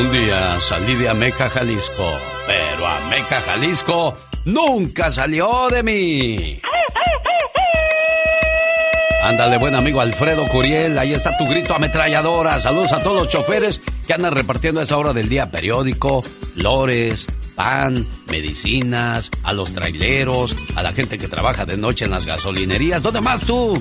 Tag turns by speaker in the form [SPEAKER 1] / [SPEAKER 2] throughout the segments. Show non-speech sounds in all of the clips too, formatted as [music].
[SPEAKER 1] Un día salí de Ameca, Jalisco, pero Ameca, Jalisco nunca salió de mí. Ándale, buen amigo Alfredo Curiel, ahí está tu grito ametralladora. Saludos a todos los choferes que andan repartiendo a esa hora del día periódico, flores, pan, medicinas, a los traileros, a la gente que trabaja de noche en las gasolinerías. ¿Dónde más tú?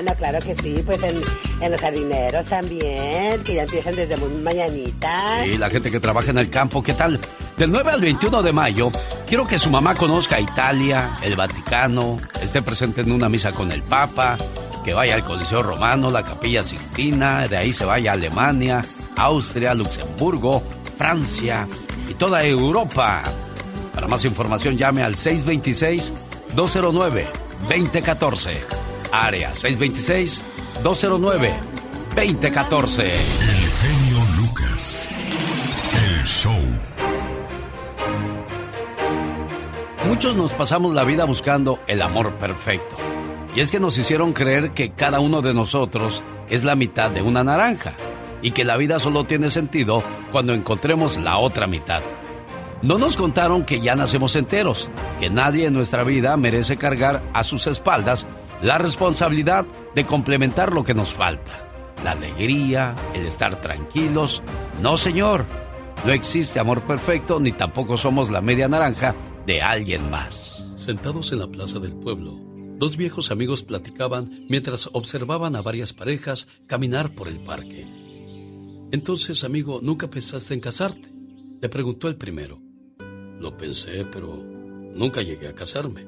[SPEAKER 2] Ah, no, claro que sí, pues en, los jardineros también, que ya empiezan desde muy mañanita.
[SPEAKER 1] Sí, la gente que trabaja en el campo, ¿qué tal? Del 9 al 21 de mayo, quiero que su mamá conozca Italia, el Vaticano, esté presente en una misa con el Papa, que vaya al Coliseo Romano, la Capilla Sixtina, de ahí se vaya a Alemania, Austria, Luxemburgo, Francia y toda Europa. Para más información llame al 626 209 2014 área 626-209-2014. El
[SPEAKER 3] genio Lucas. El show.
[SPEAKER 1] Muchos nos pasamos la vida buscando el amor perfecto. Y es que nos hicieron creer que cada uno de nosotros es la mitad de una naranja y que la vida solo tiene sentido cuando encontremos la otra mitad. No nos contaron que ya nacemos enteros, que nadie en nuestra vida merece cargar a sus espaldas la responsabilidad de complementar lo que nos falta. La alegría, el estar tranquilos. No, señor. No existe amor perfecto ni tampoco somos la media naranja de alguien más.
[SPEAKER 4] Sentados en la plaza del pueblo, dos viejos amigos platicaban mientras observaban a varias parejas caminar por el parque. Entonces, amigo, ¿nunca pensaste en casarte? Le preguntó el primero. Lo pensé, pero nunca llegué a casarme.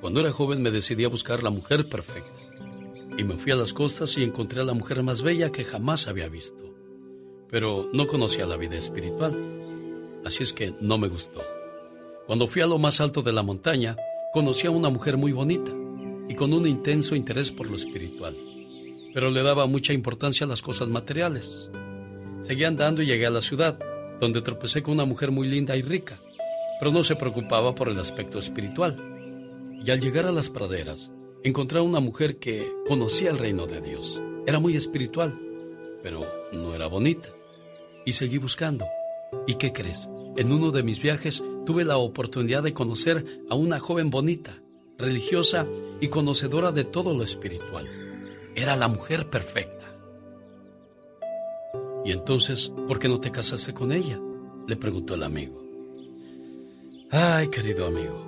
[SPEAKER 4] Cuando era joven me decidí a buscar la mujer perfecta. Y me fui a las costas y encontré a la mujer más bella que jamás había visto. Pero no conocía la vida espiritual. Así es que no me gustó. Cuando fui a lo más alto de la montaña, conocí a una mujer muy bonita y con un intenso interés por lo espiritual. Pero le daba mucha importancia a las cosas materiales. Seguí andando y llegué a la ciudad, donde tropecé con una mujer muy linda y rica, pero no se preocupaba por el aspecto espiritual y al llegar a las praderas, encontré a una mujer que conocía el reino de Dios. Era muy espiritual, pero no era bonita. Y seguí buscando. ¿Y qué crees? En uno de mis viajes tuve la oportunidad de conocer a una joven bonita, religiosa y conocedora de todo lo espiritual. Era la mujer perfecta. ¿Y entonces por qué no te casaste con ella? Le preguntó el amigo. Ay, querido amigo,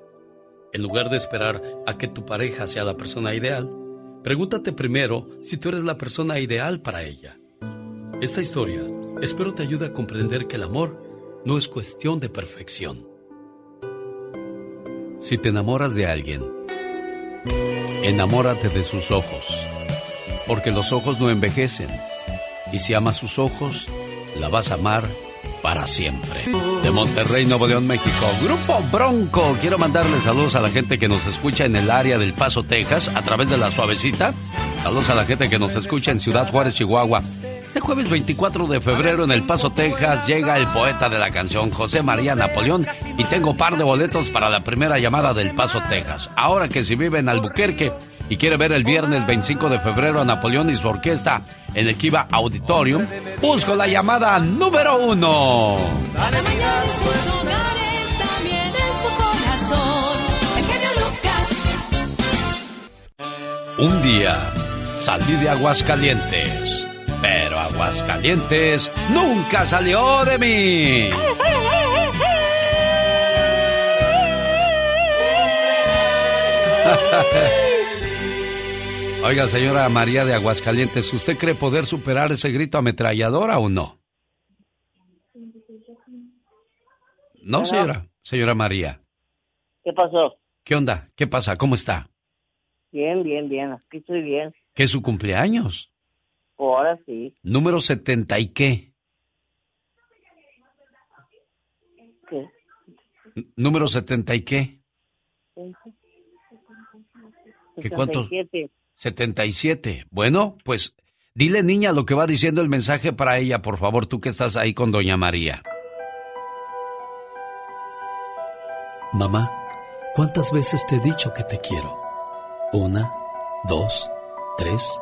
[SPEAKER 4] En lugar de esperar a que tu pareja sea la persona ideal, pregúntate primero si tú eres la persona ideal para ella. Esta historia espero te ayude a comprender que el amor no es cuestión de perfección.
[SPEAKER 1] Si te enamoras de alguien, enamórate de sus ojos, porque los ojos no envejecen, y si amas sus ojos, la vas a amar para siempre. De Monterrey, Nuevo León, México. Grupo Bronco. Quiero mandarle saludos a la gente que nos escucha en el área del Paso, Texas, a través de la suavecita. Saludos a la gente que nos escucha en Ciudad Juárez, Chihuahua. Este jueves 24 de febrero en El Paso, Texas, llega el poeta de la canción, José María Napoleón, y tengo par de boletos para la primera llamada del Paso, Texas. Ahora que si vive en Albuquerque, y quiere ver el viernes 25 de febrero a Napoleón y su orquesta en el Kiva Auditorium, busco la llamada número uno. Un día salí de Aguascalientes, Aguascalientes nunca salió de mí. [laughs] Oiga, señora María de Aguascalientes, ¿usted cree poder superar ese grito ametralladora o no? No, señora, señora María.
[SPEAKER 2] ¿Qué pasó?
[SPEAKER 1] ¿Qué onda? ¿Qué pasa? ¿Cómo está?
[SPEAKER 2] Bien, bien, bien, aquí estoy bien.
[SPEAKER 1] ¿Qué es su cumpleaños?
[SPEAKER 2] Ahora sí.
[SPEAKER 1] Número 70 y qué? ¿Número 70 y qué? ¿Qué cuánto? 77. Bueno, pues dile niña lo que va diciendo el mensaje para ella, por favor, tú que estás ahí con doña María.
[SPEAKER 4] Mamá, ¿cuántas veces te he dicho que te quiero? Una, dos, tres,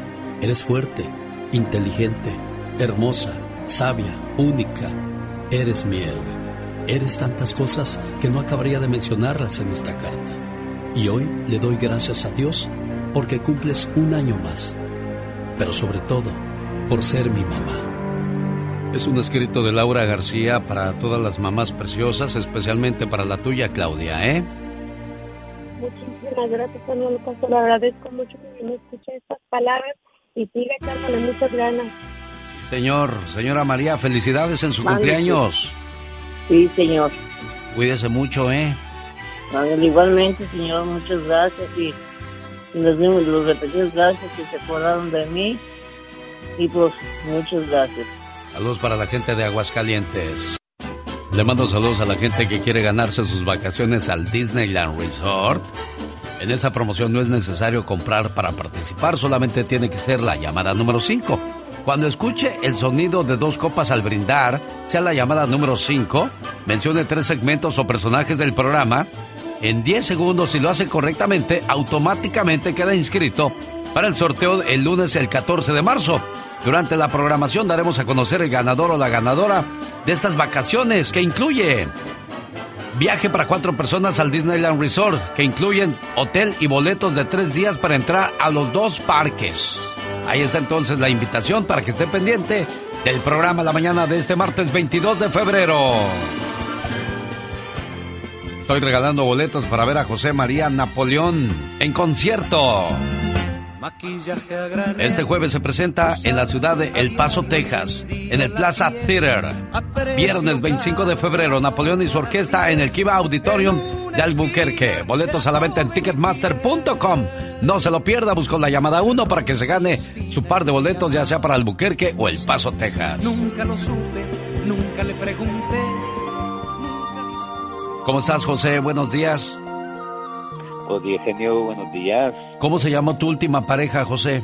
[SPEAKER 4] Eres fuerte, inteligente, hermosa, sabia, única. Eres mi héroe. Eres tantas cosas que no acabaría de mencionarlas en esta carta. Y hoy le doy gracias a Dios porque cumples un año más. Pero sobre todo, por ser mi mamá.
[SPEAKER 1] Es un escrito de Laura García para todas las mamás preciosas, especialmente para la tuya, Claudia, ¿eh?
[SPEAKER 5] Muchísimas gracias, señor Lucas. Le agradezco mucho que me escuche estas palabras y sigue echándole muchas ganas.
[SPEAKER 1] Sí, señor. Señora María, felicidades en su cumpleaños.
[SPEAKER 5] Sí, señor.
[SPEAKER 1] Cuídese mucho, ¿eh?
[SPEAKER 5] igualmente, señor, muchas gracias y, los, los repetidos gracias que se acordaron de mí y pues muchas gracias.
[SPEAKER 1] Saludos para la gente de Aguascalientes. Le mando saludos a la gente que quiere ganarse sus vacaciones al Disneyland Resort. En esa promoción no es necesario comprar para participar, solamente tiene que ser la llamada número 5. Cuando escuche el sonido de dos copas al brindar, sea la llamada número 5, mencione tres segmentos o personajes del programa. En 10 segundos, si lo hace correctamente, automáticamente queda inscrito para el sorteo el lunes el 14 de marzo. Durante la programación daremos a conocer el ganador o la ganadora de estas vacaciones que incluye Viaje para cuatro personas al Disneyland Resort, que incluyen hotel y boletos de tres días para entrar a los dos parques. Ahí está entonces la invitación para que esté pendiente del programa la mañana de este martes 22 de febrero. Estoy regalando boletos para ver a José María Napoleón en concierto. Este jueves se presenta en la ciudad de El Paso, Texas, en el Plaza Theater. Viernes 25 de febrero, Napoleón y su orquesta en el Kiva Auditorium de Albuquerque. Boletos a la venta en ticketmaster.com. No se lo pierda, busco la llamada 1 para que se gane su par de boletos, ya sea para Albuquerque o El Paso, Texas. Nunca lo supe, nunca le pregunté. ¿Cómo estás, José? Buenos días.
[SPEAKER 6] Buenos días, genio. Buenos días.
[SPEAKER 1] ¿Cómo se llamó tu última pareja, José?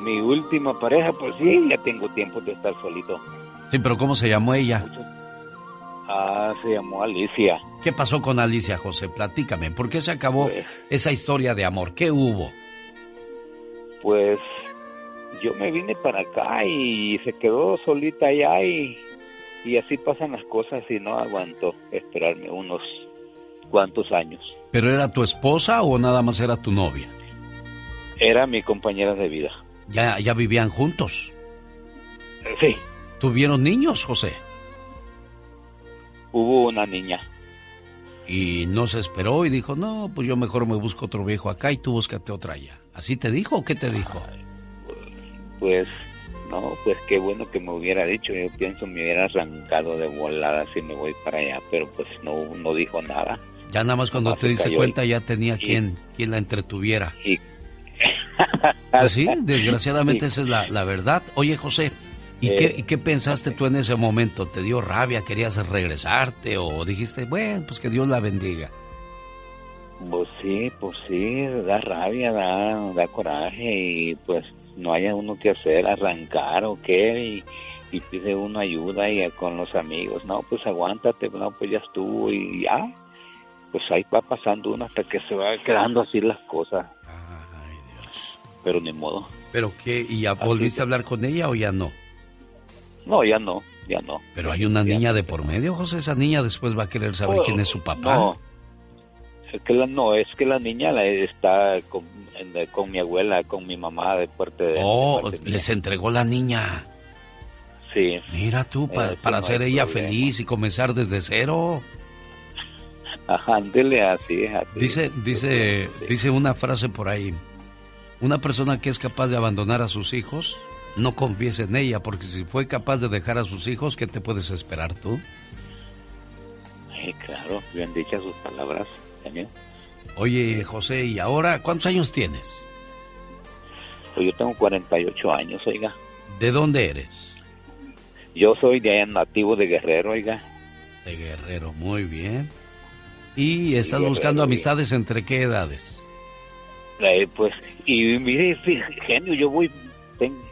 [SPEAKER 6] Mi última pareja, pues sí, ya tengo tiempo de estar solito.
[SPEAKER 1] Sí, pero ¿cómo se llamó ella?
[SPEAKER 6] Ah, se llamó Alicia.
[SPEAKER 1] ¿Qué pasó con Alicia, José? Platícame, ¿por qué se acabó pues esa historia de amor? ¿Qué hubo?
[SPEAKER 6] Pues yo me vine para acá y se quedó solita allá y, y así pasan las cosas y no aguanto esperarme unos cuantos años.
[SPEAKER 1] ¿Pero era tu esposa o nada más era tu novia?
[SPEAKER 6] Era mi compañera de vida.
[SPEAKER 1] ¿Ya, ya vivían juntos?
[SPEAKER 6] Sí.
[SPEAKER 1] ¿Tuvieron niños, José?
[SPEAKER 6] Hubo una niña.
[SPEAKER 1] Y no se esperó y dijo, no, pues yo mejor me busco otro viejo acá y tú búscate otra allá. ¿Así te dijo o qué te dijo?
[SPEAKER 6] Pues, no, pues qué bueno que me hubiera dicho. Yo pienso me hubiera arrancado de volada si me voy para allá, pero pues no, no dijo nada.
[SPEAKER 1] Ya nada más cuando te diste cuenta ya tenía quien, quien la entretuviera. Y... pues sí, desgraciadamente [laughs] esa es la, la, verdad. Oye, José, ¿y, qué, eh, qué pensaste tú en ese momento? ¿Te dio rabia? ¿Querías regresarte? ¿O dijiste, bueno, pues que Dios la bendiga?
[SPEAKER 6] Pues sí, pues sí, da rabia, da, da coraje y pues no haya uno que hacer, arrancar o qué. Y, y pide una ayuda y con los amigos, no, pues aguántate, no, pues ya estuvo y ya, pues ahí va pasando uno hasta que se va quedando así las cosas. Ay, Dios. Pero ni modo.
[SPEAKER 1] ¿Pero qué? ¿Y ya volviste a hablar con ella o ya no?
[SPEAKER 6] No, ya no, ya no.
[SPEAKER 1] Pero hay una niña de por medio, José. Esa niña después va a querer saber quién es su papá.
[SPEAKER 6] No, es que la, no, es que la niña la, está con, con, mi abuela, con mi mamá de parte de.
[SPEAKER 1] Oh, les entregó la niña.
[SPEAKER 6] Sí.
[SPEAKER 1] Mira tú, para hacer ella feliz y comenzar desde cero.
[SPEAKER 6] Ajá, ándele así, así.
[SPEAKER 1] Dice, dice, dice una frase por ahí. Una persona que es capaz de abandonar a sus hijos, no confíes en ella, porque si fue capaz de dejar a sus hijos, ¿qué te puedes esperar tú?
[SPEAKER 6] Sí, claro, bien dichas sus palabras, señor.
[SPEAKER 1] Oye, José, ¿y ahora cuántos años tienes?
[SPEAKER 6] Pues yo tengo 48 años, oiga.
[SPEAKER 1] ¿De dónde eres?
[SPEAKER 6] Yo soy de allá nativo de Guerrero, oiga.
[SPEAKER 1] De Guerrero, muy bien. ¿Y estás buscando amistades entre qué edades?
[SPEAKER 6] Eh, pues, y mire, genio, yo voy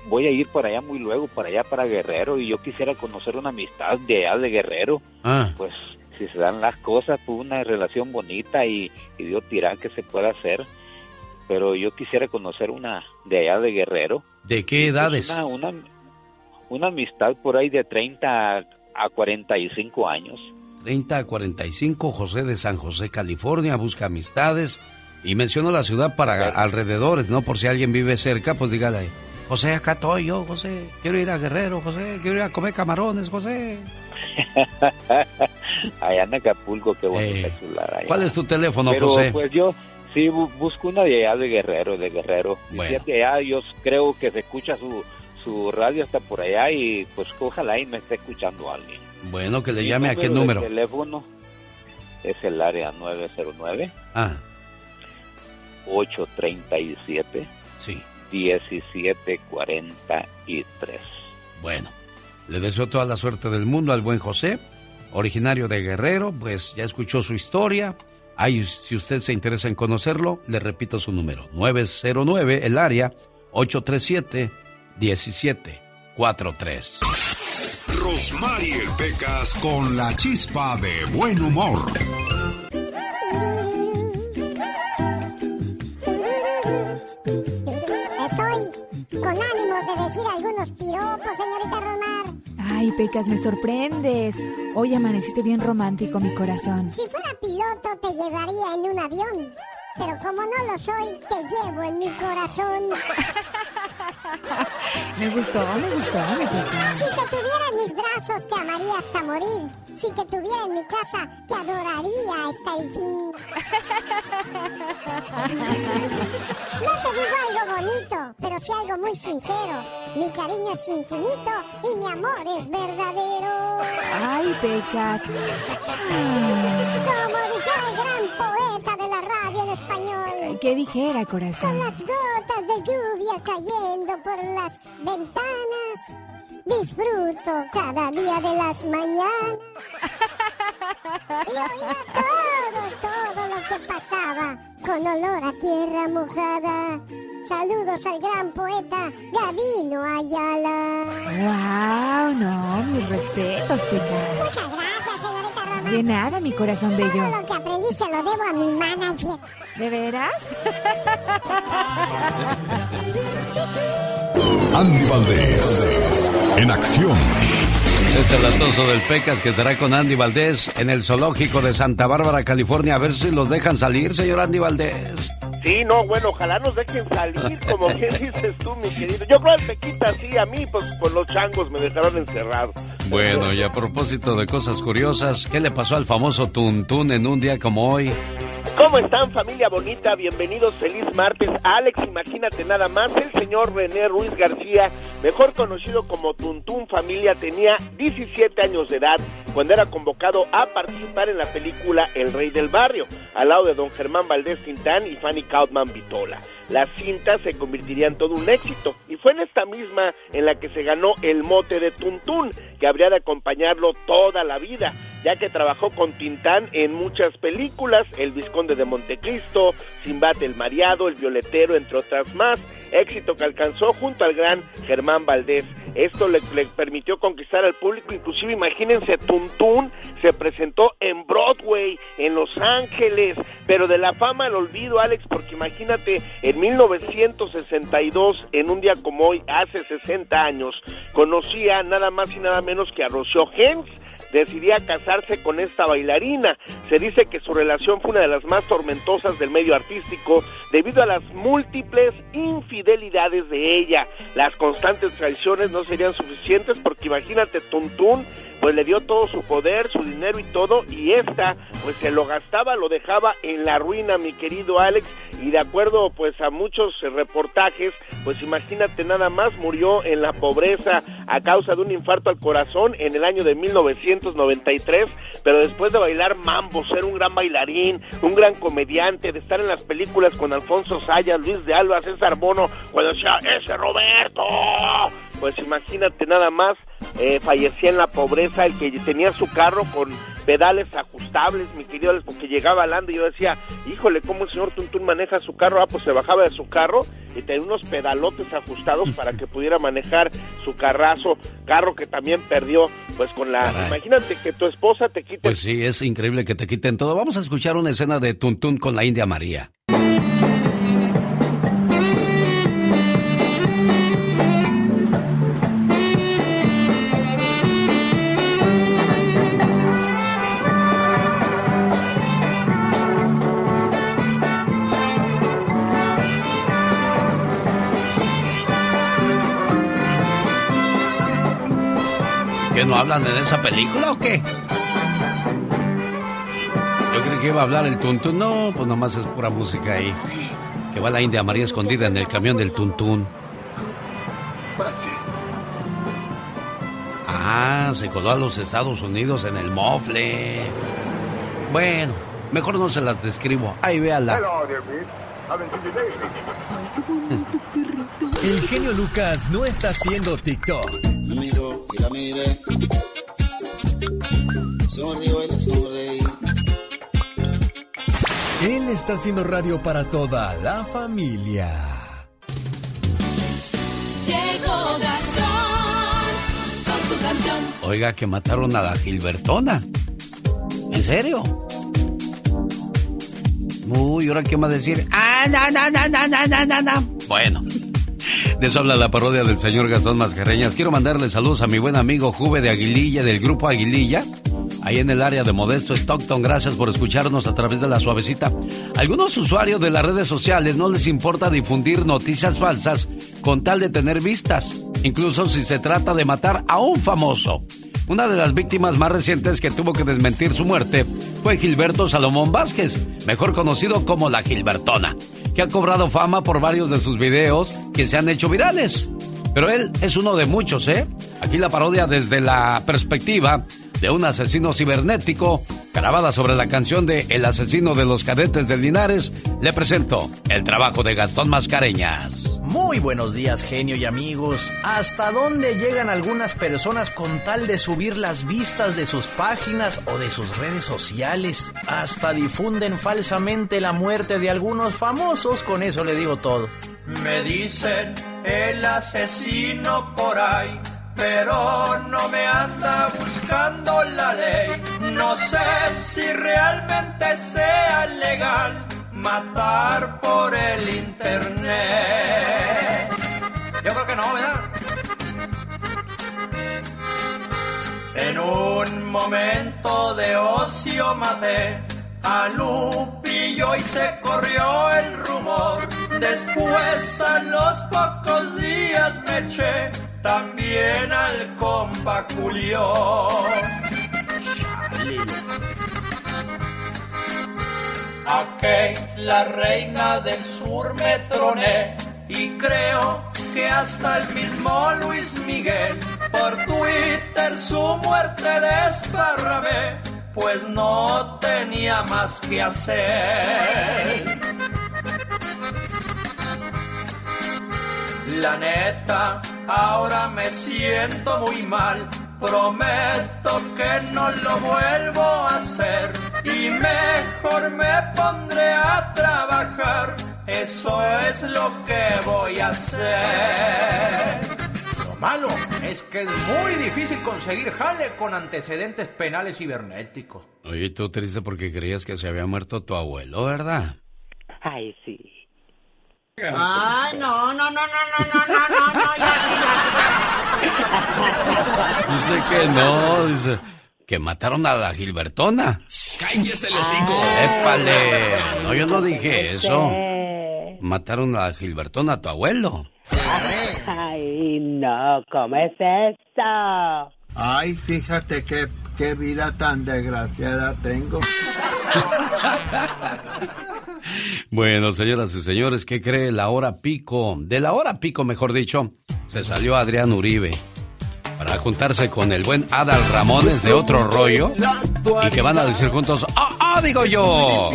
[SPEAKER 6] voy a ir para allá muy luego, para allá, para Guerrero, y yo quisiera conocer una amistad de allá de Guerrero.
[SPEAKER 1] Ah.
[SPEAKER 6] Pues, si se dan las cosas, pues una relación bonita y, y Dios dirá que se puede hacer. Pero yo quisiera conocer una de allá de Guerrero.
[SPEAKER 1] ¿De qué pues, edades?
[SPEAKER 6] una, una, una amistad por ahí de 30 a 45 años.
[SPEAKER 1] 30 a 45, José de San José, California, busca amistades y menciono la ciudad para alrededores, ¿no? Por si alguien vive cerca, pues dígale, José, acá estoy yo, José, quiero ir a Guerrero, José, quiero ir a comer camarones, José. [laughs]
[SPEAKER 6] allá en Acapulco, qué bonita
[SPEAKER 1] eh, ¿Cuál es tu teléfono, José?
[SPEAKER 6] Pues yo sí busco una de allá de Guerrero, de Guerrero. Bueno. que allá yo creo que se escucha su, su radio hasta por allá y pues ojalá y me esté escuchando alguien.
[SPEAKER 1] Bueno, que le llame a qué número.
[SPEAKER 6] El teléfono es el área 909.
[SPEAKER 1] Ah.
[SPEAKER 6] 837.
[SPEAKER 1] Sí.
[SPEAKER 6] 1743.
[SPEAKER 1] Bueno, le deseo toda la suerte del mundo al buen José, originario de Guerrero, pues ya escuchó su historia. Ahí, si usted se interesa en conocerlo, le repito su número, 909, el área 837 1743.
[SPEAKER 3] Rosmarie Pecas con la chispa de buen humor.
[SPEAKER 7] Estoy con ánimos de decir algunos piropos, señorita Romar.
[SPEAKER 8] Ay, Pecas, me sorprendes. Hoy amaneciste bien romántico, mi corazón.
[SPEAKER 7] Si fuera piloto, te llevaría en un avión. Pero como no lo soy, te llevo en mi corazón. [laughs]
[SPEAKER 8] me gustó, me gustó, me gustó.
[SPEAKER 7] Si te tuviera en mis brazos, te amaría hasta morir. Si te tuviera en mi casa, te adoraría hasta el fin. [laughs] No te digo algo bonito, pero sí algo muy sincero. Mi cariño es infinito y mi amor es verdadero.
[SPEAKER 8] Ay, Pecas.
[SPEAKER 7] Como dijera el gran poeta de español.
[SPEAKER 8] ¿Qué dijera, corazón?
[SPEAKER 7] Con las gotas de lluvia cayendo por las ventanas, disfruto cada día de las mañanas. Y oía todo, todo lo que pasaba con olor a tierra mojada. Saludos al gran poeta Gavino Ayala.
[SPEAKER 8] ¡Wow! No, mis respetos, Pecas.
[SPEAKER 7] Muchas gracias, señorita Román.
[SPEAKER 8] De nada, mi corazón bello.
[SPEAKER 7] Todo lo que aprendí se lo debo a mi manager.
[SPEAKER 8] ¿De veras?
[SPEAKER 3] Andy Valdés, en acción.
[SPEAKER 1] Es el atoso del Pecas que estará con Andy Valdés en el zoológico de Santa Bárbara, California. A ver si los dejan salir, señor Andy Valdés.
[SPEAKER 9] Sí, no, bueno, ojalá nos dejen salir, como bien [laughs] dices tú, mi querido. Yo creo que Pequita sí, a mí, pues por los changos me dejaron encerrado.
[SPEAKER 1] Bueno, y a propósito de cosas curiosas, ¿qué le pasó al famoso Tuntún en un día como hoy?
[SPEAKER 9] ¿Cómo están familia bonita? Bienvenidos, feliz martes. Alex, imagínate nada más, el señor René Ruiz García, mejor conocido como Tuntún Familia, tenía 17 años de edad cuando era convocado a participar en la película El Rey del Barrio, al lado de don Germán Valdés Tintán y Fanny Vitola. La cinta se convertiría en todo un éxito y fue en esta misma en la que se ganó el mote de Tuntún, que habría de acompañarlo toda la vida
[SPEAKER 10] ya que trabajó con Tintán en muchas películas, El Visconde de Montecristo, Simbate el Mareado, El Violetero, entre otras más, éxito que alcanzó junto al gran Germán Valdés. Esto le, permitió conquistar al público, inclusive imagínense, Tuntún se presentó en Broadway, en Los Ángeles, pero de la fama al olvido, Alex, porque imagínate, en 1962, en un día como hoy, hace 60 años, conocía nada más y nada menos que a Rocio Hens, decidía casarse con esta bailarina. Se dice que su relación fue una de las más tormentosas del medio artístico debido a las múltiples infidelidades de ella. Las constantes traiciones no serían suficientes porque imagínate, Tuntún pues le dio todo su poder, su dinero y todo, y esta pues se lo gastaba, lo dejaba en la ruina, mi querido Alex, y de acuerdo pues a muchos reportajes, pues imagínate nada más, murió en la pobreza a causa de un infarto al corazón en el año de 1993, pero después de bailar mambo, ser un gran bailarín, un gran comediante, de estar en las películas con Alfonso Sayas, Luis de Alba, César Bono, cuando decía, ese Roberto, pues imagínate nada más, eh, fallecía en la pobreza el que tenía su carro con pedales ajustables, mi querido, porque llegaba al ande y yo decía, híjole, ¿cómo el señor Tuntún maneja su carro? Ah, pues se bajaba de su carro y tenía unos pedalotes ajustados para que pudiera manejar su carrazo, carro que también perdió, pues con la... Imagínate que tu esposa te quite...
[SPEAKER 1] Pues sí, es increíble que te quiten todo. Vamos a escuchar una escena de Tuntún con la India María. ¿Que no hablan en esa película o qué? Yo creí que iba a hablar el tuntún. No, pues nomás es pura música ahí. Que va la India María escondida en el camión del tuntún. Ah, se coló a los Estados Unidos en el mofle. Bueno, mejor no se las describo. Ahí véala.
[SPEAKER 11] El genio Lucas no está haciendo TikTok. Él está haciendo radio para toda la familia.
[SPEAKER 12] Llegó Gastón con su canción.
[SPEAKER 1] Oiga, que mataron a la Gilbertona. ¿En serio? Uy, ¿ahora qué va a decir? Ah, no, no, no, no, no, no, no. Bueno. De eso habla la parodia del señor Gastón Mascareñas. Quiero mandarle saludos a mi buen amigo Juve de Aguililla, del grupo Aguililla, ahí en el área de Modesto, Stockton. Gracias por escucharnos a través de la suavecita. Algunos usuarios de las redes sociales no les importa difundir noticias falsas con tal de tener vistas, incluso si se trata de matar a un famoso. Una de las víctimas más recientes que tuvo que desmentir su muerte fue Gilberto Salomón Vázquez, mejor conocido como la Gilbertona, que ha cobrado fama por varios de sus videos que se han hecho virales. Pero él es uno de muchos, ¿eh? Aquí la parodia desde la perspectiva de un asesino cibernético, grabada sobre la canción de El asesino de los cadetes de Linares, le presento el trabajo de Gastón Mascareñas.
[SPEAKER 13] Muy buenos días, genio y amigos. ¿Hasta dónde llegan algunas personas con tal de subir las vistas de sus páginas o de sus redes sociales? Hasta difunden falsamente la muerte de algunos famosos, con eso le digo todo.
[SPEAKER 14] Me dicen el asesino por ahí, pero no me anda buscando la ley. No sé si realmente sea legal matar por el internet. Yo creo que no, ¿verdad? En un momento de ocio maté a Lupillo y se corrió el rumor. Después a los pocos días me eché también al compa Julio. A la reina del sur me troné y creo que hasta el mismo Luis Miguel por Twitter su muerte desparramé, pues no tenía más que hacer. La neta, ahora me siento muy mal, prometo
[SPEAKER 15] que no lo vuelvo a hacer y mejor me pondré a trabajar. Eso es lo que voy a hacer. Lo malo es que es muy difícil conseguir jale con antecedentes penales cibernéticos.
[SPEAKER 1] Oye, tú triste porque creías que se había muerto tu abuelo, ¿verdad?
[SPEAKER 2] Ay, sí.
[SPEAKER 16] Ay, no, no, no, no, no, no, no, no, no, ya,
[SPEAKER 1] Dice que no, dice que mataron a la Gilbertona.
[SPEAKER 17] ¡Cállese el hocico!
[SPEAKER 1] ¡Épale! No, yo no dije eso. Mataron a Gilbertona, a tu abuelo.
[SPEAKER 2] Ay, no, ¿cómo es esto?
[SPEAKER 18] Ay, fíjate qué, qué vida tan desgraciada tengo.
[SPEAKER 1] Bueno, señoras y señores, ¿qué cree la hora pico? De la hora pico, mejor dicho, se salió Adrián Uribe para juntarse con el buen Adal Ramones de otro rollo y que van a decir juntos, ¡ah, ah digo yo!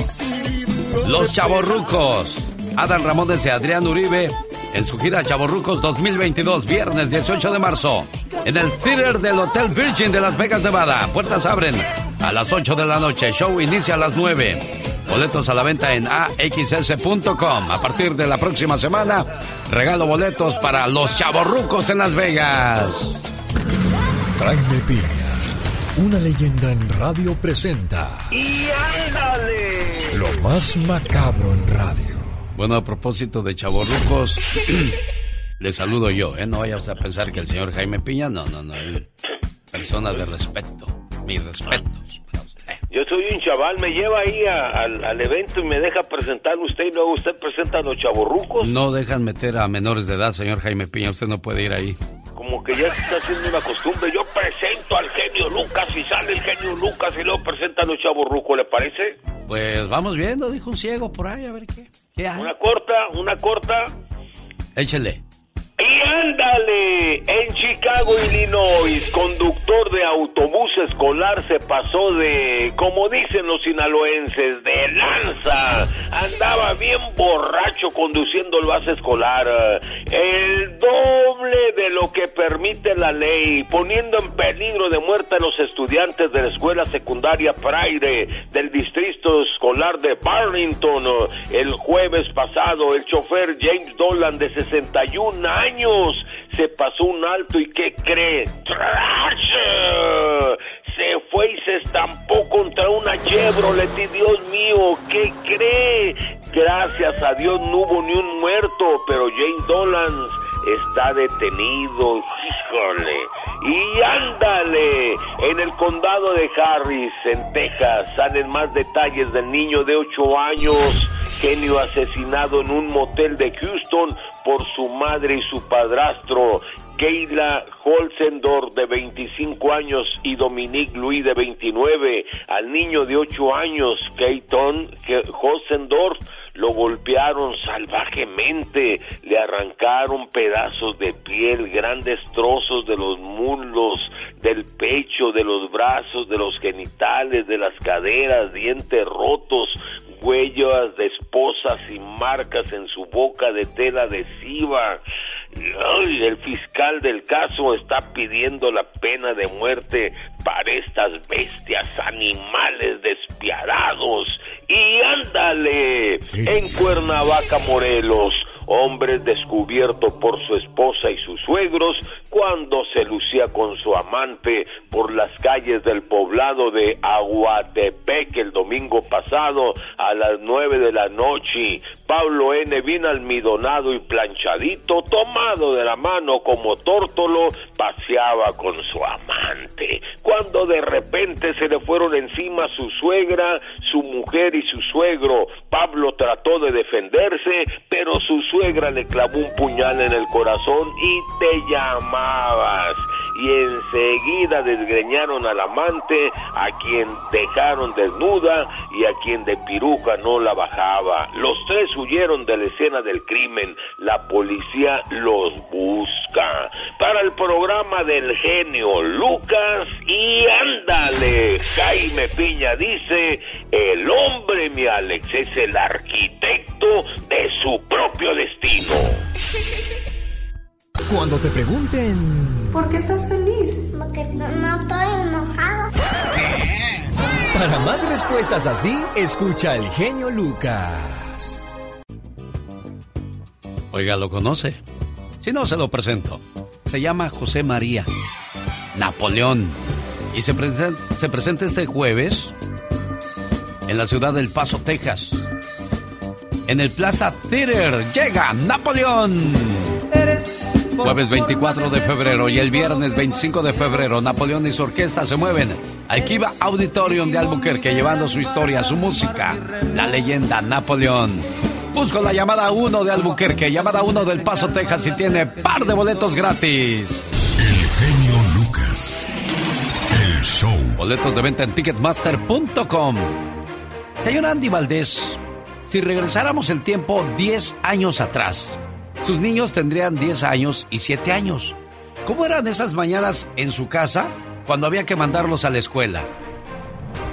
[SPEAKER 1] Los chavorrucos. Adal Ramones y Adrián Uribe en su gira Chavorrucos 2022, viernes 18 de marzo, en el theater del Hotel Virgin de Las Vegas, Nevada. Puertas abren a las 8 de la noche, show inicia a las 9. Boletos a la venta en axs.com. A partir de la próxima semana, regalo boletos para los chavorrucos en Las Vegas.
[SPEAKER 11] Jaime Piña, una leyenda en radio presenta.
[SPEAKER 9] ¡Y ándale!
[SPEAKER 11] Lo más macabro en radio.
[SPEAKER 1] Bueno, a propósito de chavorrucos, [clears throat] le saludo yo, ¿eh? No vayas a pensar que el señor Jaime Piña, no, no, no. Persona de respeto. Mis respetos.
[SPEAKER 9] Yo soy un chaval, me lleva ahí al evento y me deja presentar usted y luego usted presenta a los chavorrucos.
[SPEAKER 1] No dejan meter a menores de edad, señor Jaime Piña, usted no puede ir ahí.
[SPEAKER 9] Como que ya se está haciendo una costumbre. Yo presento al genio Lucas y sale el genio Lucas y luego presenta a los chavorrucos, ¿le parece?
[SPEAKER 1] Pues vamos viendo, dijo un ciego por ahí, a ver qué. ¿Qué hay?
[SPEAKER 9] Una corta, una corta.
[SPEAKER 1] Échele.
[SPEAKER 9] Y ándale, en Chicago, Illinois, conductor de autobús escolar se pasó de, como dicen los sinaloenses, de lanza. Andaba bien borracho conduciendo el bus escolar. El doble de lo que permite la ley, poniendo en peligro de muerte a los estudiantes de la escuela secundaria Pride del distrito escolar de Barrington. El jueves pasado, el chofer James Dolan, de 61 años, años se pasó un alto y ¿qué cree? Se fue y se estampó contra una Chevrolet y Dios mío, ¿qué cree? Gracias a Dios no hubo ni un muerto, pero Jane Dolan está detenido, híjole. Y ándale, en el condado de Harris, en Texas, salen más detalles del niño de 8 años, genio asesinado en un motel de Houston por su madre y su padrastro. Keila Holzendorf de 25 años y Dominique Louis de 29. Al niño de 8 años, Keiton Holzendorf, lo golpearon salvajemente, le arrancaron pedazos de piel, grandes trozos de los muslos, del pecho, de los brazos, de los genitales, de las caderas, dientes rotos, huellas de esposas y marcas en su boca de tela adhesiva. el fiscal del caso está pidiendo la pena de muerte para estas bestias, animales despiadados. Y ándale, en Cuernavaca, Morelos, hombre descubierto por su esposa y sus suegros cuando se lucía con su amante por las calles del poblado de Aguatepec el domingo pasado a las nueve de la noche. Pablo N. vino almidonado y planchadito, tomado de la mano como tórtolo, paseaba con su amante. Cuando de repente se le fueron encima su suegra, su mujer y su suegro, Pablo trató de defenderse, pero su suegra le clavó un puñal en el corazón y te llamabas. Y enseguida desgreñaron al amante, a quien dejaron desnuda y a quien de piruja no la bajaba. Los tres huyeron de la escena del crimen. La policía los busca. Para el programa del genio Lucas y ándale. Jaime Piña dice, el hombre, mi Alex, es el arquitecto de su propio destino.
[SPEAKER 11] Cuando te pregunten...
[SPEAKER 19] ¿Por qué estás feliz?
[SPEAKER 7] Porque no, estoy enojado
[SPEAKER 11] Para más respuestas así, escucha al genio Lucas.
[SPEAKER 20] Oiga, ¿lo conoce? Si no, se lo presento. Se llama José María Napoleón. Y se, se presenta este jueves en la ciudad del Paso, Texas. En el Plaza Theater llega Napoleón. Jueves 24 de febrero y el viernes 25 de febrero, Napoleón y su orquesta se mueven al Kiva Auditorium de Albuquerque llevando su historia, su música, la leyenda Napoleón. Busco la llamada 1 de Albuquerque, llamada 1 del Paso, Texas y tiene par de boletos gratis.
[SPEAKER 3] El genio Lucas. El show.
[SPEAKER 20] Boletos de venta en ticketmaster.com. Señor Andy Valdés, si regresáramos el tiempo 10 años atrás, sus niños tendrían 10 años y 7 años. ¿Cómo eran esas mañanas en su casa cuando había que mandarlos a la escuela?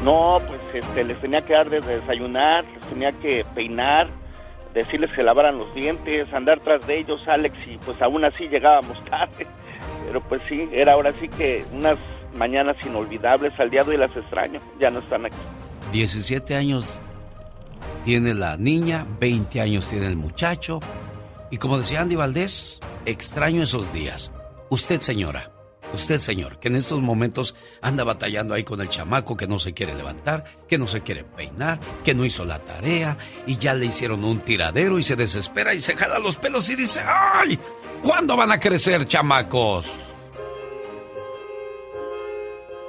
[SPEAKER 10] No, pues este, les tenía que dar de desayunar, les tenía que peinar, decirles que lavaran los dientes, andar tras de ellos, Alex, y pues aún así llegábamos [laughs] tarde. Pero pues sí, era ahora sí que unas mañanas inolvidables, al día de hoy las extraño, ya no están aquí.
[SPEAKER 20] 17 años tiene la niña, 20 años tiene el muchacho, y como decía Andy Valdés, extraño esos días. Usted, señora, usted, señor, que en estos momentos anda batallando ahí con el chamaco que no se quiere levantar, que no se quiere peinar, que no hizo la tarea y ya le hicieron un tiradero y se desespera y se jala los pelos y dice, ¡ay! ¿Cuándo van a crecer, chamacos?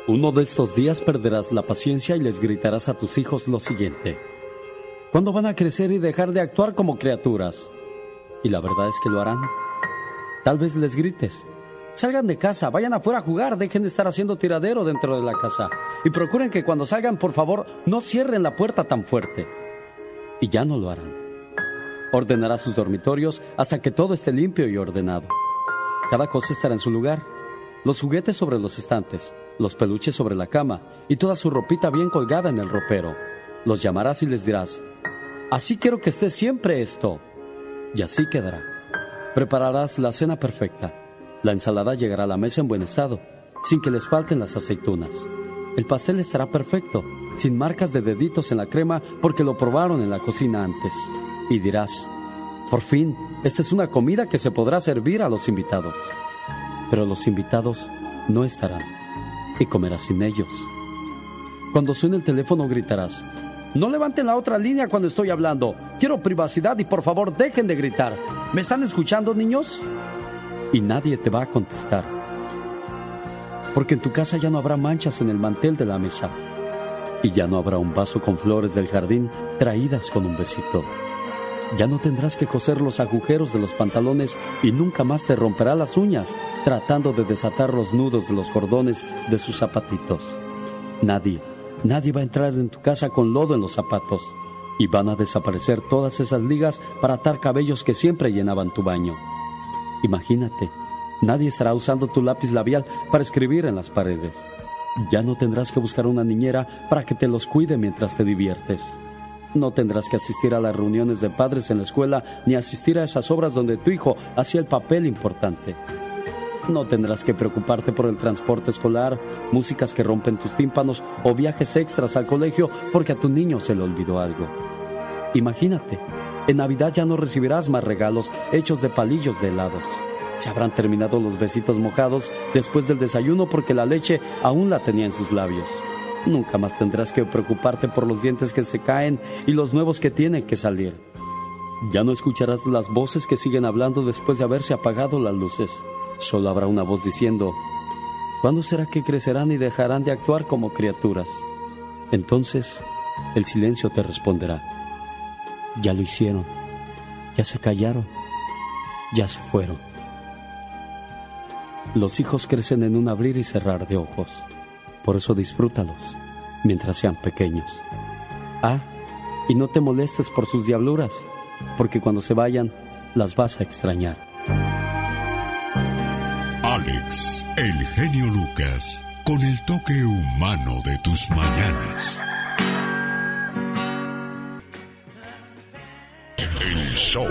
[SPEAKER 1] Uno de estos días perderás la paciencia y les gritarás a tus hijos lo siguiente. ¿Cuándo van a crecer y dejar de actuar como criaturas? Y la verdad es que lo harán. Tal vez les grites. Salgan de casa, vayan afuera a jugar, dejen de estar haciendo tiradero dentro de la casa. Y procuren que cuando salgan, por favor, no cierren la puerta tan fuerte. Y ya no lo harán. Ordenará sus dormitorios hasta que todo esté limpio y ordenado. Cada cosa estará en su lugar. Los juguetes sobre los estantes, los peluches sobre la cama y toda su ropita bien colgada en el ropero. Los llamarás y les dirás, así quiero que esté siempre esto y así quedará. Prepararás la cena perfecta. La ensalada llegará a la mesa en buen estado, sin que les falten las aceitunas. El pastel estará perfecto, sin marcas de deditos en la crema porque lo probaron en la cocina antes. Y dirás, por fin, esta es una comida que se podrá servir a los invitados. Pero los invitados no estarán y comerás sin ellos. Cuando suene el teléfono gritarás, no levanten la otra línea cuando estoy hablando. Quiero privacidad y por favor dejen de gritar. ¿Me están escuchando, niños? Y nadie te va a contestar. Porque en tu casa ya no habrá manchas en el mantel de la mesa. Y ya no habrá un vaso con flores del jardín traídas con un besito. Ya no tendrás que coser los agujeros de los pantalones y nunca más te romperá las uñas tratando de desatar los nudos de los cordones de sus zapatitos. Nadie Nadie va a entrar en tu casa con lodo en los zapatos. Y van a desaparecer todas esas ligas para atar cabellos que siempre llenaban tu baño. Imagínate, nadie estará usando tu lápiz labial para escribir en las paredes. Ya no tendrás que buscar una niñera para que te los cuide mientras te diviertes. No tendrás que asistir a las reuniones de padres en la escuela ni asistir a esas obras donde tu hijo hacía el papel importante. No tendrás que preocuparte por el transporte escolar, músicas que rompen tus tímpanos o viajes extras al colegio porque a tu niño se le olvidó algo. Imagínate, en Navidad ya no recibirás más regalos hechos de palillos de helados. Se habrán terminado los besitos mojados después del desayuno porque la leche aún la tenía en sus labios. Nunca más tendrás que preocuparte por los dientes que se caen y los nuevos que tienen que salir. Ya no escucharás las voces que siguen hablando después de haberse apagado las luces. Solo habrá una voz diciendo, ¿cuándo será que crecerán y dejarán de actuar como criaturas? Entonces el silencio te responderá, ya lo hicieron, ya se callaron, ya se fueron. Los hijos crecen en un abrir y cerrar de ojos, por eso disfrútalos mientras sean pequeños. Ah, y no te molestes por sus diabluras, porque cuando se vayan las vas a extrañar.
[SPEAKER 3] Alex, el genio Lucas, con el toque humano de tus mañanas. El show.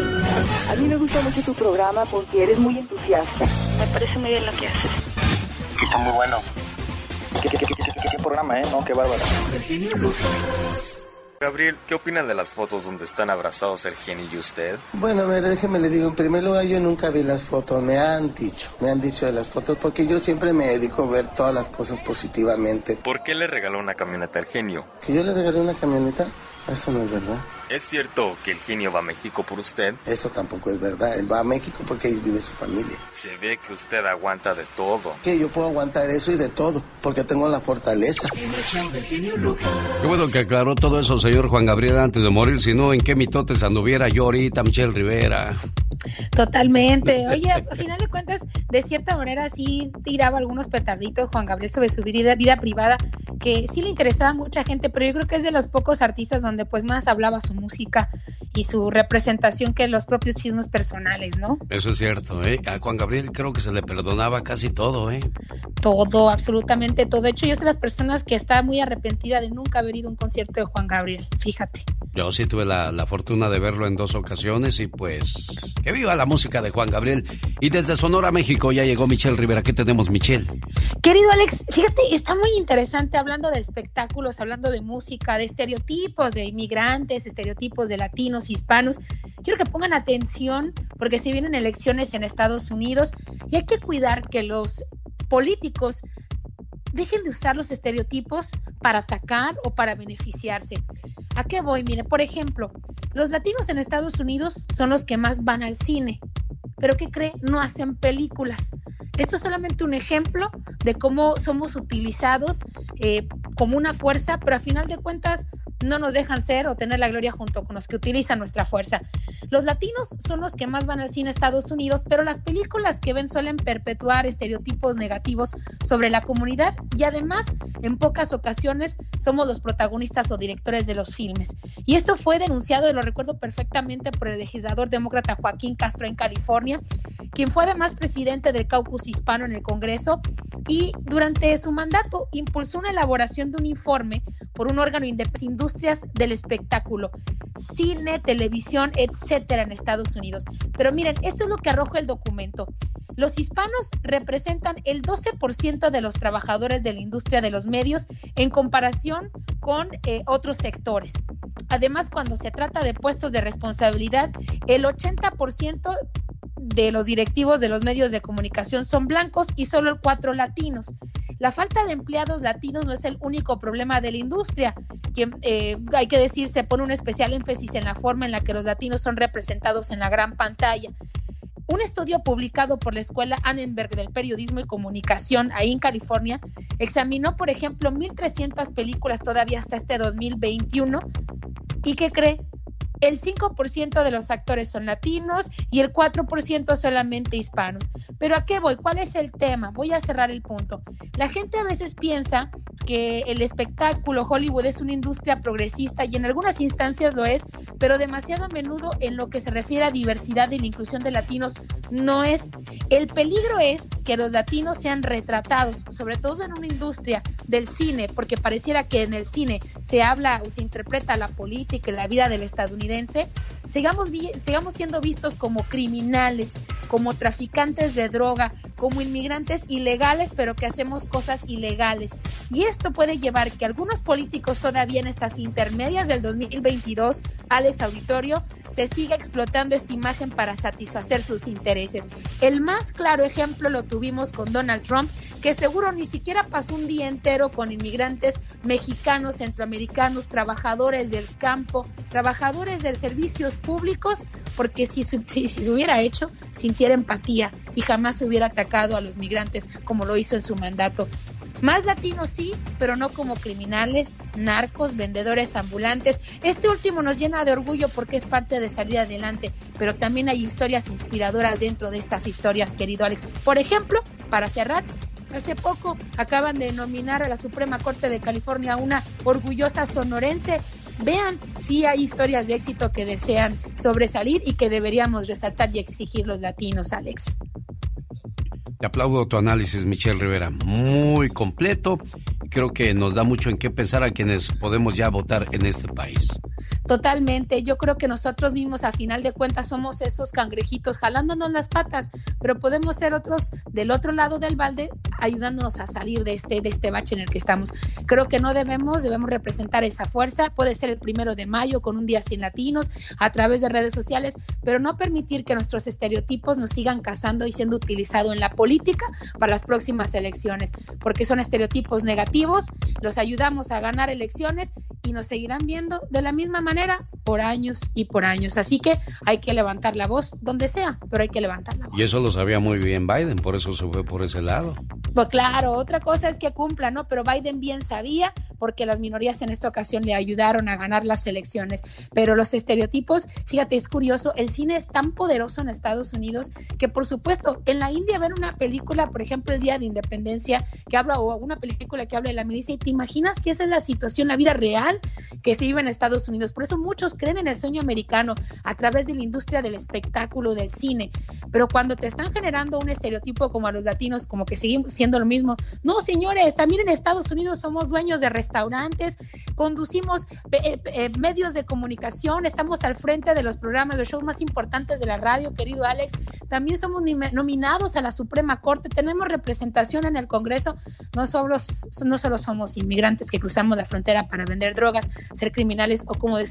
[SPEAKER 19] A mí me gusta mucho tu programa porque eres muy entusiasta. Me parece muy bien lo que haces.
[SPEAKER 21] Está muy bueno.
[SPEAKER 22] programa, ¿eh? No, qué bárbaro.
[SPEAKER 23] Gabriel, ¿qué opinan de las fotos donde están abrazados el genio y usted?
[SPEAKER 24] Bueno, mire, déjeme le digo, en primer lugar yo nunca vi las fotos, me han dicho, me han dicho de las fotos, porque yo siempre me dedico a ver todas las cosas positivamente.
[SPEAKER 23] ¿Por qué le regaló una camioneta al genio?
[SPEAKER 24] ¿Que yo le regalé una camioneta? Eso no es verdad.
[SPEAKER 23] ¿Es cierto que el genio va a México por usted?
[SPEAKER 24] Eso tampoco es verdad. Él va a México porque ahí vive su familia.
[SPEAKER 23] Se ve que usted aguanta de todo.
[SPEAKER 24] Que yo puedo aguantar eso y de todo, porque tengo la fortaleza.
[SPEAKER 1] Qué bueno que aclaró todo eso, señor Juan Gabriel, antes de morir. Si no, ¿en qué mitotes anduviera yo ahorita, Michelle Rivera?
[SPEAKER 25] Totalmente. [laughs] Oye, a final de cuentas, de cierta manera sí tiraba algunos petarditos Juan Gabriel sobre su vida, vida privada, que sí le interesaba a mucha gente, pero yo creo que es de los pocos artistas donde pues más hablaba su música y su representación que los propios chismes personales, ¿no?
[SPEAKER 1] Eso es cierto, ¿eh? A Juan Gabriel creo que se le perdonaba casi todo, ¿eh?
[SPEAKER 25] Todo, absolutamente todo. De hecho, yo soy las personas que está muy arrepentida de nunca haber ido a un concierto de Juan Gabriel, fíjate.
[SPEAKER 1] Yo sí tuve la, la fortuna de verlo en dos ocasiones y pues que viva la música de Juan Gabriel. Y desde Sonora, México, ya llegó Michelle Rivera. ¿Qué tenemos, Michelle?
[SPEAKER 25] Querido Alex, fíjate, está muy interesante hablando de espectáculos, hablando de música, de estereotipos de inmigrantes, estereotipos de latinos, hispanos. Quiero que pongan atención porque si vienen elecciones en Estados Unidos y hay que cuidar que los políticos dejen de usar los estereotipos para atacar o para beneficiarse. ¿A qué voy? Mire, por ejemplo, los latinos en Estados Unidos son los que más van al cine, pero ¿qué cree? No hacen películas. Esto es solamente un ejemplo de cómo somos utilizados eh, como una fuerza, pero a final de cuentas no nos dejan ser o tener la gloria junto con los que utilizan nuestra fuerza. Los latinos son los que más van al cine a Estados Unidos, pero las películas que ven suelen perpetuar estereotipos negativos sobre la comunidad y además en pocas ocasiones somos los protagonistas o directores de los filmes. Y esto fue denunciado, y lo recuerdo perfectamente, por el legislador demócrata Joaquín Castro en California, quien fue además presidente del caucus hispano en el Congreso y durante su mandato impulsó una elaboración de un informe por un órgano independiente industrias del espectáculo, cine, televisión, etcétera, en Estados Unidos. Pero miren, esto es lo que arroja el documento. Los hispanos representan el 12% de los trabajadores de la industria de los medios en comparación con eh, otros sectores. Además, cuando se trata de puestos de responsabilidad, el 80% de los directivos de los medios de comunicación son blancos y solo el 4 latinos. La falta de empleados latinos no es el único problema de la industria, que eh, hay que decir se pone un especial énfasis en la forma en la que los latinos son representados en la gran pantalla. Un estudio publicado por la Escuela Annenberg del Periodismo y Comunicación ahí en California examinó, por ejemplo, 1.300 películas todavía hasta este 2021 y que cree el 5% de los actores son latinos y el 4% solamente hispanos. Pero ¿a qué voy? ¿Cuál es el tema? Voy a cerrar el punto. La gente a veces piensa que el espectáculo Hollywood es una industria progresista y en algunas instancias lo es, pero demasiado a menudo en lo que se refiere a diversidad y la inclusión de latinos no es. El peligro es que los latinos sean retratados, sobre todo en una industria del cine, porque pareciera que en el cine se habla o se interpreta la política y la vida del estadounidense sigamos, sigamos siendo vistos como criminales, como traficantes de droga, como inmigrantes ilegales, pero que hacemos cosas ilegales. Y esto puede llevar que algunos políticos todavía en estas intermedias del 2022, Alex Auditorio, se siga explotando esta imagen para satisfacer sus intereses. El más claro ejemplo lo tuvimos con Donald Trump, que seguro ni siquiera pasó un día entero con inmigrantes mexicanos, centroamericanos, trabajadores del campo, trabajadores de servicios públicos, porque si, si, lo hubiera hecho, sintiera empatía y jamás hubiera atacado a los migrantes como lo hizo en su mandato. Más latinos sí, pero no como criminales, narcos, vendedores ambulantes. Este último nos llena de orgullo porque es parte de salir adelante, pero también hay historias inspiradoras dentro de estas historias, querido Alex. Por ejemplo, para cerrar, Hace poco acaban de nominar a la Suprema Corte de California una orgullosa sonorense. Vean, sí hay historias de éxito que desean sobresalir y que deberíamos resaltar y exigir los latinos, Alex.
[SPEAKER 1] Te aplaudo tu análisis, Michelle Rivera. Muy completo. Creo que nos da mucho en qué pensar a quienes podemos ya votar en este país.
[SPEAKER 25] Totalmente. Yo creo que nosotros mismos a final de cuentas somos esos cangrejitos jalándonos las patas, pero podemos ser otros del otro lado del balde ayudándonos a salir de este, de este bache en el que estamos. Creo que no debemos, debemos representar esa fuerza. Puede ser el primero de mayo con un día sin latinos a través de redes sociales, pero no permitir que nuestros estereotipos nos sigan cazando y siendo utilizados en la política para las próximas elecciones, porque son estereotipos negativos, los ayudamos a ganar elecciones y nos seguirán viendo de la misma manera por años y por años. Así que hay que levantar la voz donde sea, pero hay que levantar la voz.
[SPEAKER 1] Y eso lo sabía muy bien Biden, por eso se fue por ese lado.
[SPEAKER 25] Pues claro, otra cosa es que cumpla, ¿no? Pero Biden bien sabía porque las minorías en esta ocasión le ayudaron a ganar las elecciones. Pero los estereotipos, fíjate, es curioso, el cine es tan poderoso en Estados Unidos que por supuesto en la India ver una película, por ejemplo, el Día de Independencia, que habla o una película que habla de la milicia y te imaginas que esa es la situación, la vida real que se vive en Estados Unidos. Por eso muchos creen en el sueño americano a través de la industria del espectáculo, del cine. Pero cuando te están generando un estereotipo como a los latinos, como que seguimos siendo lo mismo. No, señores, también en Estados Unidos somos dueños de restaurantes, conducimos eh, eh, medios de comunicación, estamos al frente de los programas, los shows más importantes de la radio, querido Alex. También somos nominados a la Suprema Corte, tenemos representación en el Congreso. No solo, no solo somos inmigrantes que cruzamos la frontera para vender drogas, ser criminales o, como decía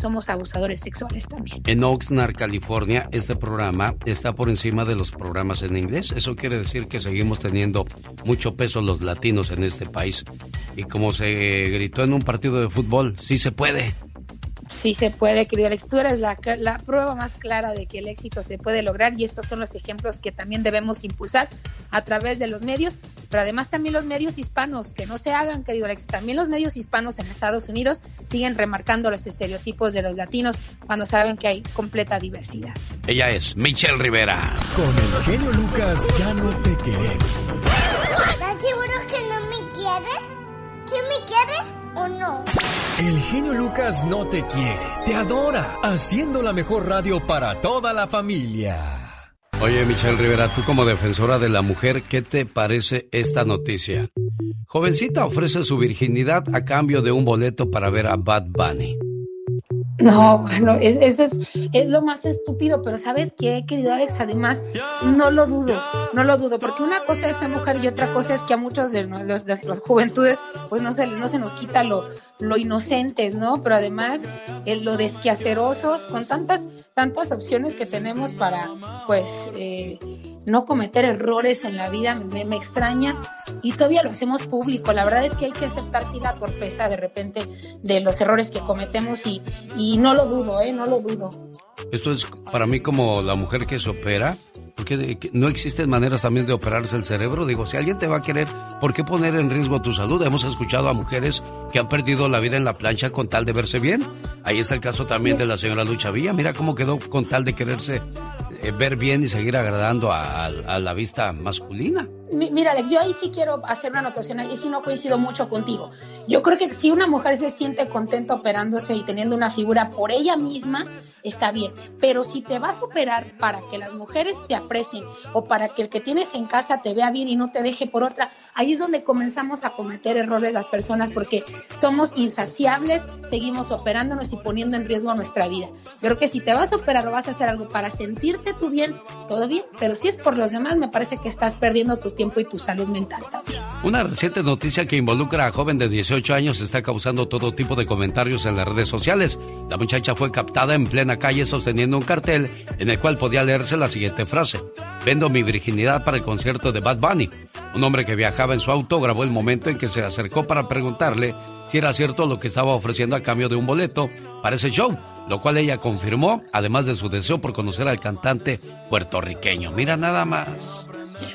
[SPEAKER 25] Somos abusadores sexuales también.
[SPEAKER 1] En Oxnard, California, este programa está por encima de los programas en inglés. Eso quiere decir que seguimos teniendo mucho peso los latinos en este país. Y como se gritó en un partido de fútbol, sí se puede.
[SPEAKER 25] Sí se puede, querida Alex. Tú eres la, la, prueba más clara de que el éxito se puede lograr y estos son los ejemplos que también debemos impulsar a través de los medios, pero además también los medios hispanos, que no se hagan, querido Alex. También los medios hispanos en Estados Unidos siguen remarcando los estereotipos de los latinos cuando saben que hay completa diversidad.
[SPEAKER 1] Ella es Michelle Rivera.
[SPEAKER 11] Con el genio Lucas ya no te queremos.
[SPEAKER 7] ¿Estás seguro que no me quieres? ¿Quién me quiere? O no?
[SPEAKER 11] El genio Lucas no te quiere, te adora, haciendo la mejor radio para toda la familia.
[SPEAKER 1] Oye, Michelle Rivera, tú como defensora de la mujer, ¿qué te parece esta noticia? Jovencita ofrece su virginidad a cambio de un boleto para ver a Bad Bunny.
[SPEAKER 25] No, bueno, es, es, es, lo más estúpido, pero ¿sabes qué, querido Alex? Además, no lo dudo, no lo dudo, porque una cosa es ser mujer y otra cosa es que a muchos de nuestras juventudes, pues no se, no se nos quita lo, lo inocentes, ¿no? Pero además, el, lo desquiacerosos, con tantas, tantas opciones que tenemos para, pues, eh, no cometer errores en la vida, me, me, extraña, y todavía lo hacemos público. La verdad es que hay que aceptar, sí, la torpeza de repente de los errores que cometemos y y no lo dudo, ¿eh? No lo dudo.
[SPEAKER 1] Esto es para mí como la mujer que se opera, porque no existen maneras también de operarse el cerebro. Digo, si alguien te va a querer, ¿por qué poner en riesgo tu salud? Hemos escuchado a mujeres que han perdido la vida en la plancha con tal de verse bien. Ahí está el caso también de la señora Lucha Villa. Mira cómo quedó con tal de quererse eh, ver bien y seguir agradando a, la vista masculina.
[SPEAKER 25] Mira, Alex, yo ahí sí quiero hacer una anotación, ahí sí no coincido mucho contigo. Yo creo que si una mujer se siente contenta operándose y teniendo una figura por ella misma, está bien. Pero si te vas a operar para que las mujeres te aprecien o para que el que tienes en casa te vea bien y no te deje por otra, ahí es donde comenzamos a cometer errores las personas porque somos insaciables, seguimos operándonos y poniendo en riesgo nuestra vida. Yo creo que si te vas a operar o vas a hacer algo para sentirte tú bien, todo bien, pero si es por los demás, me parece que estás perdiendo tu tiempo y tu salud mental también.
[SPEAKER 1] Una reciente noticia que involucra a joven de 18 años está causando todo tipo de comentarios en las redes sociales. La muchacha fue captada en plena calle sosteniendo un cartel en el cual podía leerse la siguiente frase. Vendo mi virginidad para el concierto de Bad Bunny. Un hombre que viajaba en su auto grabó el momento en que se acercó para preguntarle si era cierto lo que estaba ofreciendo a cambio de un boleto para ese show lo cual ella confirmó, además de su deseo por conocer al cantante puertorriqueño. Mira nada más.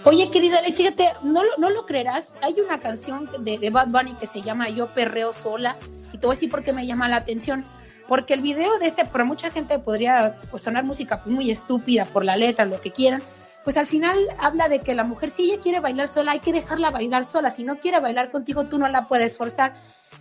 [SPEAKER 25] Oye, querido Alex, fíjate, no lo, no lo creerás, hay una canción de, de Bad Bunny que se llama Yo perreo sola, y te voy a decir por qué me llama la atención. Porque el video de este, para mucha gente podría pues, sonar música muy estúpida por la letra, lo que quieran, pues al final habla de que la mujer si ella quiere bailar sola, hay que dejarla bailar sola. Si no quiere bailar contigo, tú no la puedes forzar.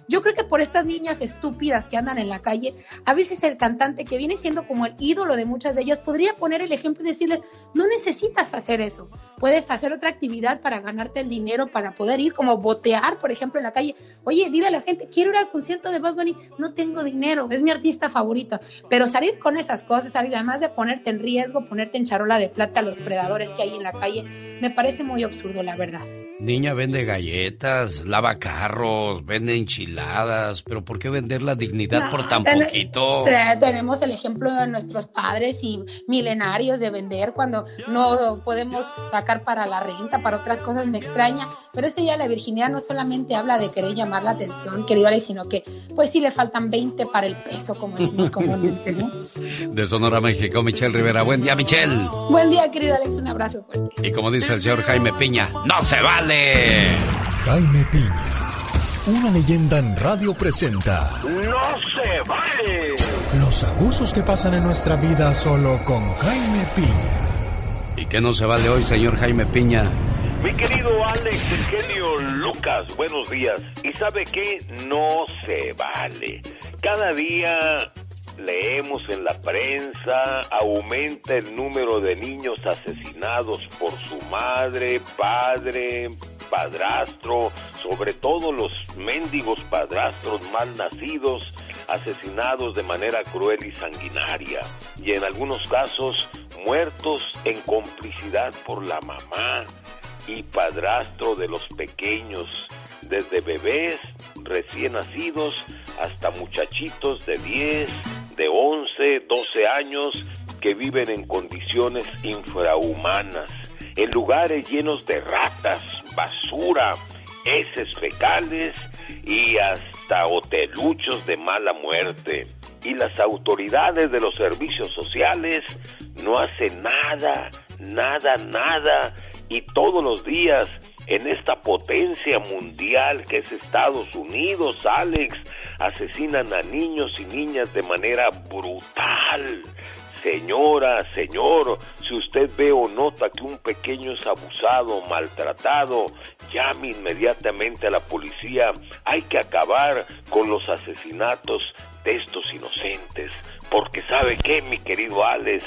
[SPEAKER 25] Yo creo que por estas niñas estúpidas que andan en la calle, a veces el cantante que viene siendo como el ídolo de muchas de ellas podría poner el ejemplo y decirle, no necesitas hacer eso, puedes hacer otra actividad para ganarte el dinero, para poder ir como botear, por ejemplo, en la calle. Oye, dile a la gente, quiero ir al concierto de Bad Bunny, no tengo dinero, es mi artista favorito, pero salir con esas cosas, además de ponerte en riesgo, ponerte en charola de plata a los predadores que hay en la calle, me parece muy absurdo, la verdad.
[SPEAKER 1] Niña vende galletas, lava carros, vende enchiladas, pero ¿por qué vender la dignidad por tan poquito?
[SPEAKER 25] Tenemos el ejemplo de nuestros padres y milenarios de vender cuando no podemos sacar para la renta, para otras cosas, me extraña. Pero eso ya la virginidad no solamente habla de querer llamar la atención, querido Alex, sino que pues sí le faltan 20 para el peso, como decimos comúnmente, ¿no? [laughs]
[SPEAKER 1] De Sonora, México, Michelle Rivera. Buen día, Michelle.
[SPEAKER 25] Buen día, querido Alex, un abrazo fuerte.
[SPEAKER 1] Y como dice el señor Jaime Piña, ¡no se vale!
[SPEAKER 11] Jaime Piña, una leyenda en radio presenta.
[SPEAKER 9] ¡No se vale!
[SPEAKER 11] Los abusos que pasan en nuestra vida solo con Jaime Piña.
[SPEAKER 1] ¿Y qué no se vale hoy, señor Jaime Piña?
[SPEAKER 9] Mi querido Alex, el genio Lucas, buenos días. ¿Y sabe qué? No se vale. Cada día leemos en la prensa, aumenta el número de niños asesinados por su madre, padre, padrastro, sobre todo los mendigos padrastros mal nacidos, asesinados de manera cruel y sanguinaria, y en algunos casos muertos en complicidad por la mamá y padrastro de los pequeños, desde bebés recién nacidos hasta muchachitos de 10, de 11, 12 años que viven en condiciones infrahumanas, en lugares llenos de ratas, basura, heces fecales y hasta hoteluchos de mala muerte. Y las autoridades de los servicios sociales no hacen nada, nada, nada. Y todos los días en esta potencia mundial que es Estados Unidos, Alex, asesinan a niños y niñas de manera brutal. Señora, señor, si usted ve o nota que un pequeño es abusado, maltratado, llame inmediatamente a la policía. Hay que acabar con los asesinatos de estos inocentes. Porque sabe qué, mi querido Alex,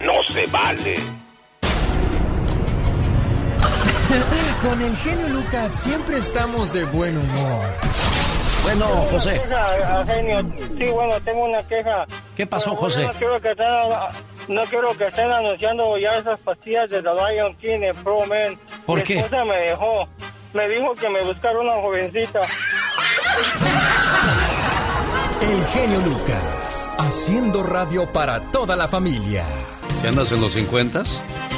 [SPEAKER 9] no se vale. [laughs]
[SPEAKER 11] Con el genio Lucas siempre estamos de buen humor.
[SPEAKER 1] Bueno, José.
[SPEAKER 22] Sí, bueno, tengo una queja.
[SPEAKER 1] ¿Qué pasó, José?
[SPEAKER 22] No quiero, que estén, no quiero que estén anunciando ya esas pastillas de la Lion King en Pro Man.
[SPEAKER 1] ¿Por
[SPEAKER 22] Mi
[SPEAKER 1] qué?
[SPEAKER 22] esposa me dejó. Me dijo que me buscara una jovencita.
[SPEAKER 11] El genio Lucas, haciendo radio para toda la familia.
[SPEAKER 1] Si andas en los 50,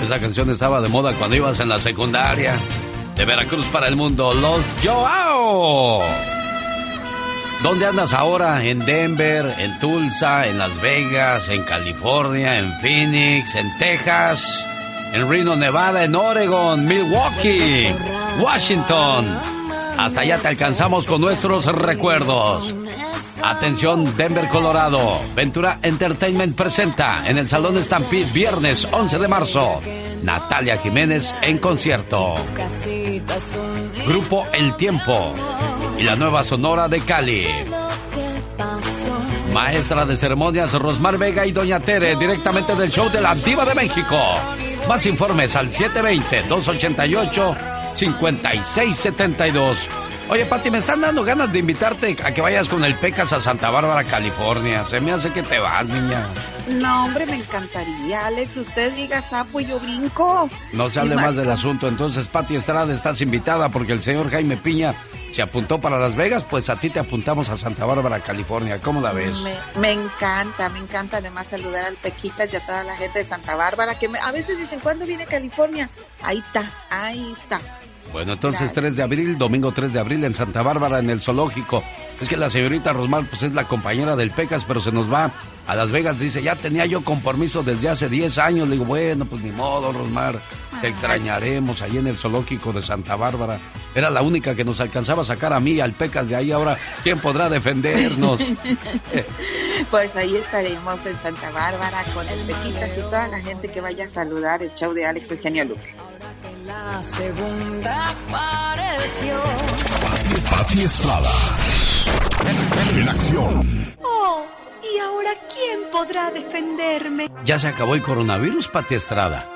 [SPEAKER 1] esa canción estaba de moda cuando ibas en la secundaria. De Veracruz para el mundo, los Joao. ¿Dónde andas ahora? ¿En Denver, en Tulsa, en Las Vegas, en California, en Phoenix, en Texas, en Reno, Nevada, en Oregon, Milwaukee, Washington? Hasta allá te alcanzamos con nuestros recuerdos. Atención, Denver, Colorado. Ventura Entertainment presenta en el Salón Stampede viernes 11 de marzo. Natalia Jiménez en concierto. Grupo El Tiempo y la nueva Sonora de Cali. Maestra de ceremonias Rosmar Vega y Doña Tere directamente del show de la Diva de México. Más informes al 720-288-5672. Oye, Pati, me están dando ganas de invitarte a que vayas con el Pecas a Santa Bárbara, California. Se me hace que te vas, niña.
[SPEAKER 26] No, hombre, me encantaría, Alex. Usted diga sapo y yo brinco.
[SPEAKER 1] No se hable más del asunto. Entonces, Pati Estrada, estás invitada porque el señor Jaime Piña se apuntó para Las Vegas. Pues a ti te apuntamos a Santa Bárbara, California. ¿Cómo la ves?
[SPEAKER 26] Me, encanta, me encanta además saludar al Pequitas y a toda la gente de Santa Bárbara que me- a veces dicen, ¿cuándo viene California? Ahí está, ahí está.
[SPEAKER 1] Bueno, entonces 3 de abril, domingo 3 de abril en Santa Bárbara, en el zoológico. Es que la señorita Rosmar, pues es la compañera del Pecas, pero se nos va a Las Vegas. Dice, ya tenía yo compromiso desde hace 10 años. Le digo, bueno, pues ni modo, Rosmar. Te extrañaremos ahí en el zoológico de Santa Bárbara. Era la única que nos alcanzaba a sacar a mí al Pecas de ahí. Ahora, ¿quién podrá defendernos? [laughs]
[SPEAKER 26] Pues ahí estaremos en Santa Bárbara con el Pequitas y toda la gente que vaya a saludar el show de Alex el genio Lucas.
[SPEAKER 27] La segunda apareció.
[SPEAKER 3] Pati Estrada. En acción.
[SPEAKER 28] Oh, ¿y ahora quién podrá defenderme?
[SPEAKER 1] Ya se acabó el coronavirus, Pati Estrada.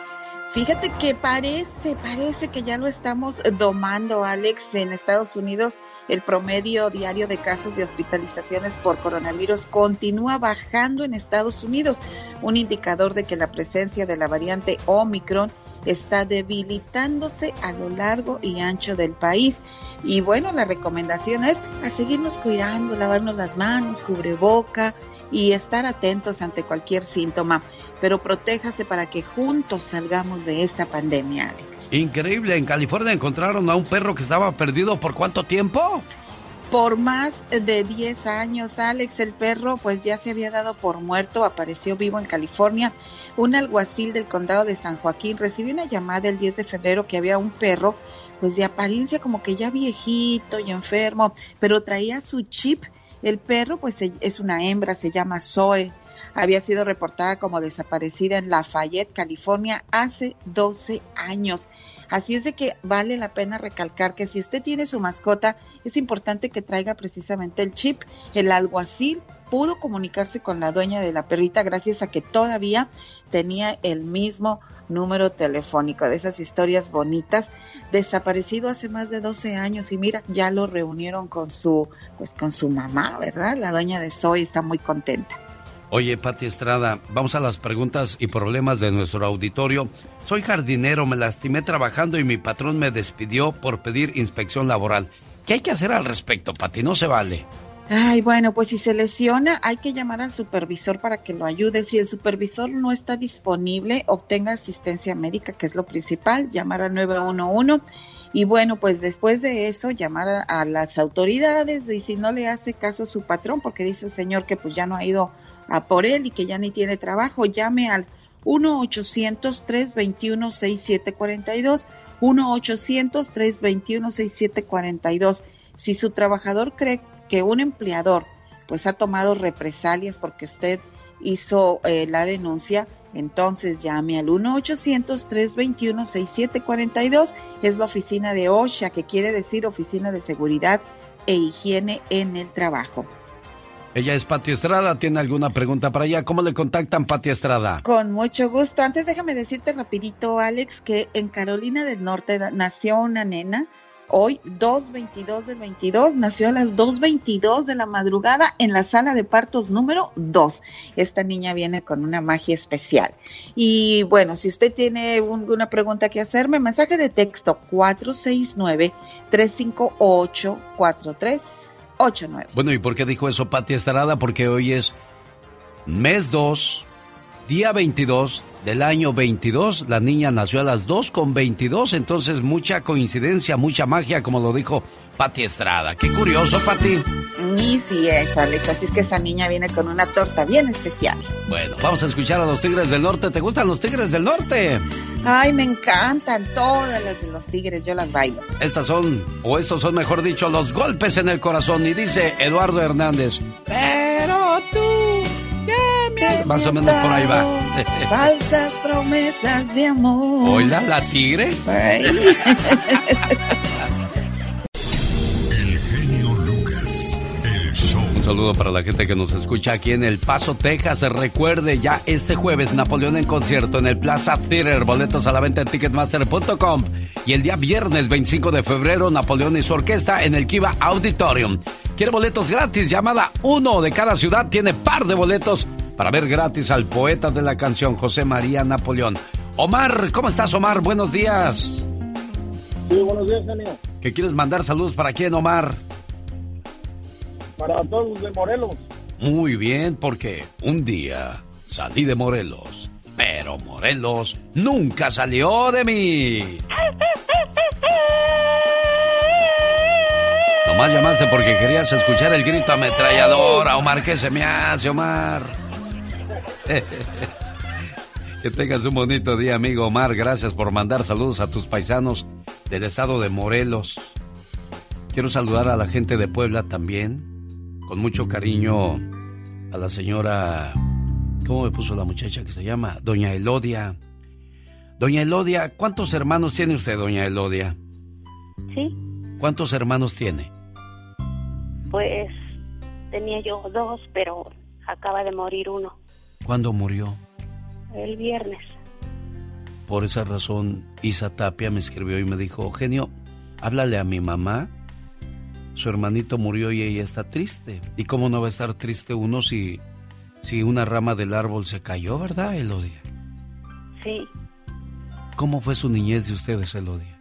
[SPEAKER 26] Fíjate que parece, parece que ya lo estamos domando, Alex. En Estados Unidos, el promedio diario de casos de hospitalizaciones por coronavirus continúa bajando en Estados Unidos, un indicador de que la presencia de la variante Omicron está debilitándose a lo largo y ancho del país. Y bueno, la recomendación es a seguirnos cuidando, lavarnos las manos, cubreboca y estar atentos ante cualquier síntoma. Pero protéjase para que juntos salgamos de esta pandemia, Alex.
[SPEAKER 1] Increíble, en California encontraron a un perro que estaba perdido por cuánto tiempo?
[SPEAKER 26] Por más de 10 años, Alex, el perro, pues ya se había dado por muerto, apareció vivo en California. Un alguacil del condado de San Joaquín recibió una llamada el 10 de febrero que había un perro, pues de apariencia como que ya viejito y enfermo, pero traía su chip. El perro, pues es una hembra, se llama Zoe. Había sido reportada como desaparecida en Lafayette, California, hace 12 años. Así es de que vale la pena recalcar que si usted tiene su mascota, es importante que traiga precisamente el chip. El alguacil pudo comunicarse con la dueña de la perrita gracias a que todavía tenía el mismo número telefónico de esas historias bonitas desaparecido hace más de 12 años y mira ya lo reunieron con su pues con su mamá verdad la dueña de Zoe está muy contenta
[SPEAKER 1] Oye, Pati Estrada, vamos a las preguntas y problemas de nuestro auditorio. Soy jardinero, me lastimé trabajando y mi patrón me despidió por pedir inspección laboral. ¿Qué hay que hacer al respecto, Pati? No se vale.
[SPEAKER 26] Ay, bueno, pues si se lesiona, hay que llamar al supervisor para que lo ayude. Si el supervisor no está disponible, obtenga asistencia médica, que es lo principal, llamar al 911. Y bueno, pues después de eso, llamar a, las autoridades y si no le hace caso a su patrón, porque dice el señor que pues ya no ha ido a por él y que ya ni tiene trabajo, llame al 1-800-321-6742, 1-800-321-6742. Si su trabajador cree que un empleador pues ha tomado represalias porque usted hizo eh, la denuncia, entonces llame al 1-800-321-6742. Es la oficina de OSHA, que quiere decir Oficina de Seguridad e Higiene en el Trabajo.
[SPEAKER 1] Ella es Pati Estrada. ¿Tiene alguna pregunta para ella? ¿Cómo le contactan, Pati Estrada?
[SPEAKER 26] Con mucho gusto. Antes déjame decirte rapidito, Alex, que en Carolina del Norte nació una nena. Hoy, 2.22 del 22, nació a las 2.22 de la madrugada en la sala de partos número 2. Esta niña viene con una magia especial. Y bueno, si usted tiene una pregunta que hacerme, mensaje de texto 469 358 43
[SPEAKER 1] bueno, ¿y por qué dijo eso Pati Estrada? Porque hoy es mes 2, día 22 del año 22. La niña nació a las 2 con 22, entonces mucha coincidencia, mucha magia, como lo dijo Pati Estrada. Qué curioso, Pati.
[SPEAKER 26] Ni si es, Alex. Así es que esa niña viene con una torta bien especial.
[SPEAKER 1] Bueno, vamos a escuchar a los Tigres del Norte. ¿Te gustan los Tigres del Norte?
[SPEAKER 26] Ay, me encantan todas las de los Tigres. Yo las bailo.
[SPEAKER 1] Estas son, o estos son, mejor dicho, los golpes en el corazón. Y dice Eduardo Hernández. Pero tú. Me Más o menos por ahí va.
[SPEAKER 26] Falsas promesas de amor.
[SPEAKER 1] ¿Oíla la tigre? Un saludo para la gente que nos escucha aquí en El Paso, Texas. Recuerde ya este jueves Napoleón en concierto en el Plaza Theater. Boletos a la venta en ticketmaster.com. Y el día viernes 25 de febrero Napoleón y su orquesta en el Kiva Auditorium. ¿Quiere boletos gratis? Llamada uno de cada ciudad tiene par de boletos para ver gratis al poeta de la canción José María Napoleón. Omar, ¿cómo estás Omar? Buenos días.
[SPEAKER 29] Sí, buenos días, genio.
[SPEAKER 1] ¿Qué quieres mandar saludos para quién, Omar?
[SPEAKER 29] para todos de Morelos.
[SPEAKER 1] Muy bien, porque un día salí de Morelos, pero Morelos nunca salió de mí. Nomás llamaste porque querías escuchar el grito ametrallador. Omar, ¿qué se me hace, Omar? Que tengas un bonito día, amigo Omar. Gracias por mandar saludos a tus paisanos del estado de Morelos. Quiero saludar a la gente de Puebla también con mucho cariño a la señora, ¿cómo me puso la muchacha que se llama? Doña Elodia. Doña Elodia, ¿cuántos hermanos tiene usted, doña Elodia?
[SPEAKER 30] Sí.
[SPEAKER 1] ¿Cuántos hermanos tiene?
[SPEAKER 31] Pues tenía yo dos, pero acaba de morir uno
[SPEAKER 1] ¿Cuándo murió?
[SPEAKER 31] el viernes.
[SPEAKER 1] Por esa razón, Isa Tapia me escribió y me dijo, genio, háblale a mi mamá. Su hermanito murió y ella está triste. ¿Y cómo no va a estar triste uno si, si una rama del árbol se cayó, verdad, Elodia?
[SPEAKER 31] Sí,
[SPEAKER 1] ¿Cómo fue su niñez de ustedes, Elodia?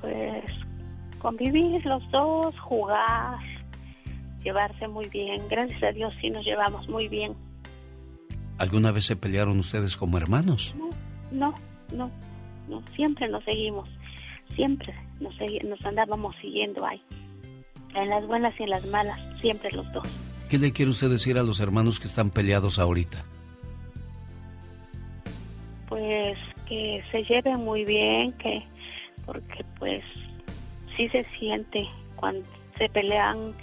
[SPEAKER 31] pues convivir los dos, jugar, llevarse muy bien. Gracias a Dios sí nos llevamos muy bien.
[SPEAKER 1] ¿Alguna vez se pelearon ustedes como hermanos?
[SPEAKER 31] No, no, no, siempre nos seguimos, siempre nos, nos andábamos siguiendo ahí. En las buenas y en las malas, siempre los dos.
[SPEAKER 1] ¿Qué le quiere usted decir a los hermanos que están peleados ahorita?
[SPEAKER 31] Pues que se lleven muy bien, que porque pues sí se siente cuando se pelean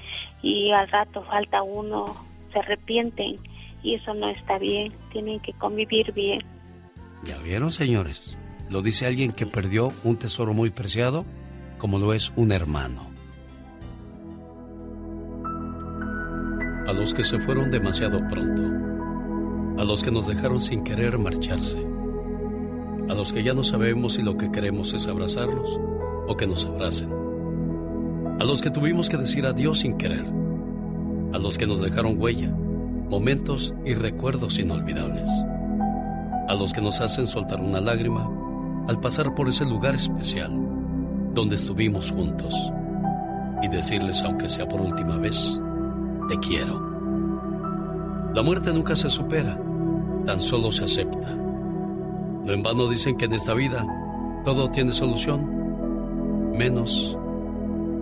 [SPEAKER 31] y al rato falta uno, se arrepienten y eso no está bien, tienen que convivir bien.
[SPEAKER 1] ¿Ya vieron, señores? Lo dice alguien que perdió un tesoro muy preciado, como lo es un hermano. A los que se fueron demasiado pronto, a los que nos dejaron sin querer marcharse, a los que ya no sabemos si lo que queremos es abrazarlos o que nos abracen, a los que tuvimos que decir adiós sin querer, a los que nos dejaron huella, momentos y recuerdos inolvidables, a los que nos hacen soltar una lágrima al pasar por ese lugar especial donde estuvimos juntos y decirles, aunque sea por última vez, te quiero. La muerte nunca se supera, tan solo se acepta. No en vano dicen que en esta vida todo tiene solución, menos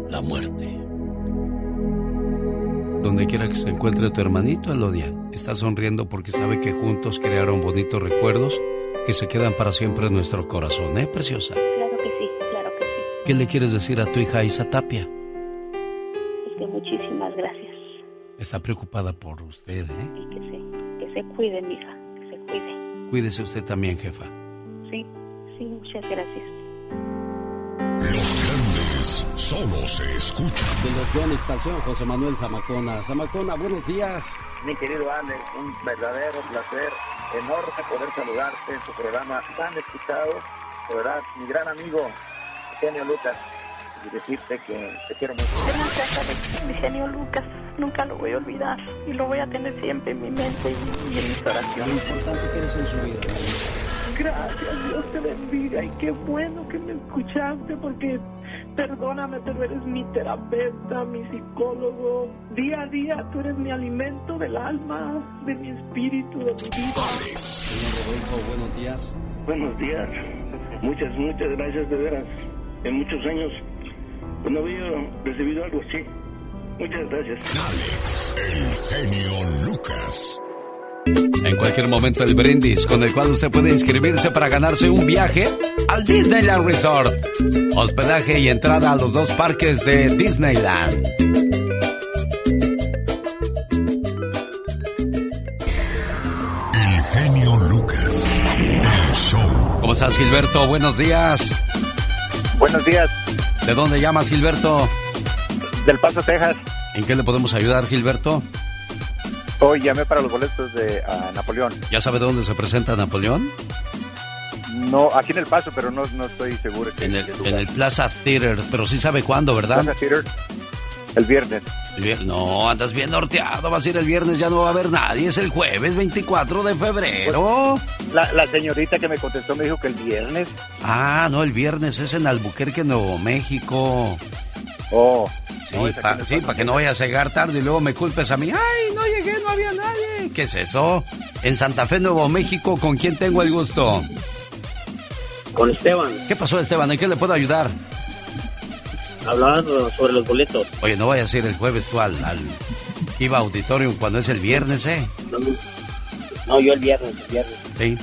[SPEAKER 1] la muerte. Donde quiera que se encuentre tu hermanito, Elodia, está sonriendo porque sabe que juntos crearon bonitos recuerdos que se quedan para siempre en nuestro corazón, ¿eh, preciosa?
[SPEAKER 31] Claro que sí, claro que sí.
[SPEAKER 1] ¿Qué le quieres decir a tu hija Isa Tapia?
[SPEAKER 31] Es que muchísimas gracias
[SPEAKER 1] Está preocupada por usted, ¿eh?
[SPEAKER 31] y que se, que se cuide, mija, que se cuide.
[SPEAKER 1] Cuídese usted también, jefa.
[SPEAKER 31] Sí, sí, muchas gracias.
[SPEAKER 3] Solo se escuchan.
[SPEAKER 17] De los Yonix al señor José Manuel Zamacona. Zamacona, buenos días.
[SPEAKER 29] Mi querido Alex, un verdadero placer, enorme poder saludarte en tu programa tan escuchado. De verdad, mi gran amigo, Eugenio Lucas, y decirte que te quiero mucho.
[SPEAKER 31] Gracias, Alex. Mi genio Lucas, nunca lo voy a olvidar y lo voy a tener siempre en mi mente y, en mis
[SPEAKER 17] Lo
[SPEAKER 31] oraciones.
[SPEAKER 17] importante que eres en su vida.
[SPEAKER 32] Gracias, Dios te bendiga y qué bueno que me escuchaste porque perdóname, pero eres mi terapeuta, mi psicólogo. Día a día tú eres mi alimento del alma, de mi espíritu, de mi vida.
[SPEAKER 17] Señor Rodolfo, buenos días.
[SPEAKER 30] Buenos días. Muchas, muchas gracias de veras. En muchos años no había recibido algo así. Muchas gracias.
[SPEAKER 3] Alex, el genio Lucas.
[SPEAKER 1] En cualquier momento el brindis con el cual usted puede inscribirse para ganarse un viaje al Disneyland Resort. Hospedaje y entrada a los dos parques de Disneyland.
[SPEAKER 3] El genio Lucas. El show.
[SPEAKER 1] ¿Cómo estás, Gilberto? Buenos días.
[SPEAKER 29] Buenos días.
[SPEAKER 1] ¿De dónde llamas, Gilberto?
[SPEAKER 29] Del Paso, Texas.
[SPEAKER 1] ¿En qué le podemos ayudar, Gilberto?
[SPEAKER 29] Hoy llamé para los boletos de ah, Napoleón.
[SPEAKER 1] ¿Ya sabe dónde se presenta Napoleón?
[SPEAKER 29] No, aquí en El Paso, pero no, no estoy seguro. que-
[SPEAKER 1] En el, en Plaza Theater, pero sí sabe cuándo, ¿verdad?
[SPEAKER 29] Plaza Theater, el viernes.
[SPEAKER 1] No, andas bien norteado, vas a ir el viernes, ya no va a haber nadie, es el jueves 24 de febrero.
[SPEAKER 29] La, la señorita que me contestó me dijo que el viernes.
[SPEAKER 1] Ah, no, el viernes es en Albuquerque, Nuevo México.
[SPEAKER 29] Oh.
[SPEAKER 1] Sí,
[SPEAKER 29] no,
[SPEAKER 1] pa- para que no vayas a llegar tarde y luego me culpes a mí. ¡Ay, no llegué, no había nadie! ¿Qué es eso? En Santa Fe, Nuevo México, ¿con quién tengo el gusto?
[SPEAKER 33] Con Esteban,
[SPEAKER 1] ¿Qué pasó, Esteban? ¿En qué le puedo ayudar?
[SPEAKER 33] hablando sobre los boletos.
[SPEAKER 1] Oye, no vayas a ir el jueves tú al, al Kiva Auditorium cuando es el viernes, ¿eh?
[SPEAKER 33] No, no, yo el viernes, el viernes.
[SPEAKER 1] Sí.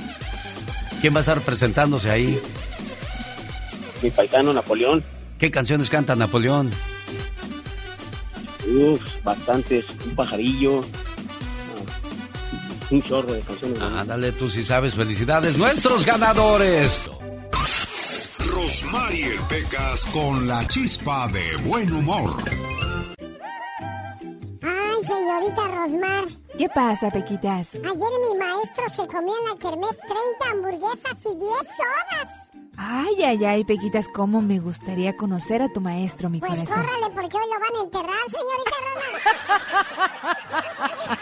[SPEAKER 1] ¿Quién va a estar presentándose ahí?
[SPEAKER 33] Mi paisano Napoleón.
[SPEAKER 1] ¿Qué canciones canta Napoleón?
[SPEAKER 33] Uf, bastantes. Un pajarillo. ah, Un chorro de canciones.
[SPEAKER 1] Ándale, tú sí sabes. Felicidades, nuestros ganadores.
[SPEAKER 3] Rosmarie Pecas con la chispa de buen humor.
[SPEAKER 7] Señorita Rosmar.
[SPEAKER 8] ¿Qué pasa, Pequitas?
[SPEAKER 7] Ayer mi maestro se comió en la kermés 30 hamburguesas y 10 sodas.
[SPEAKER 8] Ay, ay, ay, Pequitas, cómo me gustaría conocer a tu maestro, mi
[SPEAKER 7] Pues
[SPEAKER 8] corazón.
[SPEAKER 7] córrale, porque hoy lo van a enterrar, señorita Rosmar. [laughs]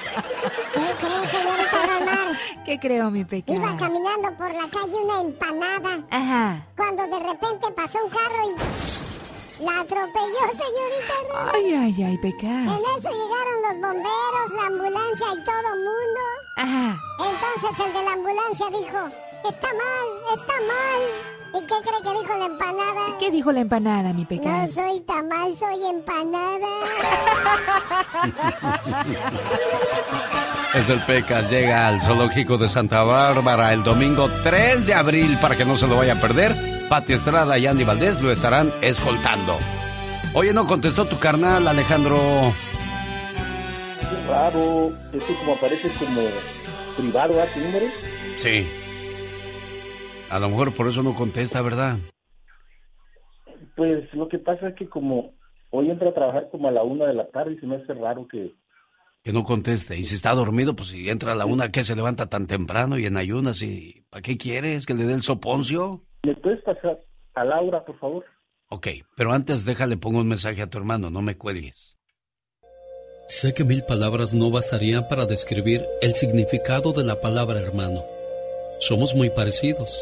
[SPEAKER 7] ¿Qué cree, señorita Rosmar?
[SPEAKER 8] ¿Qué creo, mi Pequitas?
[SPEAKER 7] Iba caminando por la calle una empanada.
[SPEAKER 8] Ajá.
[SPEAKER 7] Cuando de repente pasó un carro y la atropelló, señorita Rosmar.
[SPEAKER 8] Ay, ay, ay,
[SPEAKER 7] En
[SPEAKER 8] Pecas.
[SPEAKER 7] eso llegaron los bomberos, la ambulancia y todo mundo.
[SPEAKER 8] Ajá.
[SPEAKER 7] Entonces el de la ambulancia dijo, está mal, está mal. ¿Y qué cree que dijo la empanada?
[SPEAKER 8] ¿Qué dijo la empanada, mi
[SPEAKER 7] No
[SPEAKER 8] Pecas?
[SPEAKER 7] soy tamal, soy empanada. [laughs]
[SPEAKER 1] Es el Pecas, llega al zoológico de Santa Bárbara el domingo 3 de abril para que no se lo vaya a perder. Pati Estrada y Andy Valdés lo estarán escoltando. Oye, ¿no contestó tu carnal, Alejandro?
[SPEAKER 33] Es raro, es que como aparece como privado, tu número?
[SPEAKER 1] Sí. A lo mejor por eso no contesta, ¿verdad?
[SPEAKER 33] Pues lo que pasa es que como hoy entra a trabajar como a la una de la tarde y se me hace raro que...
[SPEAKER 1] Que no conteste. Y si está dormido, pues si entra a la una, ¿qué se levanta tan temprano y en ayunas? y ¿Para qué quieres? ¿Que le dé el soponcio?
[SPEAKER 33] ¿Me puedes pasar a Laura, por favor?
[SPEAKER 1] Ok, pero antes déjale pongo un mensaje a tu hermano, no me cuelgues.
[SPEAKER 34] Sé que mil palabras no bastarían para describir el significado de la palabra hermano. Somos muy parecidos.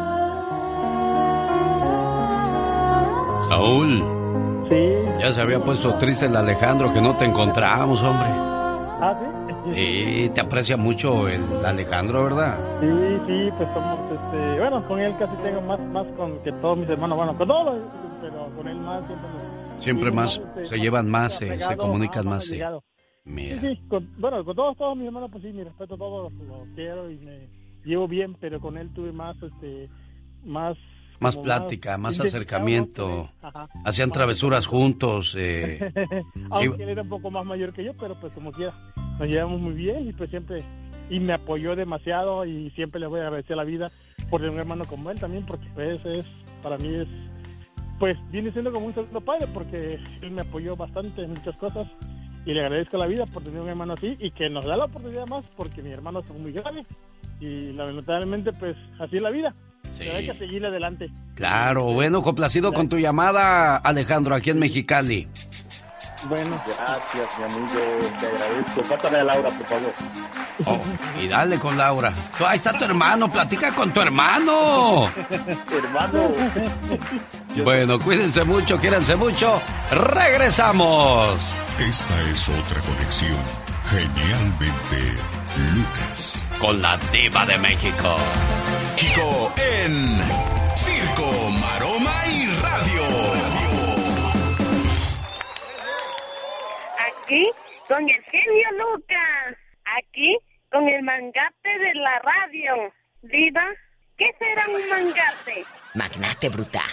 [SPEAKER 1] Saúl.
[SPEAKER 22] Sí.
[SPEAKER 1] Ya se había puesto triste el Alejandro que no te encontramos, hombre.
[SPEAKER 22] ¿Ah, sí?
[SPEAKER 1] Sí, te aprecia mucho el Alejandro, ¿verdad?
[SPEAKER 22] Sí, sí, pues somos, este, bueno, con él casi tengo más, más con que todos mis hermanos, bueno, con todos, pero con él más siempre.
[SPEAKER 1] Siempre
[SPEAKER 22] sí,
[SPEAKER 1] más,
[SPEAKER 22] este,
[SPEAKER 1] se llevan más, se, se comunican
[SPEAKER 22] más
[SPEAKER 1] sí. Mira.
[SPEAKER 22] Sí, sí, con- bueno, con todos, todos mis hermanos, pues sí, mi respeto a todos, lo quiero y me llevo bien, pero con él tuve más, este, más...
[SPEAKER 1] Más plática, más acercamiento.
[SPEAKER 22] Ajá.
[SPEAKER 1] Hacían travesuras juntos. Eh, [laughs]
[SPEAKER 22] Aunque
[SPEAKER 1] sí.
[SPEAKER 22] él era un poco más mayor que yo, pero pues como quiera, nos llevamos muy bien y pues siempre, y me apoyó demasiado y siempre le voy a agradecer la vida por tener un hermano como él también, porque pues es, para mí es, pues viene siendo como un segundo padre, porque él me apoyó bastante en muchas cosas y le agradezco la vida por tener un hermano así y que nos da la oportunidad más, porque mi hermano es muy grande y lamentablemente pues así es la vida. Pero hay que seguir adelante.
[SPEAKER 1] Claro, bueno, complacido con tu llamada, Alejandro, aquí en Mexicali.
[SPEAKER 22] Bueno.
[SPEAKER 33] Gracias, mi amigo, te agradezco. Pásame a Laura, por favor.
[SPEAKER 1] Oh, y dale con Laura. Ahí está tu hermano, platica con tu hermano. [laughs]
[SPEAKER 33] Hermano.
[SPEAKER 1] Bueno, cuídense mucho, quiéranse mucho. Regresamos.
[SPEAKER 3] Esta es otra conexión. Genialmente, Lucas.
[SPEAKER 1] Con la diva de México.
[SPEAKER 3] México en Circo, Maroma y Radio.
[SPEAKER 35] Aquí con el genio Lucas. Aquí con el mangate de la radio. Diva, ¿qué será un mangate?
[SPEAKER 36] Magnate bruta.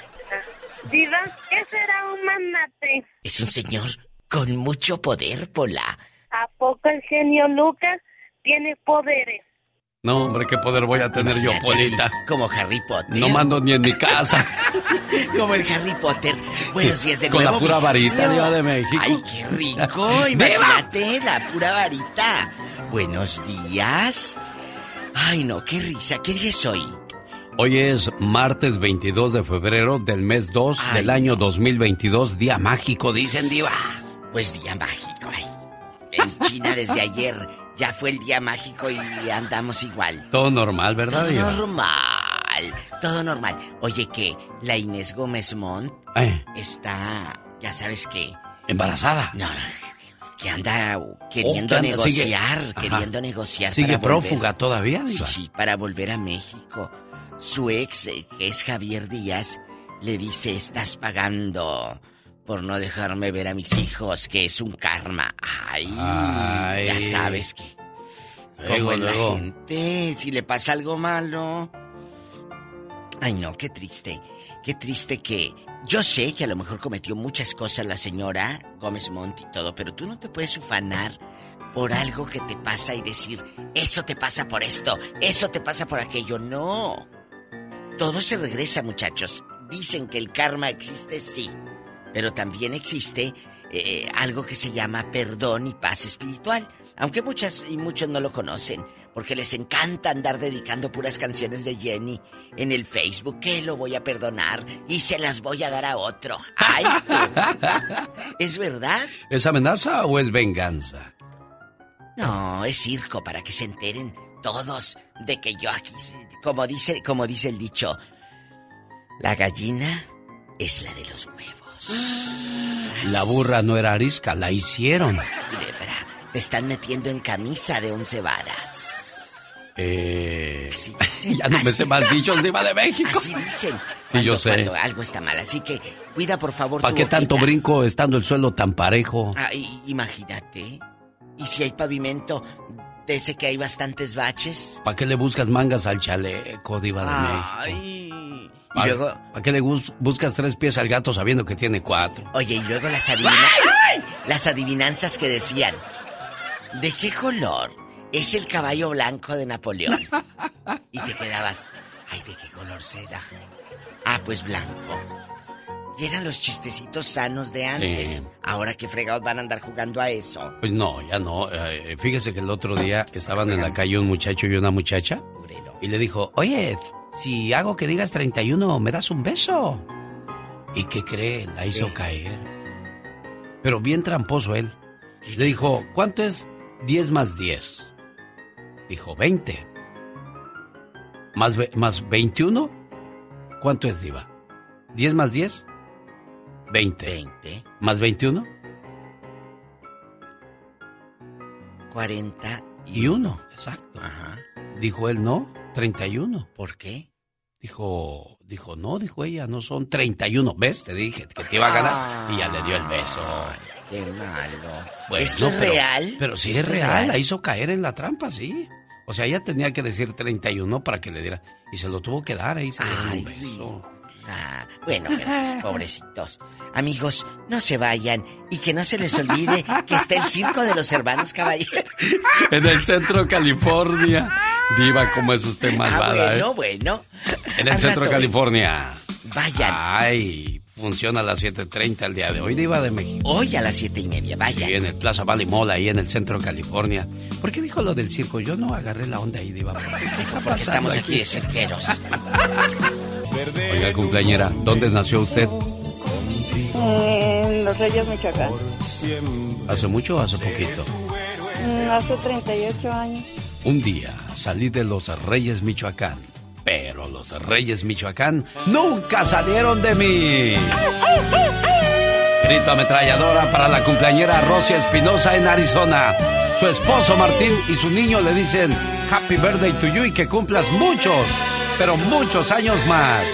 [SPEAKER 35] Diva, ¿qué será un manate?
[SPEAKER 36] Es un señor con mucho poder, Pola.
[SPEAKER 35] ¿A poco el genio Lucas tiene poderes?
[SPEAKER 1] No, hombre, qué poder voy a tener yo, Polita.
[SPEAKER 36] Como Harry Potter.
[SPEAKER 1] No mando ni en mi casa. [laughs]
[SPEAKER 36] Como el Harry Potter. Buenos días de
[SPEAKER 1] Con
[SPEAKER 36] nuevo.
[SPEAKER 1] la pura varita, diva de México.
[SPEAKER 36] Ay, qué rico. [laughs] Imagínate, la pura varita. Buenos días. Ay, no, qué risa. ¿Qué día es hoy?
[SPEAKER 1] Hoy es martes 22 de febrero del mes 2 del año 2022, día mágico, dicen diva.
[SPEAKER 36] Pues día mágico, ay. En China desde ayer ya fue el día mágico y andamos igual.
[SPEAKER 1] Todo normal, ¿verdad,
[SPEAKER 36] Todo
[SPEAKER 1] diva?
[SPEAKER 36] normal, todo normal. Oye, que la Inés Gómez Mont
[SPEAKER 1] Eh,
[SPEAKER 36] está, ya sabes qué.
[SPEAKER 1] embarazada.
[SPEAKER 36] No, no, que anda queriendo
[SPEAKER 1] Oh, que anda, sigue-
[SPEAKER 36] negociar, queriendo negociar.
[SPEAKER 1] Sigue
[SPEAKER 36] para volver.
[SPEAKER 1] prófuga todavía,
[SPEAKER 36] Sí,
[SPEAKER 1] diva.
[SPEAKER 36] sí, para volver a México. Su ex, eh, que es Javier Díaz, le dice, estás pagando por no dejarme ver a mis hijos, que es un karma. Ay,
[SPEAKER 1] Ay.
[SPEAKER 36] ya sabes que... Como la gente, si le pasa algo malo... Ay, no, qué triste. Qué triste que... Yo sé que a lo mejor cometió muchas cosas la señora Gómez Montt y todo, pero tú no te puedes ufanar por algo que te pasa y decir, eso te pasa por esto, eso te pasa por aquello. No. Todo se regresa, muchachos. Dicen que el karma existe, sí. Pero también existe eh, algo que se llama perdón y paz espiritual. Aunque muchas y muchos no lo conocen. Porque les encanta andar dedicando puras canciones de Jenny en el Facebook. Que lo voy a perdonar y se las voy a dar a otro. ¡Ay! [laughs] ¿Es verdad?
[SPEAKER 1] ¿Es amenaza o es venganza?
[SPEAKER 36] No, es circo para que se enteren todos de que yo aquí, como dice, como dice el dicho, la gallina es la de los huevos.
[SPEAKER 1] La burra no era arisca, la hicieron.
[SPEAKER 36] Culebra, te están metiendo en camisa de once varas.
[SPEAKER 1] Eh, [laughs] ya no me sé más dichos de de México.
[SPEAKER 36] Así dicen.
[SPEAKER 1] Sí, yo sé.
[SPEAKER 36] Cuando algo está mal, así que cuida por favor
[SPEAKER 1] ¿Para qué tanto
[SPEAKER 36] boquita.
[SPEAKER 1] brinco estando el suelo tan parejo?
[SPEAKER 36] Ah, y- imagínate. ¿Y si hay pavimento ese que hay bastantes baches?
[SPEAKER 1] ¿Para qué le buscas mangas al chaleco, Diva de México?
[SPEAKER 36] Ay. Y
[SPEAKER 1] ¿Para,
[SPEAKER 36] luego,
[SPEAKER 1] ¿para qué le gus- buscas tres pies al gato sabiendo que tiene cuatro?
[SPEAKER 36] oye, y luego las adivinanzas. Las adivinanzas que decían. ¿De qué color es el caballo blanco de Napoleón? [laughs] Y te quedabas. Ay, ¿de qué color será? Ah, pues blanco. Y eran los chistecitos sanos de antes.
[SPEAKER 1] Sí.
[SPEAKER 36] Ahora qué fregados van a andar jugando a eso.
[SPEAKER 1] Pues no, ya no. Eh, fíjese que el otro día estaban en la calle un muchacho y una muchacha. Y le dijo, oye, si hago que digas 31, ¿me das un beso? ¿Y qué cree? La hizo
[SPEAKER 36] ¿Qué?
[SPEAKER 1] caer. Pero bien tramposo él. Le dijo, ¿cuánto es 10 más 10? Dijo, 20. ¿Más, ve- más 21? ¿Cuánto es, Diva? ¿10 más 10? 20.
[SPEAKER 36] 20.
[SPEAKER 1] ¿Más 21?
[SPEAKER 36] 40
[SPEAKER 1] Y uno, exacto.
[SPEAKER 36] Ajá.
[SPEAKER 1] Dijo él, no, 31.
[SPEAKER 36] ¿Por qué?
[SPEAKER 1] Dijo, dijo, no, dijo ella, no son 31. ¿Ves? Te dije que te iba a ganar. Y ya le dio el beso.
[SPEAKER 36] Qué malo.
[SPEAKER 1] Bueno,
[SPEAKER 36] ¿Esto es
[SPEAKER 1] pero-
[SPEAKER 36] real?
[SPEAKER 1] Pero sí
[SPEAKER 36] ¿Esto
[SPEAKER 1] es real, la hizo caer en la trampa, sí. O sea, ella tenía que decir 31 para que le diera. Y se lo tuvo que dar, ahí se le dio un beso.
[SPEAKER 36] Ah, bueno, pero pues, [laughs] pobrecitos. Amigos, no se vayan y que no se les olvide que está el circo de los hermanos caballeros.
[SPEAKER 1] En el centro California. Diva, ¿cómo es usted
[SPEAKER 36] Ah,
[SPEAKER 1] malvada,
[SPEAKER 36] bueno,
[SPEAKER 1] eh?
[SPEAKER 36] bueno.
[SPEAKER 1] En el
[SPEAKER 36] Al
[SPEAKER 1] centro
[SPEAKER 36] rato-
[SPEAKER 1] California.
[SPEAKER 36] Vayan.
[SPEAKER 1] Ay, funciona a las 7.30 el día de hoy, Diva de México.
[SPEAKER 36] Hoy a las siete y media, vayan.
[SPEAKER 1] Sí, en el Plaza Valley Mall, ahí en el centro California. ¿Por qué dijo lo del circo? Yo no agarré la onda ahí, Diva. ¿Qué está
[SPEAKER 36] Porque estamos aquí de cirqueros. [laughs]
[SPEAKER 1] Oiga, cumpleañera, ¿dónde nació usted?
[SPEAKER 37] En Los Reyes, Michoacán.
[SPEAKER 1] ¿Hace mucho o hace poquito?
[SPEAKER 37] Mm, Hace 38 años.
[SPEAKER 1] Un día salí de los Reyes Michoacán, pero los Reyes Michoacán nunca salieron de mí. Grito ametralladora para la cumpleañera Rosy Espinosa en Arizona. Su esposo Martín y su niño le dicen Happy Birthday to you y que cumplas muchos, pero muchos años más.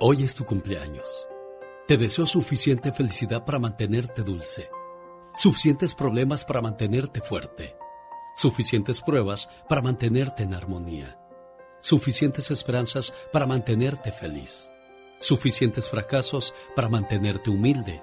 [SPEAKER 38] Hoy es tu cumpleaños. Te deseo suficiente felicidad para mantenerte dulce, suficientes problemas para mantenerte fuerte, suficientes pruebas para mantenerte en armonía, suficientes esperanzas para mantenerte feliz, suficientes fracasos para mantenerte humilde,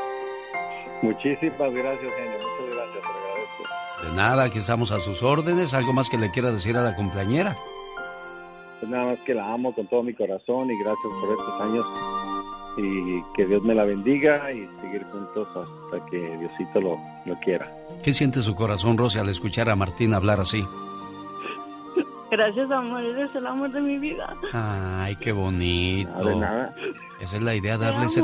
[SPEAKER 33] Muchísimas gracias, genio. Muchas gracias, te agradezco.
[SPEAKER 1] De nada, aquí estamos a sus órdenes. ¿Algo más que le quiera decir a la cumpleañera?
[SPEAKER 33] Pues nada más que la amo con todo mi corazón y gracias por estos años. Y que Dios me la bendiga y seguir juntos hasta que Diosito lo, lo quiera.
[SPEAKER 1] ¿Qué siente su corazón, Rosy, al escuchar a Martín hablar así?
[SPEAKER 39] Gracias, amor, eres el amor de mi vida.
[SPEAKER 1] Ay, qué bonito.
[SPEAKER 33] De nada.
[SPEAKER 1] Esa es la idea, darle ese.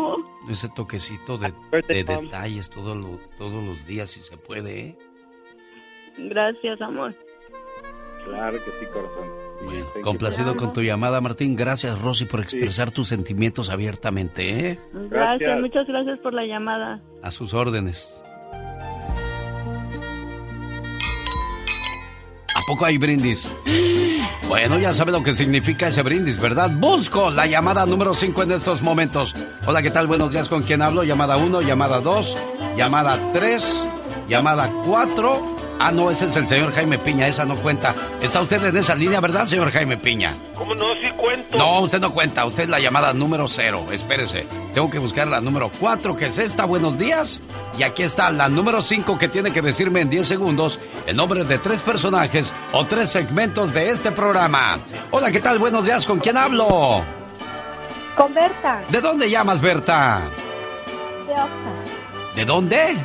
[SPEAKER 1] Ese toquecito de, detalles todos los, todos los días, si se puede, ¿eh?
[SPEAKER 39] Gracias, amor.
[SPEAKER 33] Claro que sí, corazón. You.
[SPEAKER 1] Complacido con tu llamada, Martín. Gracias, Rosy, por expresar tus sentimientos abiertamente, ¿eh?
[SPEAKER 39] Gracias,
[SPEAKER 33] Gracias.
[SPEAKER 39] muchas gracias por la llamada.
[SPEAKER 1] A sus órdenes. Poco hay brindis? Bueno, ya sabe lo que significa ese brindis, ¿verdad? Busco la llamada número 5 en estos momentos. Hola, ¿qué tal? Buenos días, ¿con quién hablo? Llamada 1, llamada 2, llamada 3, llamada 4. Ah, no, ese es el señor Jaime Piña, esa no cuenta. Está usted en esa línea, ¿verdad, señor Jaime Piña?
[SPEAKER 9] ¿Cómo no? Sí cuento.
[SPEAKER 1] No, usted no cuenta, usted es la llamada número cero. Espérese, tengo que buscar la número cuatro, que es esta, buenos días. Y aquí está la número cinco, que tiene que decirme en 10 segundos el nombre de tres personajes o tres segmentos de este programa. Hola, ¿qué tal? Buenos días, ¿con quién hablo?
[SPEAKER 40] Con Berta,
[SPEAKER 1] ¿De dónde llamas, Berta?
[SPEAKER 40] de Oxnard.
[SPEAKER 1] ¿De dónde?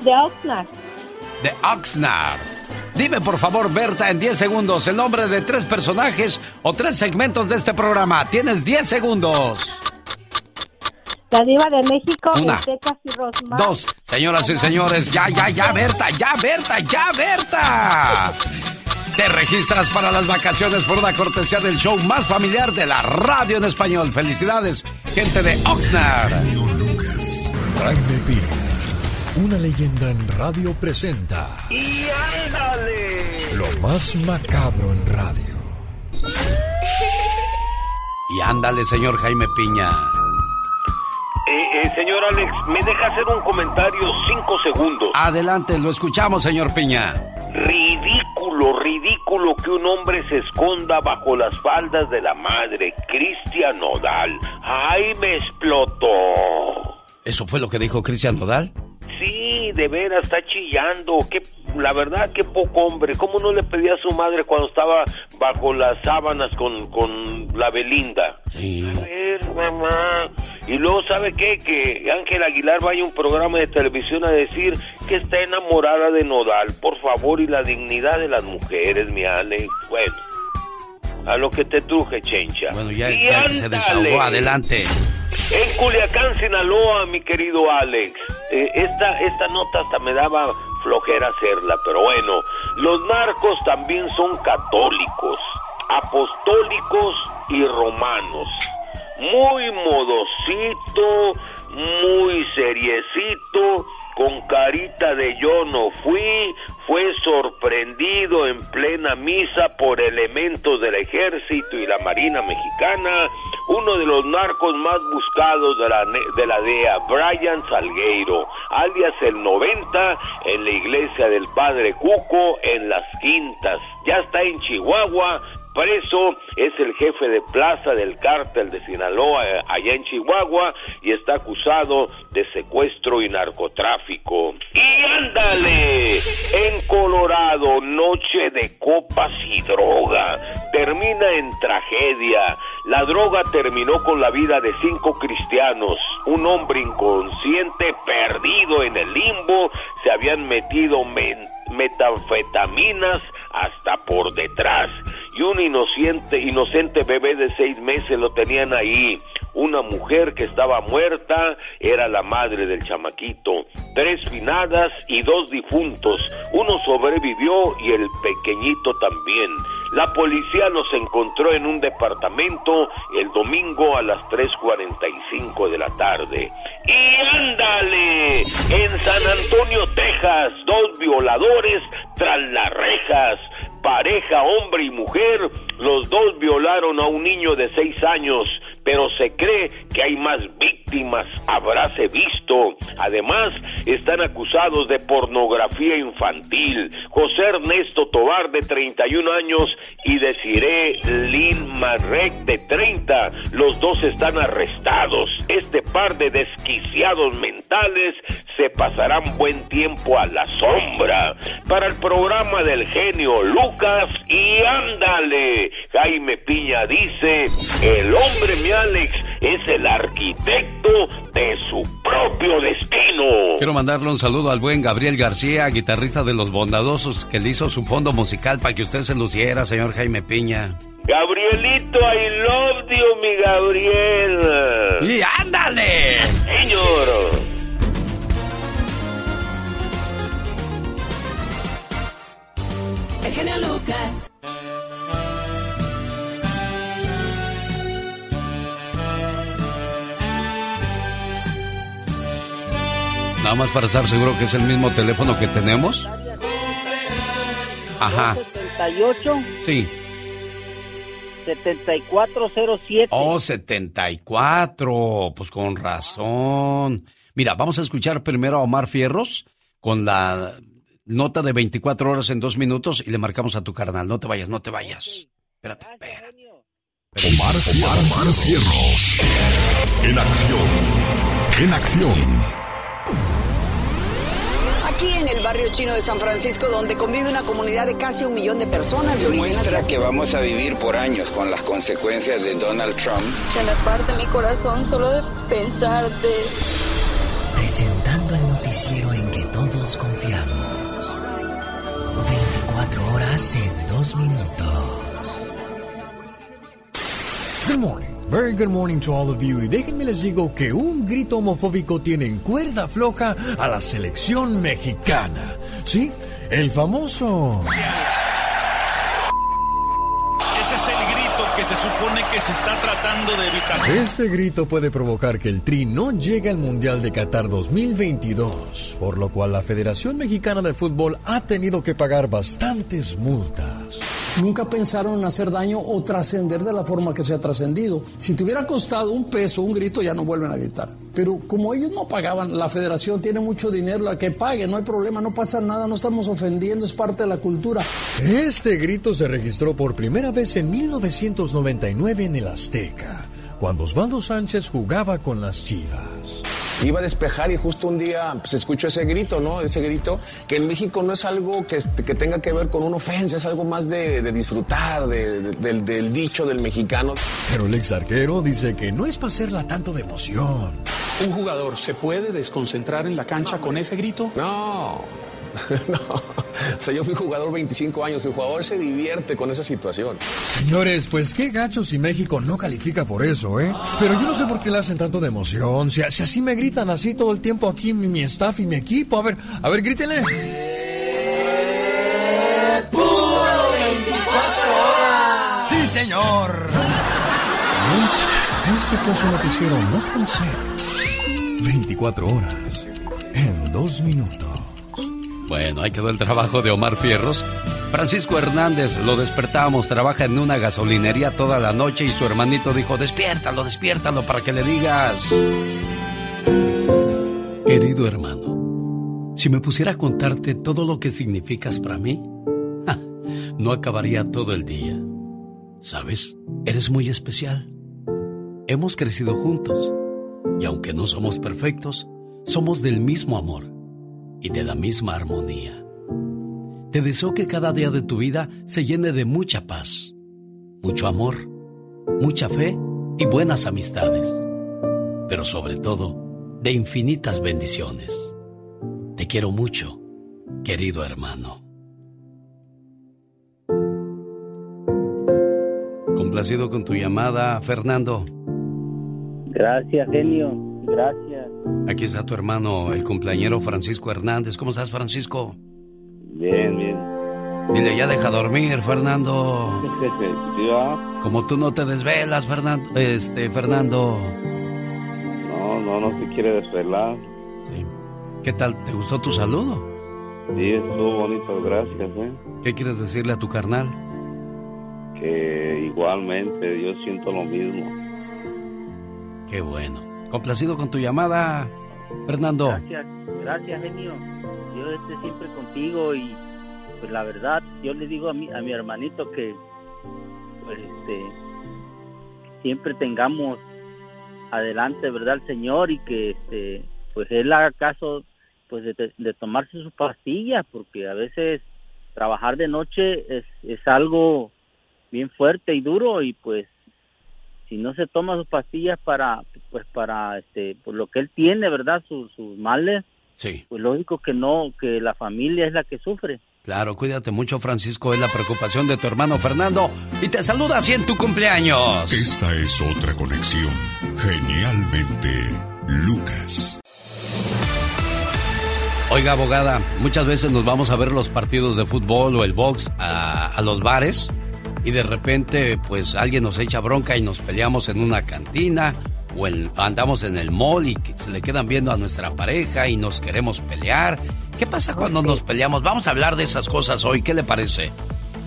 [SPEAKER 40] De Oxnard.
[SPEAKER 1] De Oxnard. Dime, por favor, Berta, en 10 segundos, el nombre de tres personajes o tres segmentos de este programa. Tienes 10 segundos.
[SPEAKER 40] La diva de México,
[SPEAKER 1] Una.
[SPEAKER 40] Aztecas y Rosmar.
[SPEAKER 1] Dos, señoras y señores, ya, ya, ya, Berta, ya, Berta, ya, Berta. Te registras para las vacaciones por una cortesía del show más familiar de la radio en español. Felicidades, gente de Oxnard.
[SPEAKER 11] Piña, una leyenda en radio presenta
[SPEAKER 9] ¡Y ándale!
[SPEAKER 11] lo más macabro en radio.
[SPEAKER 1] Y ándale, señor Jaime Piña.
[SPEAKER 9] Eh, eh, señor Alex, ¿me deja hacer un comentario cinco segundos?
[SPEAKER 1] Adelante, lo escuchamos, señor Piña.
[SPEAKER 9] Ridículo, ridículo que un hombre se esconda bajo las faldas de la madre, Cristian Nodal. ¡Ay, me explotó!
[SPEAKER 1] ¿Eso fue lo que dijo Cristian Nodal?
[SPEAKER 9] Sí, de veras, está chillando. Qué, la verdad, qué poco hombre. ¿Cómo no le pedía a su madre cuando estaba bajo las sábanas con, con la Belinda?
[SPEAKER 1] Sí.
[SPEAKER 9] A ver, mamá. Y luego, ¿sabe qué? Que Ángel Aguilar vaya a un programa de televisión a decir que está enamorada de Nodal. Por favor, y la dignidad de las mujeres, mi Alex. Bueno, a lo que te truje, chencha.
[SPEAKER 1] Bueno, ya,
[SPEAKER 9] Y
[SPEAKER 1] ya que se desahogó, adelante.
[SPEAKER 9] En Culiacán, Sinaloa, mi querido Alex. Eh, esta, esta nota hasta me daba flojera hacerla, pero bueno, los narcos también son católicos, apostólicos y romanos. Muy modosito, muy seriecito, con carita de yo no fui, fue sorprendido en plena misa por elementos del ejército y la marina mexicana, uno de los narcos más buscados de la, de la DEA, Brian Salgueiro, alias el 90, en la iglesia del Padre Cuco, en Las Quintas. Ya está en Chihuahua, preso, es el jefe de plaza del cártel de Sinaloa eh, allá en Chihuahua y está acusado de secuestro y narcotráfico. Y ándale, en Colorado, noche de copas y droga, termina en tragedia. La droga terminó con la vida de cinco cristianos. Un hombre inconsciente, perdido en el limbo, se habían metido metanfetaminas hasta por detrás. Y un inocente, inocente bebé de seis meses lo tenían ahí. Una mujer que estaba muerta era la madre del chamaquito. Tres finadas y dos difuntos. Uno sobrevivió y el pequeñito también. La policía los encontró en un departamento el domingo a las 3.45 de la tarde. Y ándale, en San Antonio, Texas, dos violadores tras las rejas. Pareja, hombre y mujer, los dos violaron a un niño de seis años, pero se cree que hay más víctimas, habráse visto. Además, están acusados de pornografía infantil. José Ernesto Tobar, de 31 años, y Desiree Lynn Marek, de 30. Los dos están arrestados. Este par de desquiciados mentales se pasarán buen tiempo a la sombra. Para el programa del genio Lucas, y ándale, Jaime Piña dice, el hombre, mi Alex, es el arquitecto
[SPEAKER 41] de su propio destino.
[SPEAKER 1] Quiero mandarle un saludo al buen Gabriel García, guitarrista de Los Bondadosos, que le hizo su fondo musical para que usted se luciera, señor Jaime Piña.
[SPEAKER 41] Gabrielito, I love you, mi Gabriel.
[SPEAKER 1] ¡Y ándale!
[SPEAKER 41] Señor.
[SPEAKER 27] El genio Lucas.
[SPEAKER 1] Nada más para estar seguro que es el mismo teléfono que tenemos. Ajá.
[SPEAKER 42] 78
[SPEAKER 1] Sí.
[SPEAKER 42] 7407.
[SPEAKER 1] Oh, 74. Pues con razón. Mira, vamos a escuchar primero a Omar Fierros con la nota de 24 horas en dos minutos y le marcamos a tu carnal. No te vayas, no te vayas. Espérate, espérate.
[SPEAKER 3] Omar, Omar, Omar Cierros. En acción. En acción.
[SPEAKER 43] Aquí en el barrio chino de San Francisco, donde convive una comunidad de casi un millón de personas de origen
[SPEAKER 44] Muestra
[SPEAKER 43] asiático.
[SPEAKER 44] que vamos a vivir por años con las consecuencias de Donald Trump.
[SPEAKER 39] Se me parte mi corazón solo de pensarte.
[SPEAKER 45] Presentando el noticiero en que todos confiamos. 24 horas en 2 minutos.
[SPEAKER 11] Good morning. Very good morning to all of you. Y déjenme les digo que un grito homofóbico tiene en cuerda floja a la selección mexicana. ¿Sí? El famoso...
[SPEAKER 46] Ese es el grito que se supone que se está tratando de evitar.
[SPEAKER 11] Este grito puede provocar que el Tri no llegue al Mundial de Qatar 2022, por lo cual la Federación Mexicana de Fútbol ha tenido que pagar bastantes multas.
[SPEAKER 47] Nunca pensaron en hacer daño o trascender de la forma que se ha trascendido. Si te hubiera costado un peso, un grito, ya no vuelven a gritar. Pero como ellos no pagaban, la federación tiene mucho dinero, la que pague, no hay problema, no pasa nada, no estamos ofendiendo, es parte de la cultura.
[SPEAKER 11] Este grito se registró por primera vez en 1999 en el Azteca, cuando Osvaldo Sánchez jugaba con las Chivas.
[SPEAKER 48] Iba a despejar y justo un día pues, escucho ese grito, ¿no? Ese grito que en México no es algo que, que tenga que ver con una ofensa, es algo más de, de disfrutar de- de- del, del dicho del mexicano.
[SPEAKER 11] Pero el ex arquero dice que no es para hacerla tanto de emoción.
[SPEAKER 49] ¿Un jugador se puede desconcentrar en la cancha con ese grito?
[SPEAKER 48] No, [laughs] no. O sea, yo fui jugador 25 años, el jugador se divierte con esa situación.
[SPEAKER 11] Señores, pues qué gacho si México no califica por eso, ¿eh? Pero yo no sé por qué le hacen tanto de emoción. Si, si así me gritan así todo el tiempo aquí mi, mi staff y mi equipo. A ver, a ver, grítenle.
[SPEAKER 27] ¡Puro 24 horas!
[SPEAKER 11] ¡Sí, señor! Este fue su noticiero no tan serio. 24 horas en dos minutos.
[SPEAKER 1] Bueno, ahí quedó el trabajo de Omar Fierros. Francisco Hernández, lo despertamos, trabaja en una gasolinería toda la noche y su hermanito dijo, despiértalo, despiértalo para que le digas. Querido hermano, si me pusiera a contarte todo lo que significas para mí, no acabaría todo el día. ¿Sabes? Eres muy especial. Hemos crecido juntos y aunque no somos perfectos, somos del mismo amor y de la misma armonía. Te deseo que cada día de tu vida se llene de mucha paz, mucho amor, mucha fe y buenas amistades, pero sobre todo de infinitas bendiciones. Te quiero mucho, querido hermano. Complacido con tu llamada, Fernando.
[SPEAKER 42] Gracias, genio. Gracias.
[SPEAKER 1] Aquí está tu hermano, el cumpleañero Francisco Hernández. ¿Cómo estás, Francisco?
[SPEAKER 30] Bien, bien.
[SPEAKER 1] Dile, ya deja dormir, Fernando. [laughs] Como tú no te desvelas, Fernando. Este, Fernando.
[SPEAKER 30] No, no, no se quiere desvelar.
[SPEAKER 1] Sí. ¿Qué tal? ¿Te gustó tu saludo?
[SPEAKER 30] Sí, estuvo bonito, gracias, ¿eh?
[SPEAKER 1] ¿Qué quieres decirle a tu carnal?
[SPEAKER 30] Que igualmente yo siento lo mismo.
[SPEAKER 1] Qué bueno. Complacido con tu llamada, Fernando.
[SPEAKER 42] Gracias, gracias, genio. Yo esté siempre contigo y pues la verdad, yo le digo a mi, a mi hermanito que pues este siempre tengamos adelante, ¿verdad? El Señor y que este pues él haga caso pues de, de tomarse sus pastillas porque a veces trabajar de noche es, es algo bien fuerte y duro y pues si no se toma sus pastillas para pues para este por lo que él tiene, ¿verdad? Sus, sus males.
[SPEAKER 1] Sí.
[SPEAKER 42] Pues lógico que no, que la familia es la que sufre.
[SPEAKER 1] Claro, cuídate mucho, Francisco. Es la preocupación de tu hermano Fernando. Y te saluda así en tu cumpleaños.
[SPEAKER 3] Esta es otra conexión. Genialmente, Lucas.
[SPEAKER 1] Oiga, abogada, muchas veces nos vamos a ver los partidos de fútbol o el box a, a los bares y de repente pues alguien nos echa bronca y nos peleamos en una cantina o andamos en el mall y se le quedan viendo a nuestra pareja y nos queremos pelear. ¿Qué pasa cuando nos peleamos? Vamos a hablar de esas cosas hoy. ¿Qué le parece?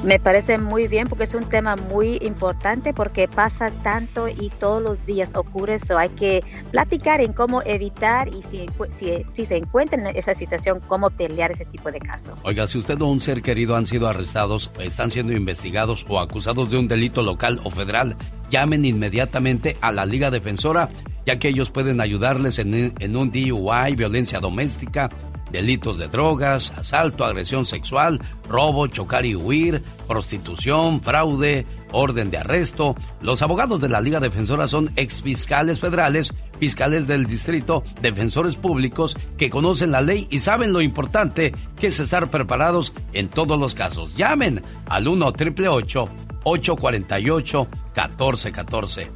[SPEAKER 50] Me parece muy bien porque es un tema muy importante porque pasa tanto y todos los días ocurre eso. Hay que platicar en cómo evitar y si, si, si se encuentra en esa situación, cómo pelear ese tipo de casos.
[SPEAKER 1] Oiga, si usted o un ser querido han sido arrestados, están siendo investigados o acusados de un delito local o federal, llamen inmediatamente a la Liga Defensora, ya que ellos pueden ayudarles en, en un DUI, violencia doméstica, delitos de drogas, asalto, agresión sexual, robo, chocar y huir, prostitución, fraude, orden de arresto. Los abogados de la Liga Defensora son exfiscales federales, fiscales del distrito, defensores públicos que conocen la ley y saben lo importante que es estar preparados en todos los casos. Llamen al 1 848 1414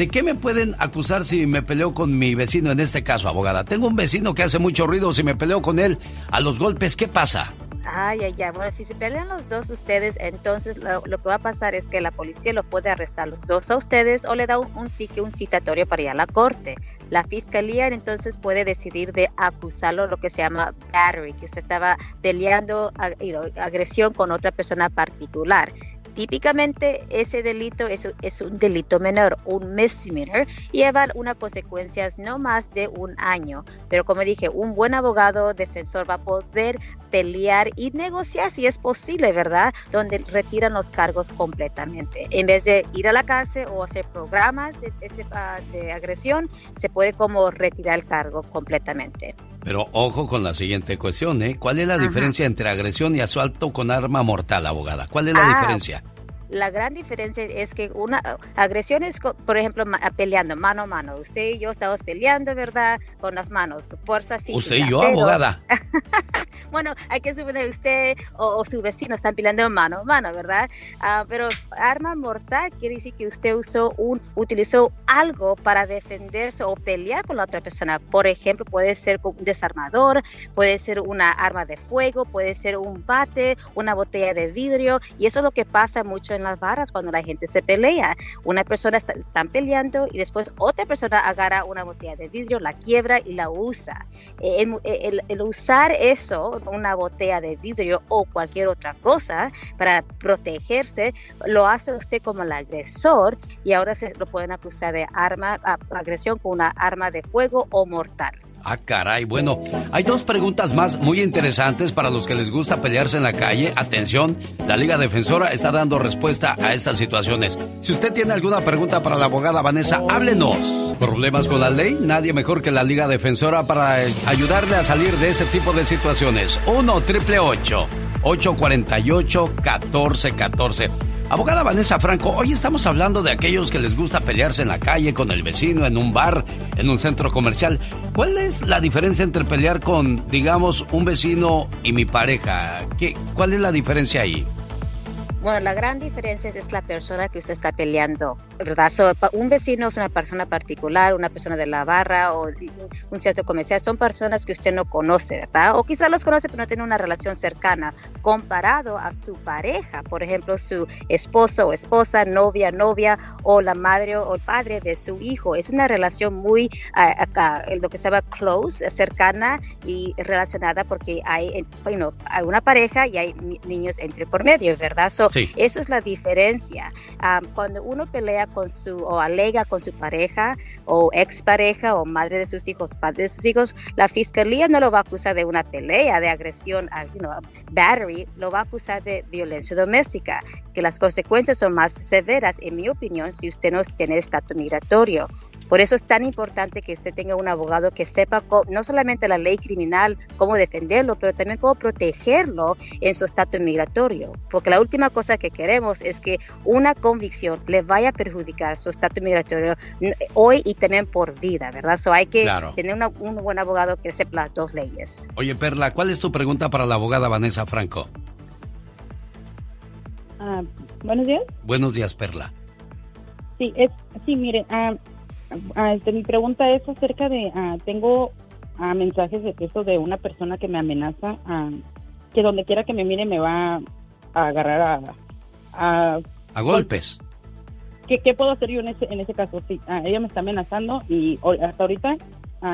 [SPEAKER 1] ¿De qué me pueden acusar si me peleo con mi vecino en este caso, abogada? Tengo un vecino que hace mucho ruido, si me peleo con él a los golpes, ¿qué pasa?
[SPEAKER 50] Ay, ay, ay. Bueno, si se pelean los dos ustedes, entonces lo, que va a pasar es que la policía lo puede arrestar los dos a ustedes o le da un, un ticket, un citatorio para ir a la corte. La fiscalía entonces puede decidir de acusarlo, lo que se llama battery, que usted estaba peleando agresión con otra persona particular. Típicamente ese delito es, es, un delito menor, un misdemeanor, y lleva unas consecuencias no más de un año. Pero como dije, un buen abogado defensor va a poder pelear y negociar si es posible, ¿verdad? Donde retiran los cargos completamente. En vez de ir a la cárcel o hacer programas de, de agresión, se puede como retirar el cargo completamente.
[SPEAKER 1] Pero ojo con la siguiente cuestión, ¿eh? ¿Cuál es la diferencia entre agresión y asalto con arma mortal, abogada? ¿Cuál es la ah, diferencia?
[SPEAKER 50] La gran diferencia es que una agresión es, por ejemplo, peleando mano a mano. Usted y yo estamos peleando, ¿verdad? Con las manos, fuerza física.
[SPEAKER 1] Usted y yo, abogada. [laughs]
[SPEAKER 50] bueno, hay que suponer usted o, su vecino están peleando mano a mano, ¿verdad? Ah, pero arma mortal quiere decir que usted usó un, utilizó algo para defenderse o pelear con la otra persona. Por ejemplo, puede ser un desarmador, puede ser una arma de fuego, puede ser un bate, una botella de vidrio, y eso es lo que pasa mucho en las barras cuando la gente se pelea. Una persona está están peleando y después otra persona agarra una botella de vidrio, la quiebra y la usa. el usar eso, una botella de vidrio o cualquier otra cosa para protegerse, lo hace usted como el agresor y ahora se lo pueden acusar de arma, agresión con una arma de fuego o mortal.
[SPEAKER 1] Ah, caray. Bueno, hay dos preguntas más muy interesantes para los que les gusta pelearse en la calle. Atención, la Liga Defensora está dando respuesta a estas situaciones. Si usted tiene alguna pregunta para la abogada Vanessa, háblenos. ¿Problemas con la ley? Nadie mejor que la Liga Defensora para ayudarle a salir de ese tipo de situaciones. 1 triple 848 1414 Abogada Vanessa Franco, hoy estamos hablando de aquellos que les gusta pelearse en la calle, con el vecino, en un bar, en un centro comercial. ¿Cuál es la diferencia entre pelear con, digamos, un vecino y mi pareja? ¿Qué, ¿Cuál es la diferencia ahí?
[SPEAKER 50] Bueno, la gran diferencia es la persona que usted está peleando, ¿verdad? un vecino es una persona particular, una persona de la barra o un cierto comercial, son personas que usted no conoce, ¿verdad? O quizás los conoce pero no tiene una relación cercana, comparado a su pareja, por ejemplo, su esposo o esposa, novia, novia, o la madre o el padre de su hijo. Es una relación muy, lo que se llama close, cercana y relacionada porque hay, bueno, hay una pareja y hay niños entre por medio, ¿verdad? Eso es la diferencia. cuando uno pelea con su o alega con su pareja o expareja o madre de sus hijos, padre de sus hijos, la fiscalía no lo va a acusar de una pelea, de agresión, you battery, lo va a acusar de violencia doméstica, que las consecuencias son más severas, en mi opinión, si usted no tiene estatus migratorio. Por eso es tan importante que usted tenga un abogado que sepa no solamente la ley criminal, cómo defenderlo, pero también cómo protegerlo en su estatus migratorio. Porque la última cosa que queremos es que una convicción le vaya a perjudicar su estatus migratorio hoy y también por vida, ¿verdad? So hay que tener un buen abogado que sepa las dos leyes.
[SPEAKER 1] Oye, Perla, ¿cuál es tu pregunta para la abogada Vanessa Franco?
[SPEAKER 51] Ah, buenos días.
[SPEAKER 1] Buenos días, Perla.
[SPEAKER 51] Sí, es, sí, mire, ah, este, mi pregunta es acerca de, tengo mensajes de texto de una persona que me amenaza, que donde quiera que me mire me va a agarrar
[SPEAKER 1] a... A, golpes.
[SPEAKER 51] ¿Qué, ¿Qué, puedo hacer yo en ese, en ese caso? Sí, ella me está amenazando y hasta ahorita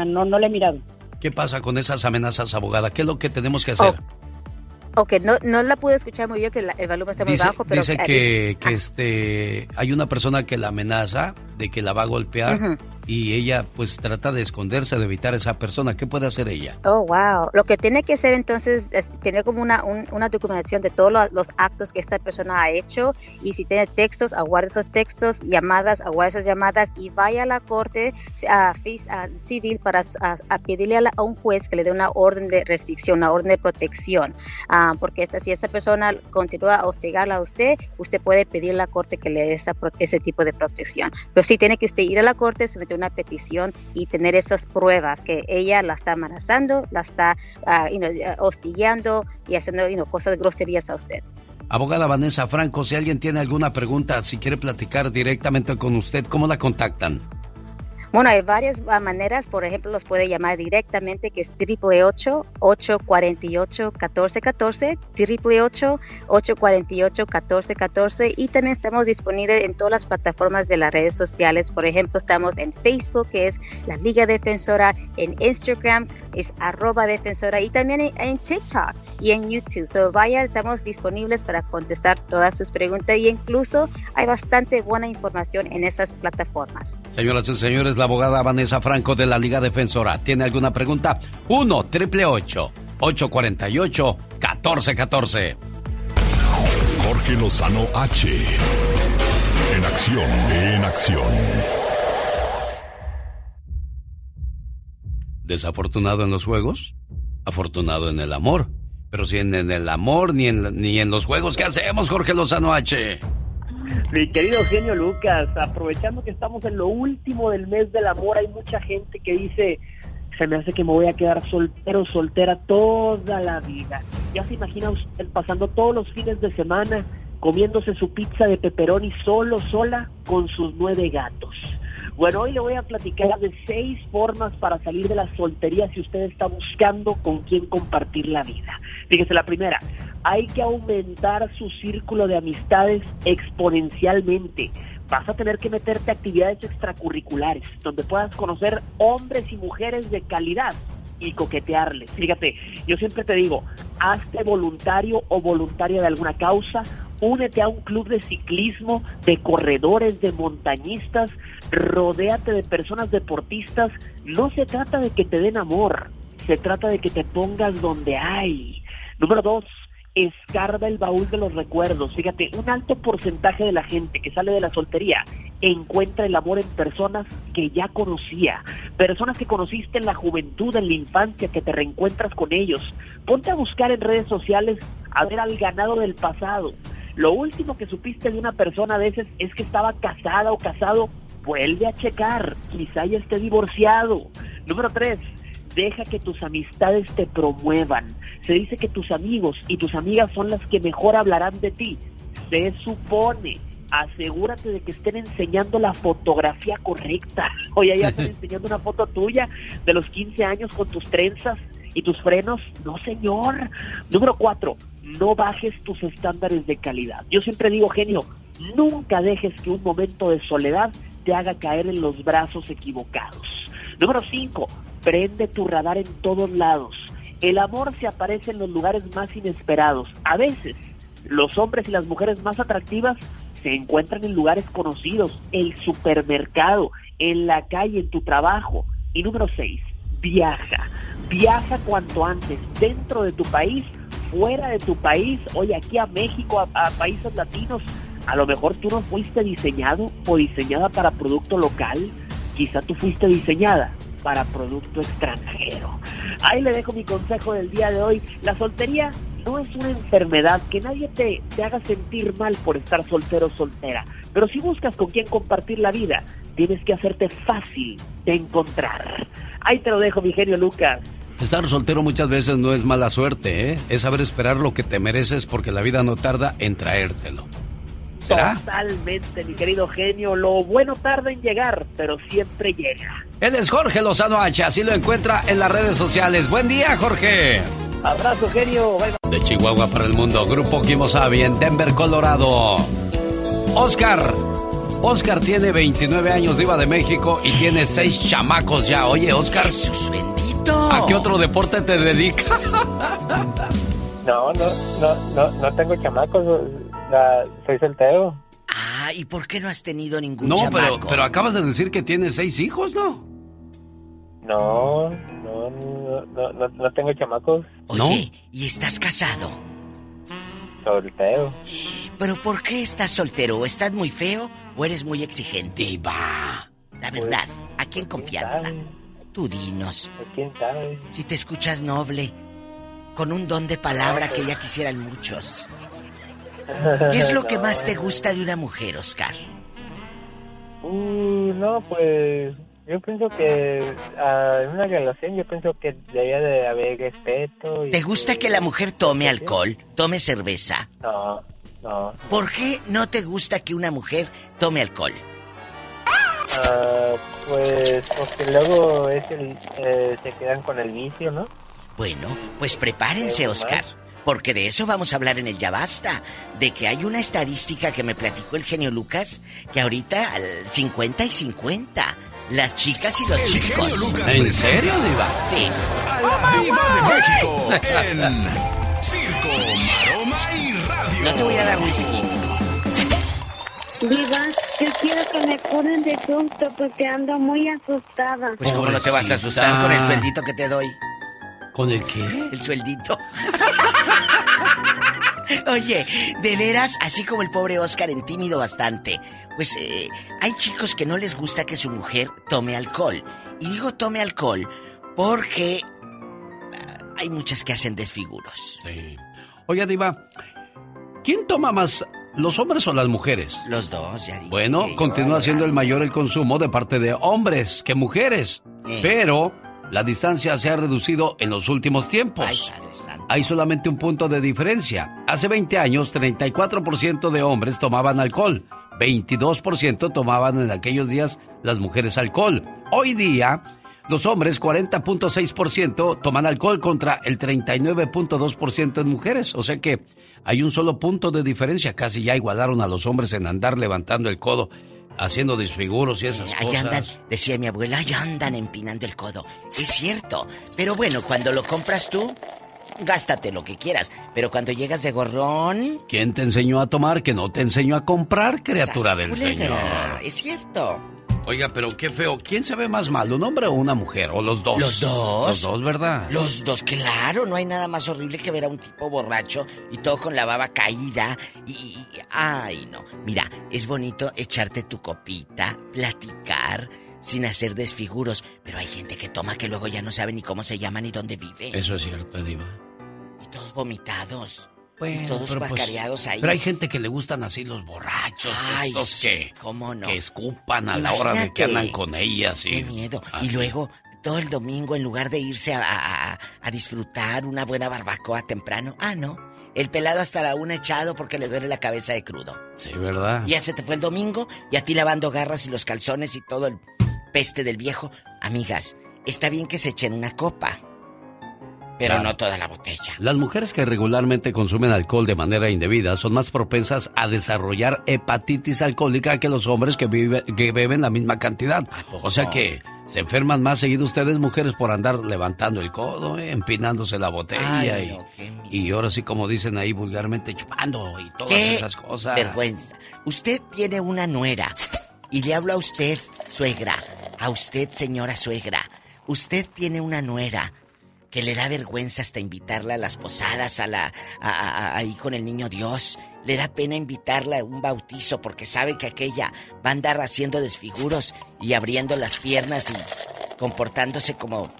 [SPEAKER 51] no, no le he mirado.
[SPEAKER 1] ¿Qué pasa con esas amenazas, abogada? ¿Qué es lo que tenemos que hacer?
[SPEAKER 50] Ok, no, no la pude escuchar muy bien, que el volumen está muy bajo, pero...
[SPEAKER 1] Dice que, que este, hay una persona que la amenaza de que la va a golpear y ella pues trata de esconderse, de evitar a esa persona. ¿Qué puede hacer ella?
[SPEAKER 50] Oh, wow. Lo que tiene que hacer entonces es tener como una, una documentación de todos los, actos que esta persona ha hecho y si tiene textos, aguarde esos textos, llamadas, aguarde esas llamadas y vaya a la corte civil para pedirle a, un juez que le dé una orden de restricción, una orden de protección. Ah, porque esta, si esa persona continúa a hostigarla a usted, usted puede pedir a la corte que le dé ese tipo de protección. Pero sí tiene que usted ir a la corte, someter una petición y tener esas pruebas que ella la está amenazando, la está uh, hostigando y haciendo cosas groserías a usted.
[SPEAKER 1] Abogada Vanessa Franco, si alguien tiene alguna pregunta, si quiere platicar directamente con usted, ¿cómo la contactan?
[SPEAKER 50] Bueno, hay varias ah, maneras, por ejemplo, los puede llamar directamente, que es 888-848-1414, 888-848-1414 y también estamos disponibles en todas las plataformas de las redes sociales, por ejemplo, estamos en Facebook, que es la Liga Defensora, en Instagram es arroba defensora y también en, TikTok y en YouTube. So vaya, estamos disponibles para contestar todas sus preguntas y incluso hay bastante buena información en esas plataformas.
[SPEAKER 1] Señoras y señores, la abogada Vanessa Franco de la Liga Defensora. ¿Tiene alguna pregunta? 1 triple 848 1414
[SPEAKER 3] Jorge Lozano H. En acción, en acción.
[SPEAKER 1] Desafortunado en los juegos, afortunado en el amor. Pero si en, el amor ni en, ni en los juegos, ¿qué hacemos, Jorge Lozano H?
[SPEAKER 52] Mi querido genio Lucas, aprovechando que estamos en lo último del mes del amor, hay mucha gente que dice, se me hace que me voy a quedar soltero, soltera toda la vida. Ya se imagina usted pasando todos los fines de semana comiéndose su pizza de pepperoni solo, sola, con sus nueve gatos. Bueno, hoy le voy a platicar de seis formas para salir de la soltería si usted está buscando con quién compartir la vida. Fíjese, la primera, hay que aumentar su círculo de amistades exponencialmente. Vas a tener que meterte a actividades extracurriculares, donde puedas conocer hombres y mujeres de calidad y coquetearles. Fíjate, yo siempre te digo, hazte voluntario o voluntaria de alguna causa, únete a un club de ciclismo, de corredores, de montañistas, rodéate de personas deportistas. No se trata de que te den amor, se trata de que te pongas donde hay. Número dos, escarba el baúl de los recuerdos. Fíjate, un alto porcentaje de la gente que sale de la soltería encuentra el amor en personas que ya conocía, personas que conociste en la juventud, en la infancia, que te reencuentras con ellos. Ponte a buscar en redes sociales a ver al ganado del pasado. Lo último que supiste de una persona a veces es que estaba casada o casado. Vuelve a checar, quizá ya esté divorciado. Número tres, deja que tus amistades te promuevan. Se dice que tus amigos y tus amigas son las que mejor hablarán de ti. Se supone. Asegúrate de que estén enseñando la fotografía correcta. Oye, ya están [laughs] enseñando una foto tuya de los 15 años con tus trenzas y tus frenos. No, señor. Número cuatro, no bajes tus estándares de calidad. Yo siempre digo, genio, nunca dejes que un momento de soledad te haga caer en los brazos equivocados. Número 5. Prende tu radar en todos lados. El amor se aparece en los lugares más inesperados. A veces, los hombres y las mujeres más atractivas se encuentran en lugares conocidos, el supermercado, en la calle, en tu trabajo. Y número 6. Viaja. Viaja cuanto antes, dentro de tu país, fuera de tu país, oye, aquí a México, a, a países latinos. A lo mejor tú no fuiste diseñado o diseñada para producto local quizá tú fuiste diseñada para producto extranjero. Ahí le dejo mi consejo del día de hoy. La soltería no es una enfermedad, que nadie te, te haga sentir mal por estar soltero o soltera. Pero si buscas con quién compartir la vida, tienes que hacerte fácil de encontrar. Ahí te lo dejo, mi genio Lucas.
[SPEAKER 1] Estar soltero muchas veces no es mala suerte, ¿eh? Es saber esperar lo que te mereces porque la vida no tarda en traértelo. ¿Será?
[SPEAKER 52] Totalmente, mi querido genio. Lo bueno tarda en llegar, pero siempre llega.
[SPEAKER 1] Él es Jorge Lozano H, así lo encuentra en las redes sociales. Buen día, Jorge.
[SPEAKER 52] Abrazo, genio. Bye, bye.
[SPEAKER 1] De Chihuahua para el mundo, Grupo Kimosabi en Denver, Colorado. Oscar. Oscar tiene 29 años, diva de México, y tiene seis chamacos ya. Oye, Oscar.
[SPEAKER 36] Jesús bendito.
[SPEAKER 1] ¿A qué otro deporte te dedica?
[SPEAKER 53] No, no, no, no, no tengo chamacos. Soy soltero.
[SPEAKER 36] Ah, ¿y por qué no has tenido ningún
[SPEAKER 1] No, pero,
[SPEAKER 36] chamaco?
[SPEAKER 1] pero acabas de decir que tienes seis hijos, ¿no?
[SPEAKER 53] No, no, no, no, no, no tengo chamacos.
[SPEAKER 36] Oye, ¿y estás casado?
[SPEAKER 53] Soltero.
[SPEAKER 36] ¿Pero por qué estás soltero? ¿Estás muy feo o eres muy exigente?
[SPEAKER 1] Diva.
[SPEAKER 36] La verdad, aquí en confianza. Tú dinos.
[SPEAKER 53] Pues, ¿Quién sabe?
[SPEAKER 36] Si te escuchas noble, con un don de palabra que ya quisieran muchos. ¿Qué es lo que más te gusta de una mujer, Oscar?
[SPEAKER 53] Uh, no, pues yo pienso que ah, en una relación yo pienso que debería de haber respeto. Y
[SPEAKER 36] ¿Te gusta que la mujer tome alcohol, tome cerveza?
[SPEAKER 53] No, no.
[SPEAKER 36] ¿Por qué no te gusta que una mujer tome alcohol?
[SPEAKER 53] Ah, pues porque luego es el, eh, se quedan con el vicio, ¿no?
[SPEAKER 36] Bueno, pues prepárense, Oscar. Porque de eso vamos a hablar en el Ya Basta. De que hay una estadística que me platicó el genio Lucas, que ahorita al 50 y 50. Las chicas y los
[SPEAKER 27] El
[SPEAKER 36] chicos.
[SPEAKER 27] genio Lucas
[SPEAKER 1] ¿En serio, Diva?
[SPEAKER 36] Sí.
[SPEAKER 27] A la Diva de México en Circo, Maroma y Radio.
[SPEAKER 36] No te voy a dar whisky.
[SPEAKER 54] Diva, yo quiero que me curen de susto porque ando muy asustada.
[SPEAKER 36] Pues cómo no te vas a asustar con el sueldito que te doy.
[SPEAKER 1] ¿Con el qué?
[SPEAKER 36] El sueldito. [laughs] Oye, de veras, así como el pobre Oscar en tímido bastante, pues eh, hay chicos que no les gusta que su mujer tome alcohol. Y digo tome alcohol porque ah, hay muchas que hacen desfiguros.
[SPEAKER 1] Sí. Oiga, Diva, ¿quién toma más, los hombres o las mujeres?
[SPEAKER 36] Los dos, ya dije.
[SPEAKER 1] Bueno, continúa siendo el mayor el consumo de parte de hombres que mujeres.
[SPEAKER 36] Eh.
[SPEAKER 1] Pero la distancia se ha reducido en los últimos tiempos.
[SPEAKER 36] Ay.
[SPEAKER 1] Hay solamente un punto de diferencia. Hace 20 años, 34% de hombres tomaban alcohol. 22% tomaban en aquellos días las mujeres alcohol. Hoy día, los hombres 40.6% toman alcohol contra el 39.2% en mujeres. O sea que hay un solo punto de diferencia. Casi ya igualaron a los hombres en andar levantando el codo, haciendo desfiguros y esas
[SPEAKER 36] Ahí
[SPEAKER 1] cosas.
[SPEAKER 36] andan, decía mi abuela, ahí andan empinando el codo. Es cierto, pero bueno, cuando lo compras tú, gástate lo que quieras. Pero cuando llegas de gorrón,
[SPEAKER 1] ¿Quién te enseñó a tomar que no te enseñó a comprar, criatura
[SPEAKER 36] ¡sas,
[SPEAKER 1] del
[SPEAKER 36] culebra!
[SPEAKER 1] Señor?
[SPEAKER 36] Es cierto.
[SPEAKER 1] Oiga, pero qué feo. ¿Quién se ve más mal, un hombre o una mujer? ¿O los dos?
[SPEAKER 36] Los dos.
[SPEAKER 1] Los dos, ¿verdad?
[SPEAKER 36] Los dos, claro, no hay nada más horrible que ver a un tipo borracho y todo con la baba caída y, ay, no. Mira, es bonito echarte tu copita, platicar sin hacer desfiguros, pero hay gente que toma que luego ya no sabe ni cómo se llama ni dónde vive.
[SPEAKER 1] Eso es cierto, Diva.
[SPEAKER 36] Y todos vomitados.
[SPEAKER 1] Bueno,
[SPEAKER 36] y todos
[SPEAKER 1] pero, pues,
[SPEAKER 36] guacareados ahí.
[SPEAKER 1] Pero hay gente que le gustan así los borrachos,
[SPEAKER 36] Ay,
[SPEAKER 1] estos que,
[SPEAKER 36] ¿cómo no?
[SPEAKER 1] que escupan a la hora de que andan con ellas. Y,
[SPEAKER 36] Qué miedo.
[SPEAKER 1] así.
[SPEAKER 36] Y luego, todo el domingo, en lugar de irse a, a- disfrutar una buena barbacoa temprano, ah, no. El pelado hasta la una echado porque le duele la cabeza de crudo.
[SPEAKER 1] Sí, ¿verdad?
[SPEAKER 36] Y ya se te fue el domingo y a ti lavando garras y los calzones y todo el peste del viejo. Amigas, está bien que se echen una copa, pero
[SPEAKER 1] Claro.
[SPEAKER 36] no toda la botella.
[SPEAKER 1] Las mujeres que regularmente consumen alcohol de manera indebida son más propensas a desarrollar hepatitis alcohólica que los hombres que, vive- que beben la misma cantidad. O sea que se enferman más seguido ustedes mujeres por andar levantando el codo, eh, empinándose la botella
[SPEAKER 36] Ay,
[SPEAKER 1] y,
[SPEAKER 36] no,
[SPEAKER 1] ahora sí como dicen ahí vulgarmente chupando y todas
[SPEAKER 36] ¡Qué
[SPEAKER 1] esas cosas.
[SPEAKER 36] vergüenza! Usted tiene una nuera y le hablo a usted, suegra, a usted, señora suegra. Usted tiene una nuera que le da vergüenza hasta invitarla a las posadas, a la, a- a- a- ahí con el niño Dios. Le da pena invitarla a un bautizo porque sabe que aquella va a andar haciendo desfiguros y abriendo las piernas y comportándose como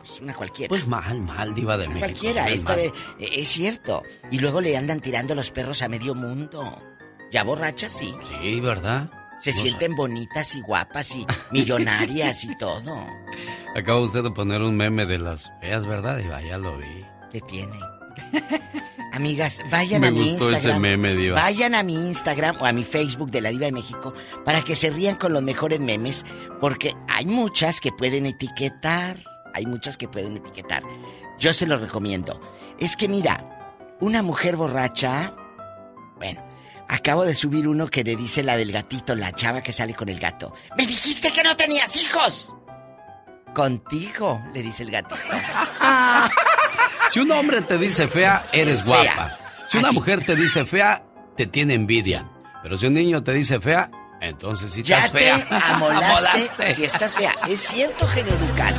[SPEAKER 36] pues, una cualquiera.
[SPEAKER 1] Pues mal, mal, diva de México.
[SPEAKER 36] Cualquiera, esta vez, eh, es cierto. Y luego le andan tirando los perros a medio mundo. Ya borrachas, sí.
[SPEAKER 1] Sí, ¿verdad?
[SPEAKER 36] Se
[SPEAKER 1] No
[SPEAKER 36] sienten bonitas y guapas y [laughs] millonarias y todo.
[SPEAKER 1] Acaba usted de poner un meme de las feas, ¿verdad? Diva, ya lo vi.
[SPEAKER 36] ¿Qué tiene? Amigas, vayan
[SPEAKER 1] Me
[SPEAKER 36] a mi
[SPEAKER 1] gustó ese
[SPEAKER 36] Instagram.
[SPEAKER 1] meme, Diva.
[SPEAKER 36] Vayan a mi Instagram o a mi Facebook de la Diva de México para que se rían con los mejores memes, porque hay muchas que pueden etiquetar. Hay muchas que pueden etiquetar. Yo se los recomiendo. Es que mira, una mujer borracha. Acabo de subir uno que le dice la del gatito, la chava que sale con el gato. ¡Me dijiste que no tenías hijos! Contigo, le dice el gatito. [laughs]
[SPEAKER 1] Si un hombre te dice fea, eres
[SPEAKER 36] Fea.
[SPEAKER 1] guapa. Si una
[SPEAKER 36] Así.
[SPEAKER 1] mujer te dice fea, te tiene envidia. Pero si un niño te dice fea, entonces sí
[SPEAKER 36] Ya
[SPEAKER 1] estás
[SPEAKER 36] te
[SPEAKER 1] fea.
[SPEAKER 36] amolaste [laughs]
[SPEAKER 1] Amolaste.
[SPEAKER 36] si estás fea. Es cierto, genio Ducal.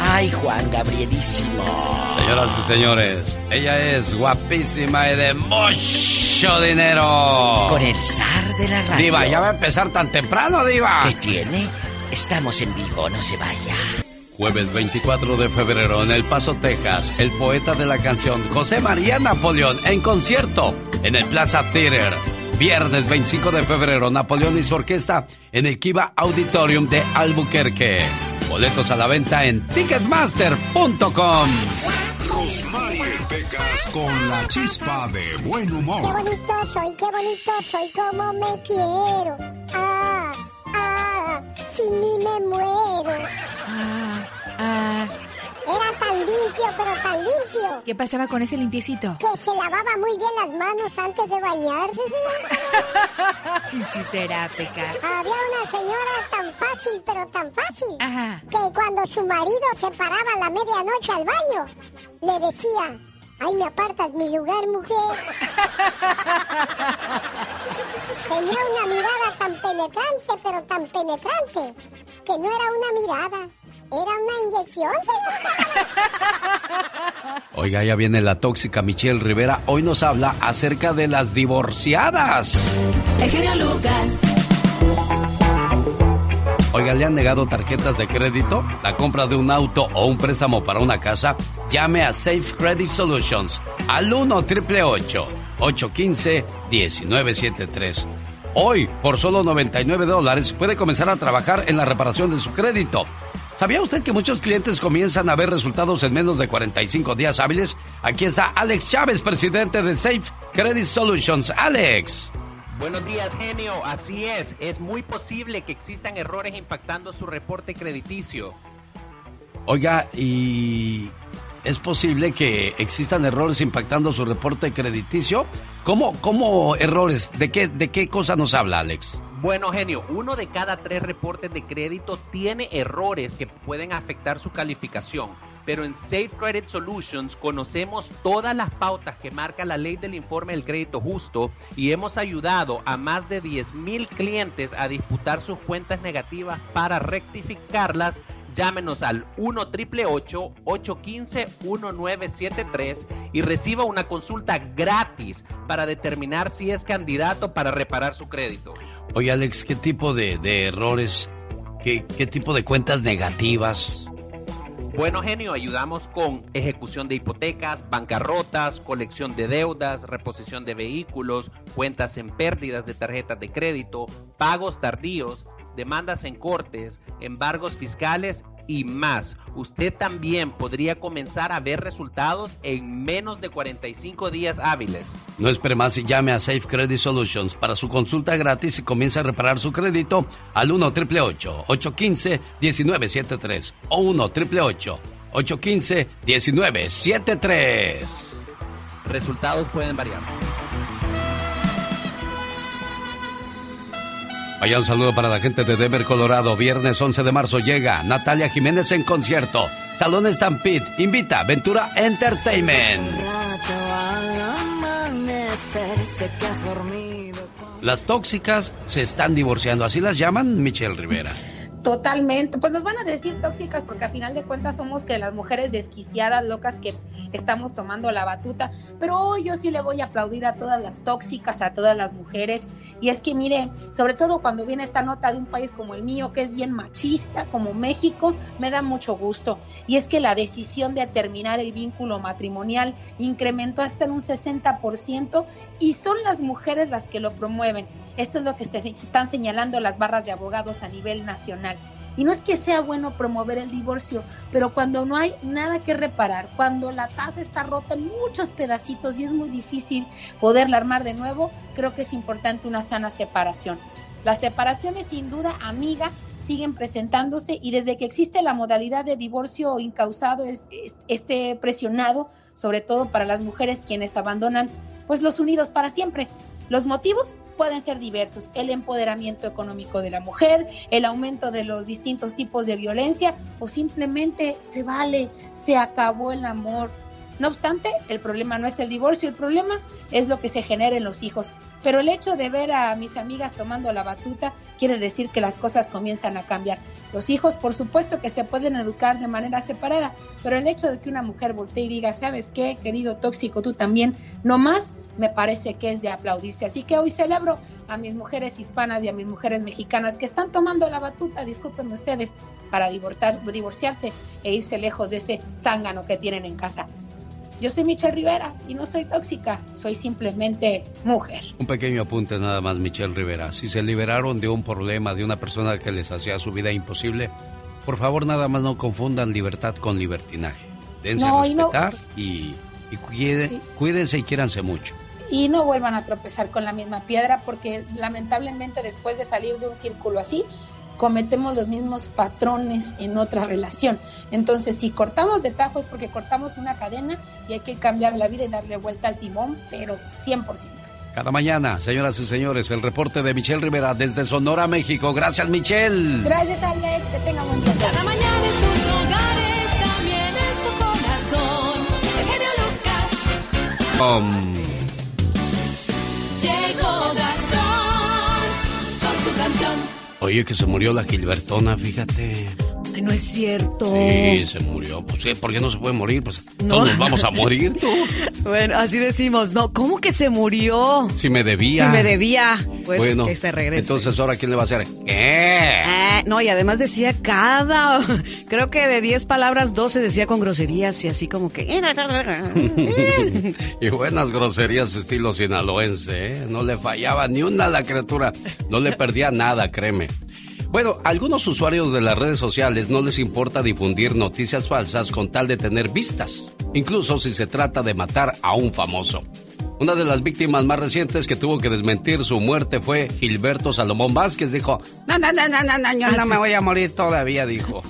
[SPEAKER 36] Ay, Juan Gabrielísimo.
[SPEAKER 1] Señoras y señores, ella es guapísima y de mucho dinero.
[SPEAKER 36] Con el zar de la radio.
[SPEAKER 1] Diva, ya va a empezar tan temprano, Diva.
[SPEAKER 36] ¿Qué tiene? Estamos en vivo, no se vaya.
[SPEAKER 1] Jueves 24 de febrero en El Paso, Texas, el poeta de la canción José María Napoleón en concierto en el Plaza Theater. Viernes 25 de febrero, Napoleón y su orquesta en el Kiva Auditorium de Albuquerque. Boletos a la venta en ticketmaster.com.
[SPEAKER 3] Rosmarie Pecas con la chispa de buen
[SPEAKER 55] Qué
[SPEAKER 3] humor.
[SPEAKER 55] bonito soy, qué bonito soy, como me quiero. Ah, ah, sin mí me muero.
[SPEAKER 12] Ah, ah.
[SPEAKER 55] Era tan limpio, pero tan limpio,
[SPEAKER 12] ¿Qué pasaba con ese limpiecito?
[SPEAKER 55] que se lavaba muy bien las manos antes de bañarse. ¿sí? [laughs]
[SPEAKER 12] Y si será, Pecas.
[SPEAKER 55] Había una señora tan fácil, pero tan fácil,
[SPEAKER 12] Ajá.
[SPEAKER 55] que cuando su marido se paraba a la medianoche al baño, le decía, ay, me apartas mi lugar, mujer. [laughs] Tenía una mirada tan penetrante, pero tan penetrante, que no era una mirada, era una inyección, señor. [laughs]
[SPEAKER 1] Oiga, ya viene la tóxica Michelle Rivera. Hoy nos habla acerca de las divorciadas.
[SPEAKER 12] El genio Lucas.
[SPEAKER 1] Oiga, ¿le han negado tarjetas de crédito? ¿La compra de un auto o un préstamo para una casa? Llame a Safe Credit Solutions al 1 888 815 1973 Hoy, por solo 99 dólares, puede comenzar a trabajar en la reparación de su crédito. ¿Sabía usted que muchos clientes comienzan a ver resultados en menos de 45 días hábiles? Aquí está Alex Chávez, presidente de Safe Credit Solutions. Alex.
[SPEAKER 56] Buenos días, genio. Así es. Es muy posible que existan errores impactando su reporte crediticio.
[SPEAKER 1] Oiga, y es posible que existan errores impactando su reporte crediticio. ¿Cómo, cómo errores? ¿De qué, ¿De qué cosa nos habla, Alex?
[SPEAKER 56] Bueno, genio, uno de cada tres reportes de crédito tiene errores que pueden afectar su calificación. Pero en Safe Credit Solutions conocemos todas las pautas que marca la ley del informe del crédito justo y hemos ayudado a más de 10 mil clientes a disputar sus cuentas negativas para rectificarlas. Llámenos al 1 815 1973 y reciba una consulta gratis para determinar si es candidato para reparar su crédito.
[SPEAKER 1] Oye, Alex, ¿qué tipo de, de errores? ¿Qué, ¿Qué tipo de cuentas negativas?
[SPEAKER 56] Bueno, genio, ayudamos con ejecución de hipotecas, bancarrotas, colección de deudas, reposición de vehículos, cuentas en pérdidas de tarjetas de crédito, pagos tardíos, demandas en cortes, embargos fiscales y más. Usted también podría comenzar a ver resultados en menos de 45 días hábiles.
[SPEAKER 1] No espere más y llame a Safe Credit Solutions para su consulta gratis y comience a reparar su crédito al 1 888 815 1973 o 1 888 815 1973
[SPEAKER 56] Resultados pueden variar.
[SPEAKER 1] Vaya un saludo para la gente de Denver, Colorado. Viernes 11 de marzo llega Natalia Jiménez en concierto. Salón Stampede invita Ventura Entertainment. Las tóxicas se están divorciando, ¿así las llaman, Michelle Rivera?
[SPEAKER 25] Totalmente, pues nos van a decir tóxicas porque a final de cuentas somos que las mujeres desquiciadas, locas que estamos tomando la batuta, pero hoy yo sí le voy a aplaudir a todas las tóxicas, a todas las mujeres, y es que mire, sobre todo cuando viene esta nota de un país como el mío, que es bien machista, como México, me da mucho gusto, y es que la decisión de terminar el vínculo matrimonial incrementó hasta en un 60% y son las mujeres las que lo promueven. Esto es lo que se están señalando las barras de abogados a nivel nacional. Y no es que sea bueno promover el divorcio, pero cuando no hay nada que reparar, cuando la taza está rota en muchos pedacitos y es muy difícil poderla armar de nuevo, creo que es importante una sana separación. Las separaciones sin duda, amiga, siguen presentándose y desde que existe la modalidad de divorcio incausado, este presionado, sobre todo para las mujeres quienes abandonan pues los unidos para siempre. Los motivos pueden ser diversos, el empoderamiento económico de la mujer, el aumento de los distintos tipos de violencia o simplemente se vale, se acabó el amor, no obstante, el problema no es el divorcio, el problema es lo que se genera en los hijos. Pero el hecho de ver a mis amigas tomando la batuta quiere decir que las cosas comienzan a cambiar. Los hijos, por supuesto que se pueden educar de manera separada, pero el hecho de que una mujer voltee y diga, ¿sabes qué, querido tóxico, tú también, no más, me parece que es de aplaudirse. Así que hoy celebro a mis mujeres hispanas y a mis mujeres mexicanas que están tomando la batuta, discúlpenme ustedes, para divorciarse e irse lejos de ese zángano que tienen en casa. Yo soy Michelle Rivera y no soy tóxica, soy simplemente mujer.
[SPEAKER 1] Un pequeño apunte nada más, Michelle Rivera. Si se liberaron de un problema, de una persona que les hacía su vida imposible, por favor nada más no confundan libertad con libertinaje. Dense a respetar y, cuídense y quiéranse mucho.
[SPEAKER 25] Y no vuelvan a tropezar con la misma piedra porque lamentablemente después de salir de un círculo así, cometemos los mismos patrones en otra relación. Entonces, si cortamos de tajo es porque cortamos una cadena y hay que cambiar la vida y darle vuelta al timón, pero 100%.
[SPEAKER 1] Cada mañana, señoras y señores, el reporte de Michelle Rivera desde Sonora, México. Gracias, Michelle.
[SPEAKER 25] Gracias, Alex. Que tenga buen día.
[SPEAKER 12] Cada mañana en sus hogares, también en su corazón. El genio Lucas.
[SPEAKER 1] Um,
[SPEAKER 12] Llegó Gastón con su canción.
[SPEAKER 1] Oye, que se murió la Gilbertona, fíjate.
[SPEAKER 57] Ay, no es cierto.
[SPEAKER 1] Sí, se murió. Pues sí, ¿por qué no se puede morir? Pues todos nos vamos a morir, tú. [laughs]
[SPEAKER 57] bueno, así decimos, no, ¿cómo que se murió?
[SPEAKER 1] Si me debía.
[SPEAKER 57] Si me debía, pues bueno, que se regrese.
[SPEAKER 1] Entonces, ¿ahora quién le va a hacer?
[SPEAKER 57] ¿Qué? Eh, no, y además decía cada, [laughs] creo que de 10 palabras, 12 decía con groserías y así como que... [laughs]
[SPEAKER 1] y buenas groserías estilo sinaloense, ¿eh? No le fallaba ni una a la criatura. No le perdía nada, créeme. Bueno, a algunos usuarios de las redes sociales no les importa difundir noticias falsas con tal de tener vistas, incluso si se trata de matar a un famoso. Una de las víctimas más recientes que tuvo que desmentir su muerte fue Gilberto Salomón Vázquez. Dijo, no, no, no, no, no, no, yo no me voy a morir todavía, dijo.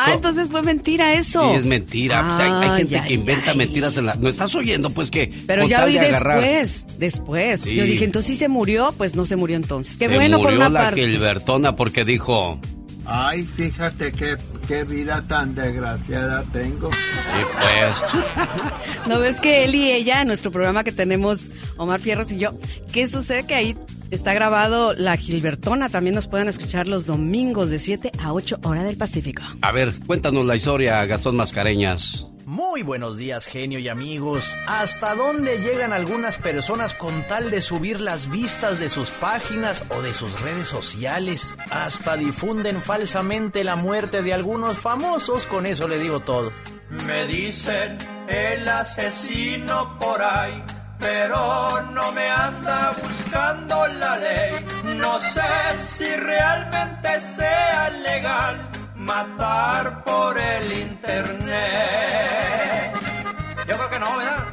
[SPEAKER 57] Ah, entonces fue mentira eso.
[SPEAKER 1] Sí, es mentira. Pues hay, gente que inventa mentiras en la... ¿No estás oyendo? Pues que...
[SPEAKER 57] Pero ya vi después, después. Yo dije, entonces si se murió, pues no se murió entonces. Qué bueno
[SPEAKER 1] por
[SPEAKER 57] una
[SPEAKER 1] la
[SPEAKER 57] parte.
[SPEAKER 1] Gilbertona porque dijo...
[SPEAKER 58] Ay, fíjate qué, qué vida tan desgraciada tengo.
[SPEAKER 1] Sí, pues. [laughs]
[SPEAKER 57] ¿No ves que él y ella, nuestro programa que tenemos, Omar Fierros y yo, qué sucede que ahí Está grabado La Gilbertona. También nos pueden escuchar los domingos de 7 a 8 hora del Pacífico.
[SPEAKER 1] A ver, cuéntanos la historia, Gastón Mascareñas.
[SPEAKER 13] Muy buenos días, genio y amigos. ¿Hasta dónde llegan algunas personas con tal de subir las vistas de sus páginas o de sus redes sociales? Hasta difunden falsamente la muerte de algunos famosos, con eso le digo todo.
[SPEAKER 14] Me dicen el asesino por ahí pero no me anda buscando la ley. No sé si realmente sea legal matar por el internet. Yo creo que no, ¿verdad?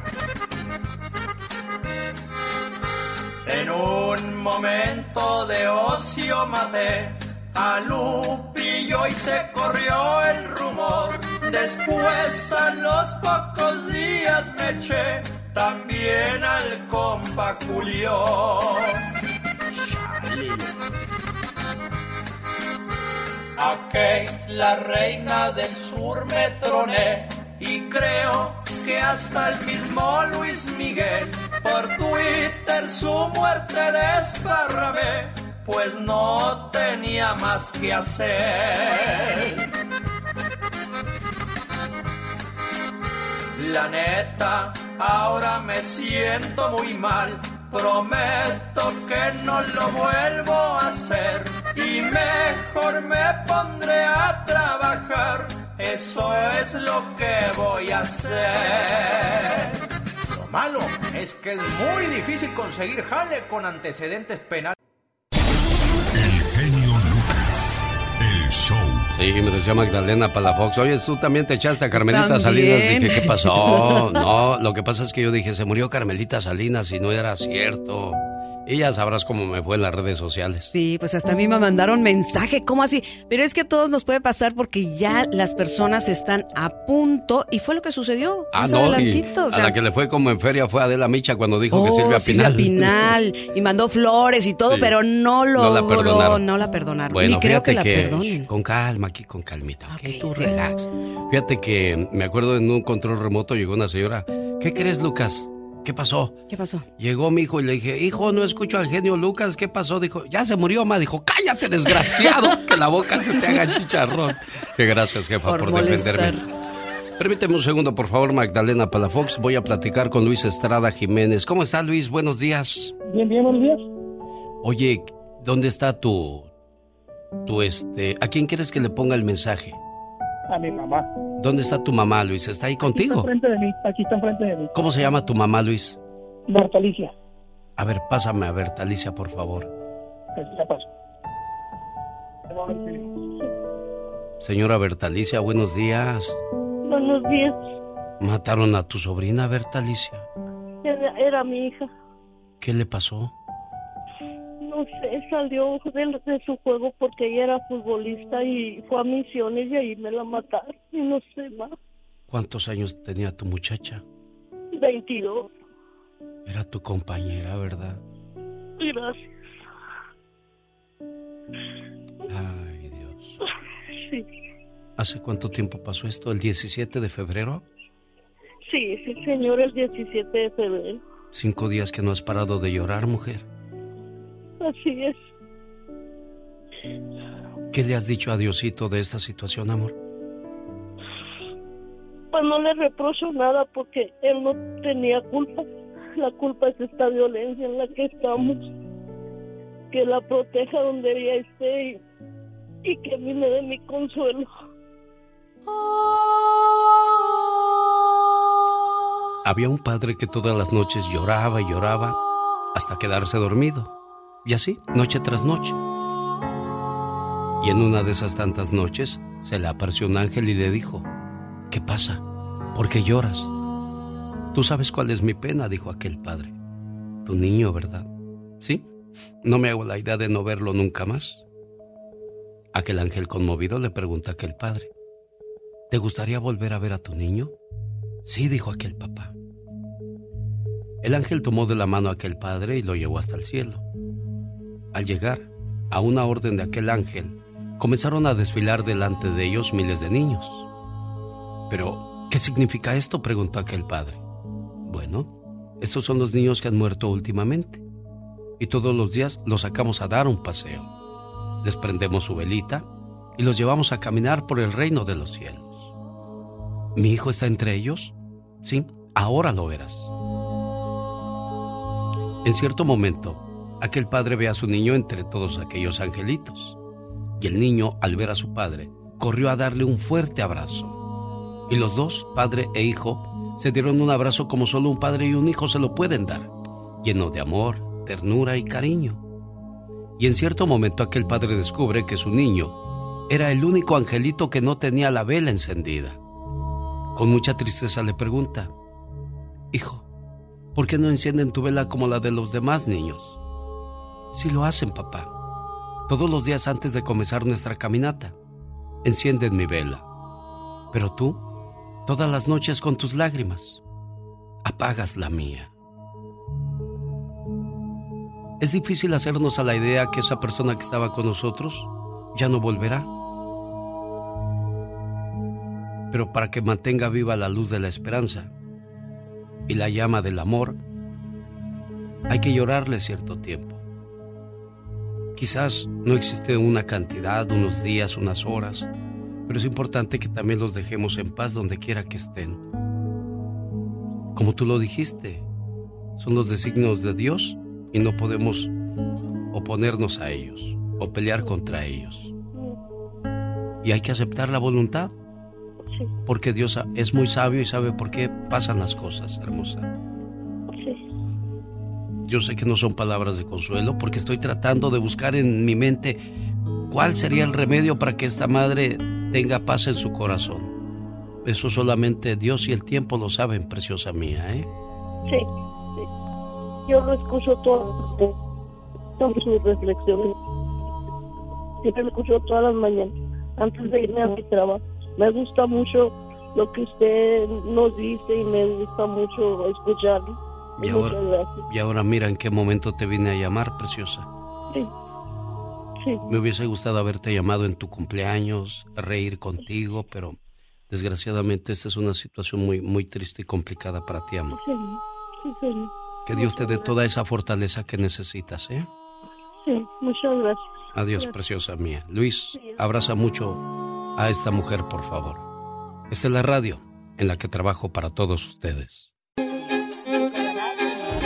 [SPEAKER 14] En un momento de ocio maté a Lupillo y se corrió el rumor. Después a los pocos días me eché también al compa Julio. Ok, la reina del sur me troné y creo que hasta el mismo Luis Miguel por Twitter su muerte desparramé pues no tenía más que hacer. La neta, ahora me siento muy mal. Prometo que no lo vuelvo a hacer y mejor me pondré a trabajar. Eso es lo que voy a hacer.
[SPEAKER 13] Lo malo es que es muy difícil conseguir jale con antecedentes penales.
[SPEAKER 1] Sí, me decía Magdalena Palafox. Oye, tú también te echaste a Carmelita
[SPEAKER 57] También.
[SPEAKER 1] Salinas. Dije, ¿qué pasó? No, lo que pasa es que yo dije, se murió Carmelita Salinas y no era cierto. Y ya sabrás cómo me fue en las redes sociales.
[SPEAKER 57] Sí, pues hasta a mí me mandaron mensaje, ¿cómo así? Pero es que a todos nos puede pasar porque ya las personas están a punto y fue lo que sucedió.
[SPEAKER 1] Ah, no, y a la que le fue como en feria fue Adela Micha cuando dijo que
[SPEAKER 57] oh,
[SPEAKER 1] Silvia Pinal.
[SPEAKER 57] Pinal, y mandó flores y todo,
[SPEAKER 1] Sí.
[SPEAKER 57] pero no
[SPEAKER 1] No
[SPEAKER 57] logró,
[SPEAKER 1] la perdonaron.
[SPEAKER 57] no la perdonaron.
[SPEAKER 1] Bueno,
[SPEAKER 57] Ni creo que la
[SPEAKER 1] que,
[SPEAKER 57] perdonen.
[SPEAKER 1] con calma, aquí con calmita, ok, tú relax. Fíjate que me acuerdo en un control remoto llegó una señora, ¿qué crees Lucas? ¿Qué pasó?
[SPEAKER 57] ¿Qué pasó?
[SPEAKER 1] Llegó mi hijo y le dije, hijo, no escucho al genio Lucas, ¿qué pasó? Dijo, ya se murió, ma. Dijo, cállate, desgraciado, que la boca se te haga chicharrón. Qué gracias, jefa, por,
[SPEAKER 57] Por
[SPEAKER 1] defenderme. Permíteme un segundo, por favor, Magdalena Palafox. Voy a platicar con Luis Estrada Jiménez. ¿Cómo está, Luis? Buenos días.
[SPEAKER 58] Bien, bien, buenos días.
[SPEAKER 1] Oye, ¿dónde está tu, tu este, a quién quieres que le ponga el mensaje?
[SPEAKER 58] A mi mamá.
[SPEAKER 1] ¿Dónde está tu mamá, Luis? ¿Está ahí
[SPEAKER 58] Está
[SPEAKER 1] contigo?
[SPEAKER 58] enfrente de mí, aquí está enfrente de mí.
[SPEAKER 1] ¿Cómo se llama tu mamá, Luis?
[SPEAKER 58] Marta Alicia.
[SPEAKER 1] A ver, pásame a Berta Alicia, por favor.
[SPEAKER 58] Pues, ya pasó.
[SPEAKER 1] Señora Berta Alicia, buenos días.
[SPEAKER 59] Buenos días.
[SPEAKER 1] Mataron a tu sobrina, Berta Alicia.
[SPEAKER 59] Era, era mi hija.
[SPEAKER 1] ¿Qué le pasó?
[SPEAKER 59] No sé, salió de, de su juego porque ella era futbolista y fue a misiones y ahí me la mataron. Y no sé más.
[SPEAKER 1] ¿Cuántos años tenía tu muchacha?
[SPEAKER 59] 22.
[SPEAKER 1] Era tu compañera, ¿verdad?
[SPEAKER 59] Gracias.
[SPEAKER 1] Ay, Dios.
[SPEAKER 59] Sí,
[SPEAKER 1] ¿Hace cuánto tiempo pasó esto? ¿El 17 de febrero?
[SPEAKER 59] sí, sí, señor, el 17 de febrero.
[SPEAKER 1] Cinco días que no has parado de llorar, mujer.
[SPEAKER 59] Así es.
[SPEAKER 1] ¿Qué le has dicho a Diosito de esta situación, amor?
[SPEAKER 59] Pues no le reprocho nada porque él no tenía culpa. La culpa es esta violencia en la que estamos. Que la proteja donde ella esté y, y que a mí me dé mi consuelo.
[SPEAKER 1] Había un padre que todas las noches lloraba y lloraba hasta quedarse dormido. Y así, noche tras noche. Y en una de esas tantas noches se le apareció un ángel y le dijo, ¿qué pasa? ¿Por qué lloras? Tú sabes cuál es mi pena, dijo aquel padre. Tu niño, ¿verdad? Sí, no me hago la idea de no verlo nunca más. Aquel ángel conmovido le pregunta a aquel padre, ¿te gustaría volver a ver a tu niño? Sí, dijo aquel papá. El ángel tomó de la mano a aquel padre y lo llevó hasta el cielo. Al llegar a una orden de aquel ángel, comenzaron a desfilar delante de ellos miles de niños. Pero, ¿qué significa esto? preguntó aquel padre. Bueno, estos son los niños que han muerto últimamente. Y todos los días los sacamos a dar un paseo. Les prendemos su velita y los llevamos a caminar por el reino de los cielos. ¿Mi hijo está entre ellos? Sí, ahora lo verás. En cierto momento, aquel padre ve a su niño entre todos aquellos angelitos. Y el niño, al ver a su padre, corrió a darle un fuerte abrazo. Y los dos, padre e hijo, se dieron un abrazo como solo un padre y un hijo se lo pueden dar, lleno de amor, ternura y cariño. Y en cierto momento aquel padre descubre que su niño era el único angelito que no tenía la vela encendida. Con mucha tristeza le pregunta, Hijo, ¿por qué no encienden tu vela como la de los demás niños? Sí lo hacen, papá. Todos los días antes de comenzar nuestra caminata, encienden mi vela. Pero tú, todas las noches con tus lágrimas, apagas la mía. Es difícil hacernos a la idea que esa persona que estaba con nosotros ya no volverá. Pero para que mantenga viva la luz de la esperanza y la llama del amor, hay que llorarle cierto tiempo. Quizás no existe una cantidad, unos días, unas horas, pero es importante que también los dejemos en paz donde quiera que estén. Como tú lo dijiste, son los designios de Dios y no podemos oponernos a ellos o pelear contra ellos. Y hay que aceptar la voluntad, porque Dios es muy sabio y sabe por qué pasan las cosas, hermosa. Yo sé que no son palabras de consuelo porque estoy tratando de buscar en mi mente cuál sería el remedio para que esta madre tenga paz en su corazón. Eso solamente Dios y el tiempo lo saben, preciosa mía, ¿eh?
[SPEAKER 59] Sí, sí. Yo lo escucho todo, todas sus reflexiones. Siempre lo escucho todas las mañanas, antes de irme a mi trabajo. Me gusta mucho lo que usted nos dice y me gusta mucho escucharlo.
[SPEAKER 1] Y ahora,
[SPEAKER 59] gracias.
[SPEAKER 1] y ahora mira en qué momento te vine a llamar, preciosa.
[SPEAKER 59] Sí. Sí.
[SPEAKER 1] Me hubiese gustado haberte llamado en tu cumpleaños, reír contigo, pero desgraciadamente esta es una situación muy, muy triste y complicada para ti, amor.
[SPEAKER 59] Sí, sí, señor.
[SPEAKER 1] Que Dios te dé toda esa fortaleza que necesitas, ¿eh?
[SPEAKER 59] Sí, muchas gracias.
[SPEAKER 1] Adiós,
[SPEAKER 59] Gracias.
[SPEAKER 1] preciosa mía. Luis, abraza mucho a esta mujer, por favor. Esta es la radio en la que trabajo para todos ustedes.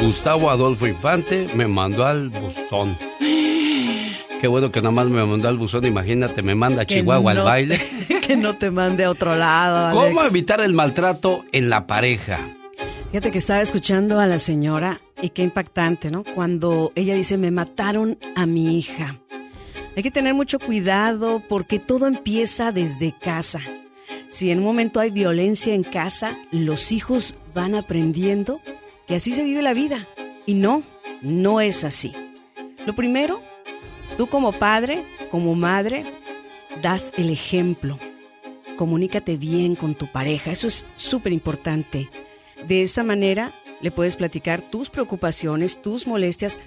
[SPEAKER 1] Gustavo Adolfo Infante me mandó al buzón. Qué bueno que nada más me mandó al buzón, imagínate, me manda a Chihuahua
[SPEAKER 57] no
[SPEAKER 1] al baile. [laughs]
[SPEAKER 57] que no te mande a otro lado, Alex.
[SPEAKER 1] ¿Cómo evitar el maltrato en la pareja?
[SPEAKER 57] Fíjate que estaba escuchando a la señora y qué impactante, ¿no? Cuando ella dice, me mataron a mi hija. Hay que tener mucho cuidado porque todo empieza desde casa. Si en un momento hay violencia en casa, los hijos van aprendiendo que así se vive la vida. Y no, no es así. Lo primero, tú como padre, como madre, das el ejemplo. Comunícate bien con tu pareja, eso es súper importante. De esa manera le puedes platicar tus preocupaciones, tus molestias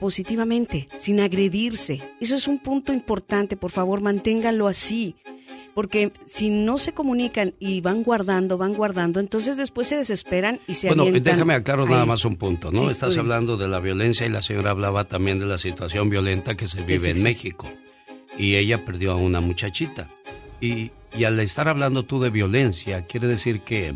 [SPEAKER 57] positivamente, sin agredirse. Eso es un punto importante, por favor, manténganlo así. Porque si no se comunican y van guardando, van guardando, entonces después se desesperan y se
[SPEAKER 1] Bueno,
[SPEAKER 57] avientan
[SPEAKER 1] déjame aclarar nada más un punto, ¿no?
[SPEAKER 57] Sí,
[SPEAKER 1] Estás hablando de la violencia y la señora hablaba también de la situación violenta que se vive en. México. Y ella perdió a una muchachita. Y, y al estar hablando tú de violencia, quiere decir que,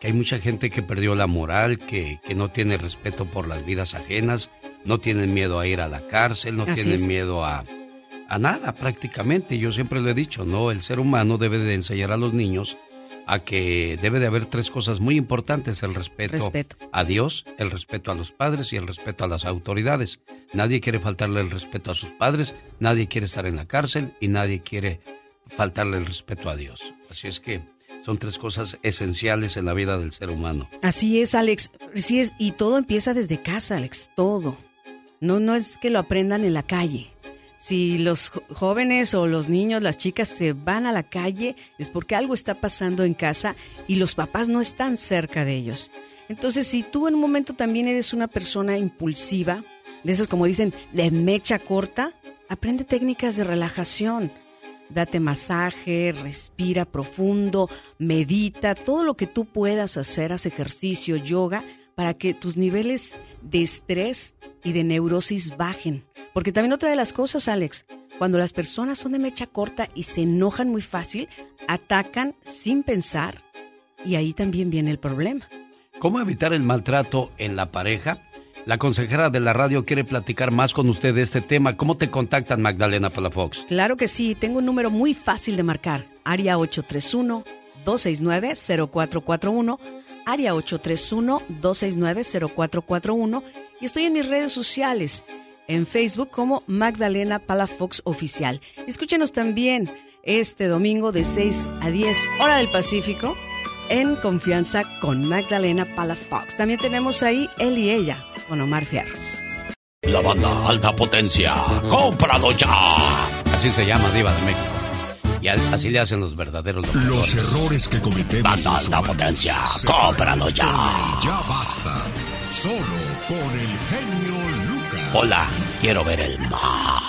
[SPEAKER 1] que hay mucha gente que perdió la moral, que, que no tiene respeto por las vidas ajenas, no tienen miedo a ir a la cárcel, no
[SPEAKER 57] Así
[SPEAKER 1] tienen
[SPEAKER 57] es.
[SPEAKER 1] miedo a, a nada prácticamente. Yo siempre le he dicho, ¿no? El ser humano debe de enseñar a los niños a que debe de haber tres cosas muy importantes, el respeto,
[SPEAKER 57] Respeto.
[SPEAKER 1] a Dios, el respeto a los padres y el respeto a las autoridades. Nadie quiere faltarle el respeto a sus padres, nadie quiere estar en la cárcel y nadie quiere faltarle el respeto a Dios. Así es que son tres cosas esenciales en la vida del ser humano.
[SPEAKER 57] Así es, Alex. Así es, y todo empieza desde casa, Alex, todo. No, no es que lo aprendan en la calle. Si los jóvenes o los niños, las chicas se van a la calle es porque algo está pasando en casa y los papás no están cerca de ellos. Entonces, si tú en un momento también eres una persona impulsiva, de esas como dicen, de mecha corta, aprende técnicas de relajación. Date masaje, respira profundo, medita, todo lo que tú puedas hacer, haz ejercicio, yoga, para que tus niveles de estrés y de neurosis bajen. Porque también otra de las cosas, Alex, cuando las personas son de mecha corta y se enojan muy fácil, atacan sin pensar y ahí también viene el problema.
[SPEAKER 1] ¿Cómo evitar el maltrato en la pareja? La consejera de la radio quiere platicar más con usted de este tema. ¿Cómo te contactan, Magdalena Palafox?
[SPEAKER 57] Claro que sí, tengo un número muy fácil de marcar, área 831-269-0441, área 831-269-0441 y estoy en mis redes sociales, en Facebook como Magdalena Palafox Oficial. Escúchenos también este domingo de 6 a 10 hora del Pacífico en Confianza con Magdalena Palafox. También tenemos ahí él y ella con Omar Fierros.
[SPEAKER 1] La banda Alta Potencia. ¡Cómpralo ya! Así se llama Diva de México. Y así le hacen los verdaderos
[SPEAKER 3] Los errores que cometemos
[SPEAKER 1] Banda Alta Potencia. ¡Cómpralo ya!
[SPEAKER 3] Ya basta. Solo con el genio Lucas.
[SPEAKER 1] Hola, quiero ver el mar.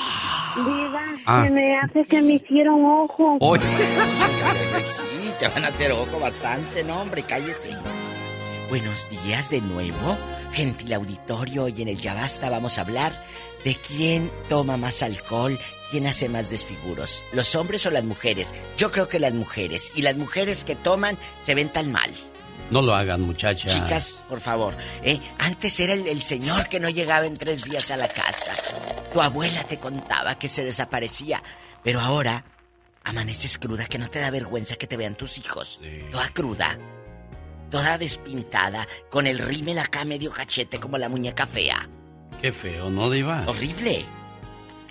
[SPEAKER 54] Diva,
[SPEAKER 1] Ah.
[SPEAKER 54] se me hace que me hicieron ojo.
[SPEAKER 1] Oye.
[SPEAKER 36] Sí, te van a hacer ojo bastante, no, hombre, cállese. Buenos días de nuevo, gentil auditorio. Hoy en el Ya Basta vamos a hablar de quién toma más alcohol, quién hace más desfiguros, los hombres o las mujeres. Yo creo que las mujeres. Y las mujeres que toman se ven tan mal.
[SPEAKER 1] No lo hagan, muchacha.
[SPEAKER 36] Chicas, por favor, ¿eh? Antes era el, el señor que no llegaba en tres días a la casa. Tu abuela te contaba que se desaparecía. Pero ahora amaneces cruda, que no te da vergüenza que te vean tus hijos. Toda cruda. Toda despintada, con el rímel acá medio cachete como la muñeca fea.
[SPEAKER 1] Qué feo, ¿no, Diva?
[SPEAKER 36] Horrible.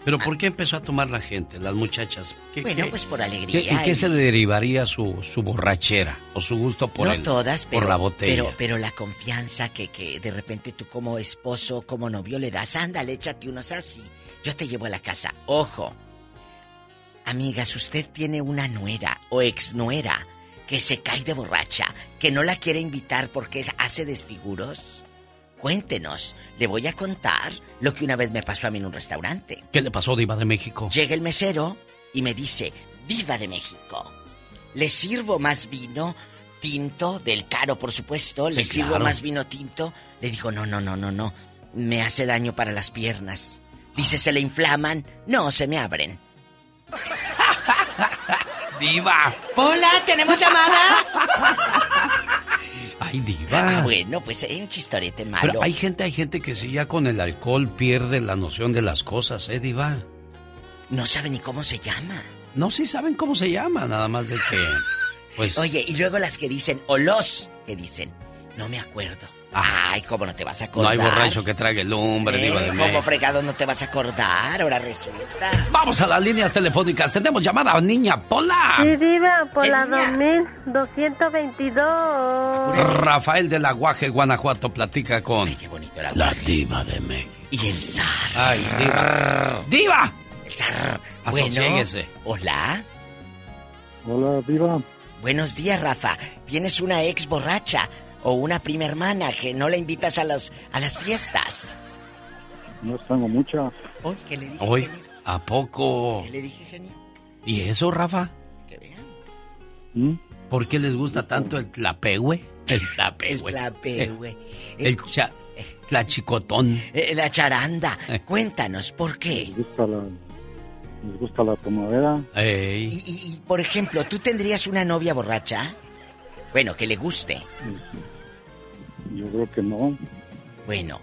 [SPEAKER 1] Pero ¿por qué empezó a tomar la gente, las muchachas? ¿Qué-
[SPEAKER 36] Bueno,
[SPEAKER 1] qué-
[SPEAKER 36] pues por
[SPEAKER 1] qué-
[SPEAKER 36] alegría.
[SPEAKER 1] ¿En qué se derivaría su, su borrachera o su gusto por
[SPEAKER 36] no
[SPEAKER 1] el-
[SPEAKER 36] todas, pero,
[SPEAKER 1] por la botella?
[SPEAKER 36] pero, pero la confianza que, que de repente tú como esposo, como novio le das, ándale, échate unos así. Yo te llevo a la casa. Ojo. Amigas, usted tiene una nuera o exnuera que se cae de borracha, que no la quiere invitar porque hace desfiguros. Cuéntenos, le voy a contar lo que una vez me pasó a mí en un restaurante.
[SPEAKER 1] ¿Qué le pasó, Diva de México?
[SPEAKER 36] Llega el mesero y me dice, Viva de México, ¿le sirvo más vino tinto? Del caro, por supuesto. ¿Le
[SPEAKER 1] Sí,
[SPEAKER 36] sirvo
[SPEAKER 1] claro.
[SPEAKER 36] más vino tinto? Le dijo, no, no, no, no, no. Me hace daño para las piernas. Dice, ¿se le inflaman? No, se me abren. [laughs]
[SPEAKER 1] ¡Diva!
[SPEAKER 36] Hola, ¿tenemos llamada? [laughs]
[SPEAKER 1] ¡Ay, Diva!
[SPEAKER 36] Ah, bueno, pues hay un chistorete malo.
[SPEAKER 1] Pero hay gente, hay gente que sí ya con el alcohol pierde la noción de las cosas, ¿eh, Diva?
[SPEAKER 36] No sabe ni cómo se llama.
[SPEAKER 1] No, sí saben cómo se llama, nada más de que... Pues...
[SPEAKER 36] Oye, y luego las que dicen, o los que dicen, no me acuerdo. Ay, ¿cómo no te vas a
[SPEAKER 1] no
[SPEAKER 36] acordar?
[SPEAKER 1] hay borracho que trague lumbre,
[SPEAKER 36] Eh,
[SPEAKER 1] Diva de
[SPEAKER 36] ¿Cómo fregado no te vas a acordar? Ahora resulta.
[SPEAKER 1] Vamos a las líneas telefónicas. Tenemos llamada, niña Pola.
[SPEAKER 54] Sí, diva, por
[SPEAKER 36] ¿Qué
[SPEAKER 54] la
[SPEAKER 36] niña?
[SPEAKER 54] 2222.
[SPEAKER 1] Rafael de la Guaje, Guanajuato, platica con
[SPEAKER 36] Qué bonito era.
[SPEAKER 1] la Diva de México.
[SPEAKER 36] Y el zar.
[SPEAKER 1] ¡Ay, Diva! ¡Diva!
[SPEAKER 36] El zar. Bueno,
[SPEAKER 1] Asociéguese.
[SPEAKER 36] hola.
[SPEAKER 58] Hola, Diva.
[SPEAKER 36] Buenos días, Rafa. ¿Tienes una ex borracha o una prima hermana que no la invitas a, los, a las fiestas?
[SPEAKER 58] No tengo mucha.
[SPEAKER 36] Hoy, ¿qué le dije?
[SPEAKER 1] Hoy,
[SPEAKER 36] genio?
[SPEAKER 1] ¿a poco?
[SPEAKER 36] ¿Qué le dije, genio?
[SPEAKER 1] ¿Y eso, Rafa?
[SPEAKER 36] Que vean.
[SPEAKER 58] ¿Mm?
[SPEAKER 1] ¿Por qué les gusta tanto el tlapehue? El [laughs]
[SPEAKER 36] El
[SPEAKER 1] tlapehue.
[SPEAKER 36] clapehue. [laughs]
[SPEAKER 1] El cha- tlachicotón.
[SPEAKER 36] Eh, la charanda. [laughs]
[SPEAKER 1] Eh.
[SPEAKER 36] Cuéntanos, ¿por qué?
[SPEAKER 58] Les gusta la, les gusta la tomadera.
[SPEAKER 1] Ey.
[SPEAKER 36] Y, y- y, por ejemplo, ¿tú tendrías una novia borracha? Bueno, que le guste.
[SPEAKER 58] Yo creo que no.
[SPEAKER 36] Bueno,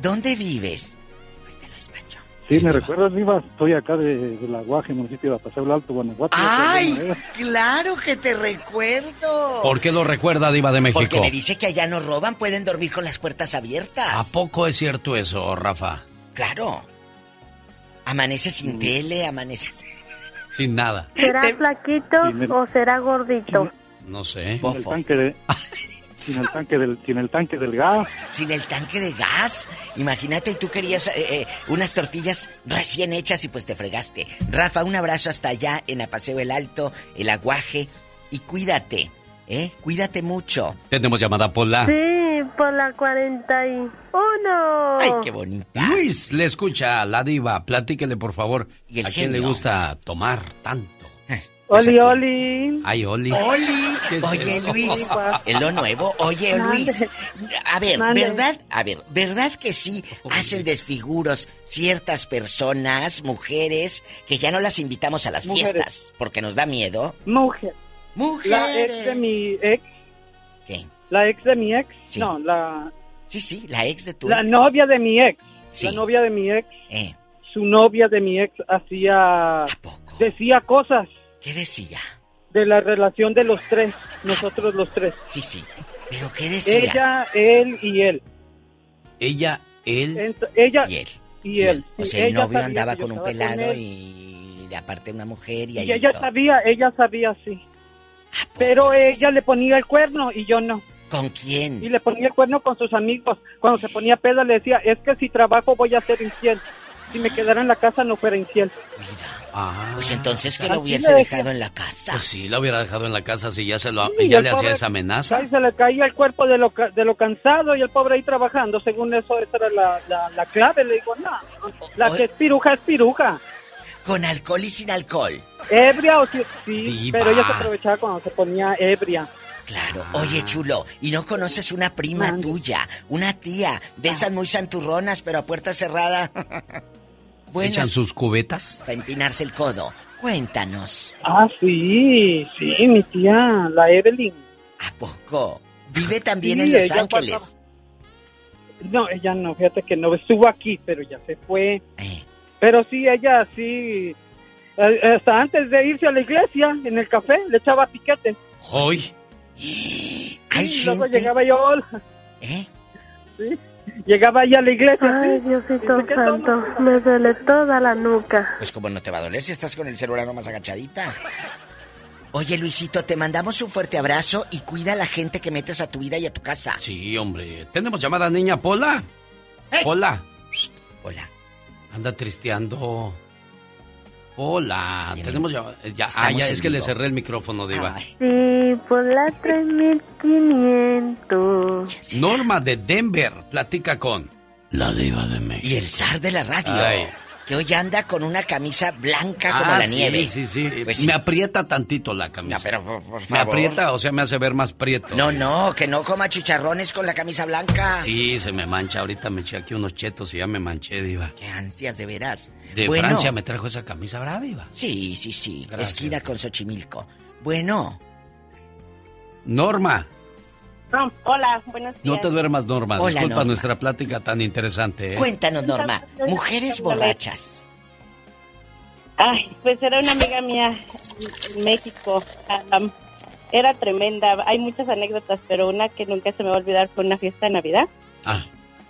[SPEAKER 36] ¿dónde vives? Ahorita lo despacho.
[SPEAKER 58] Sí, ¿me recuerdas, Diva? Estoy acá de, de La Guaje, municipio de Paseo el Alto, Guanajuato.
[SPEAKER 36] ¡Ay! ¡Claro que te recuerdo!
[SPEAKER 1] ¿Por qué lo recuerda, Diva de México?
[SPEAKER 36] Porque me dice que allá no roban, pueden dormir con las puertas abiertas.
[SPEAKER 1] ¿A poco es cierto eso, Rafa?
[SPEAKER 36] Claro. Amanece sin tele, amanece...
[SPEAKER 1] Sin nada.
[SPEAKER 54] ¿Será flaquito o será gordito?
[SPEAKER 1] No sé.
[SPEAKER 58] Sin el
[SPEAKER 36] Bofo.
[SPEAKER 58] tanque de... [laughs] sin el tanque del, sin el tanque del gas.
[SPEAKER 36] Sin el tanque de gas. Imagínate, tú querías eh, eh, unas tortillas recién hechas y pues te fregaste. Rafa, un abrazo hasta allá en Apaseo el Alto, el Aguaje. Y cuídate, ¿eh? Cuídate mucho.
[SPEAKER 1] Tenemos llamada Pola.
[SPEAKER 54] Sí, por la 41.
[SPEAKER 36] Ay, qué bonita.
[SPEAKER 1] Luis, le escucha a la diva. Platíquele, por favor.
[SPEAKER 36] Y el
[SPEAKER 1] ¿A quién le gusta tomar tanto?
[SPEAKER 58] Oli. Oli.
[SPEAKER 1] Ay, Oli.
[SPEAKER 36] Oli,
[SPEAKER 1] ¿Qué es
[SPEAKER 36] oye
[SPEAKER 1] eso?
[SPEAKER 36] Luis, es [laughs] lo nuevo. Oye
[SPEAKER 54] Mande.
[SPEAKER 36] Luis, a ver,
[SPEAKER 54] Mande.
[SPEAKER 36] ¿verdad? A ver, ¿verdad que sí hacen desfiguros ciertas personas, mujeres, que ya no las invitamos a las
[SPEAKER 58] Mujeres.
[SPEAKER 36] fiestas porque nos da miedo?
[SPEAKER 58] Mujer.
[SPEAKER 36] Mujeres.
[SPEAKER 58] La ex de mi ex.
[SPEAKER 36] ¿Qué?
[SPEAKER 58] La ex de mi ex.
[SPEAKER 36] Sí.
[SPEAKER 58] No, la,
[SPEAKER 36] Sí, sí, la ex de tu
[SPEAKER 58] la
[SPEAKER 36] ex.
[SPEAKER 58] novia de mi ex.
[SPEAKER 36] Sí.
[SPEAKER 58] La novia de mi ex.
[SPEAKER 36] Eh,
[SPEAKER 58] Su novia de mi ex hacía...
[SPEAKER 36] ¿A poco?
[SPEAKER 58] Decía cosas
[SPEAKER 36] ¿Qué decía?
[SPEAKER 58] de la relación de los tres. Nosotros los tres.
[SPEAKER 36] Sí, sí. ¿Pero qué decía?
[SPEAKER 58] Ella, él y él.
[SPEAKER 1] Ella, él.
[SPEAKER 58] Ent- ella
[SPEAKER 36] Y él.
[SPEAKER 58] y él.
[SPEAKER 36] O sea, el
[SPEAKER 58] ella
[SPEAKER 36] novio andaba con un pelado
[SPEAKER 58] él.
[SPEAKER 36] y aparte una mujer y
[SPEAKER 58] Y
[SPEAKER 36] ahí
[SPEAKER 58] ella
[SPEAKER 36] todo.
[SPEAKER 58] sabía, ella sabía sí. Pero ella le ponía el cuerno y yo no.
[SPEAKER 36] ¿Con quién?
[SPEAKER 58] Y le ponía el cuerno con sus amigos. Cuando se ponía peda le decía, es que si trabajo voy a ser infiel. Si me quedara en la casa no fuera infiel.
[SPEAKER 36] Mira.
[SPEAKER 1] Ah,
[SPEAKER 36] Pues entonces que lo hubiese dejado en la casa.
[SPEAKER 1] Pues sí, la hubiera dejado en la casa si ya se lo,
[SPEAKER 58] Sí,
[SPEAKER 1] ya le hacía esa amenaza.
[SPEAKER 58] Ay, se le caía el cuerpo de lo, de lo cansado y el pobre ahí trabajando. Según eso, esa era la, la, la clave. Le digo, no, la que es piruja es piruja.
[SPEAKER 36] Con alcohol y sin alcohol.
[SPEAKER 58] Ebria o sí, sí pero ella se aprovechaba cuando se ponía ebria.
[SPEAKER 36] Claro. Oye, chulo, ¿y no conoces una prima tuya, una tía, de esas muy santurronas, pero a puerta cerrada? [laughs]
[SPEAKER 1] ¿Echan sus cubetas?
[SPEAKER 36] Para empinarse el codo. Cuéntanos.
[SPEAKER 58] Ah, sí, sí, mi tía, la Evelyn.
[SPEAKER 36] ¿A poco? Vive también
[SPEAKER 58] Sí,
[SPEAKER 36] en Los Ángeles.
[SPEAKER 58] No, ella no, fíjate que no estuvo aquí, pero ya se fue.
[SPEAKER 36] Eh.
[SPEAKER 58] Pero sí, ella sí, eh, hasta antes de irse a la iglesia, en el café, le echaba piquete.
[SPEAKER 1] Hoy. [gasps]
[SPEAKER 58] y luego llegaba yo,
[SPEAKER 36] ¿Eh? [laughs]
[SPEAKER 58] sí, llegaba ella a la iglesia.
[SPEAKER 54] Ay. Diosito
[SPEAKER 58] Dice, ¿qué
[SPEAKER 54] santo, me duele toda la nuca.
[SPEAKER 36] Pues como no te va a doler si estás con el celular nomás agachadita. Oye, Luisito, te mandamos un fuerte abrazo y cuida a la gente que metes a tu vida y a tu casa.
[SPEAKER 1] Sí, hombre. ¿Tenemos llamada niña Pola? Pola.
[SPEAKER 36] Hola.
[SPEAKER 1] Anda tristeando. Hola. Tenemos llamada. Ya, ah, ya es que le cerré el micrófono, Diva.
[SPEAKER 54] Sí, por la 3500.
[SPEAKER 1] Norma de Denver platica con la Diva de México.
[SPEAKER 36] Y el zar de la radio.
[SPEAKER 1] Ay.
[SPEAKER 36] Que hoy anda con una camisa blanca como
[SPEAKER 1] Ah,
[SPEAKER 36] la
[SPEAKER 1] sí,
[SPEAKER 36] nieve.
[SPEAKER 1] Sí, sí,
[SPEAKER 36] Pues sí.
[SPEAKER 1] Me aprieta tantito la camisa.
[SPEAKER 36] No, pero por, por
[SPEAKER 1] Me
[SPEAKER 36] favor.
[SPEAKER 1] aprieta, o sea, me hace ver más prieto.
[SPEAKER 36] No, no, que no coma chicharrones con la camisa blanca.
[SPEAKER 1] Sí, se me mancha. Ahorita me eché aquí unos chetos y ya me manché, Diva.
[SPEAKER 36] Qué ansias, de veras.
[SPEAKER 1] De
[SPEAKER 36] Bueno.
[SPEAKER 1] Francia me trajo esa camisa, ¿verdad, Diva?
[SPEAKER 36] Sí, sí, sí.
[SPEAKER 1] Gracias.
[SPEAKER 36] Esquina con Xochimilco. Bueno,
[SPEAKER 1] Norma,
[SPEAKER 60] No, hola, buenos días.
[SPEAKER 1] no te duermas, Norma.
[SPEAKER 36] Hola,
[SPEAKER 1] Disculpa
[SPEAKER 36] Norma.
[SPEAKER 1] nuestra plática tan interesante. ¿eh?
[SPEAKER 36] cuéntanos, Norma. Mujeres borrachas.
[SPEAKER 60] Ay, pues era una amiga mía en México. Era tremenda. Hay muchas anécdotas, pero una que nunca se me va a olvidar fue una fiesta de Navidad.
[SPEAKER 1] Ah.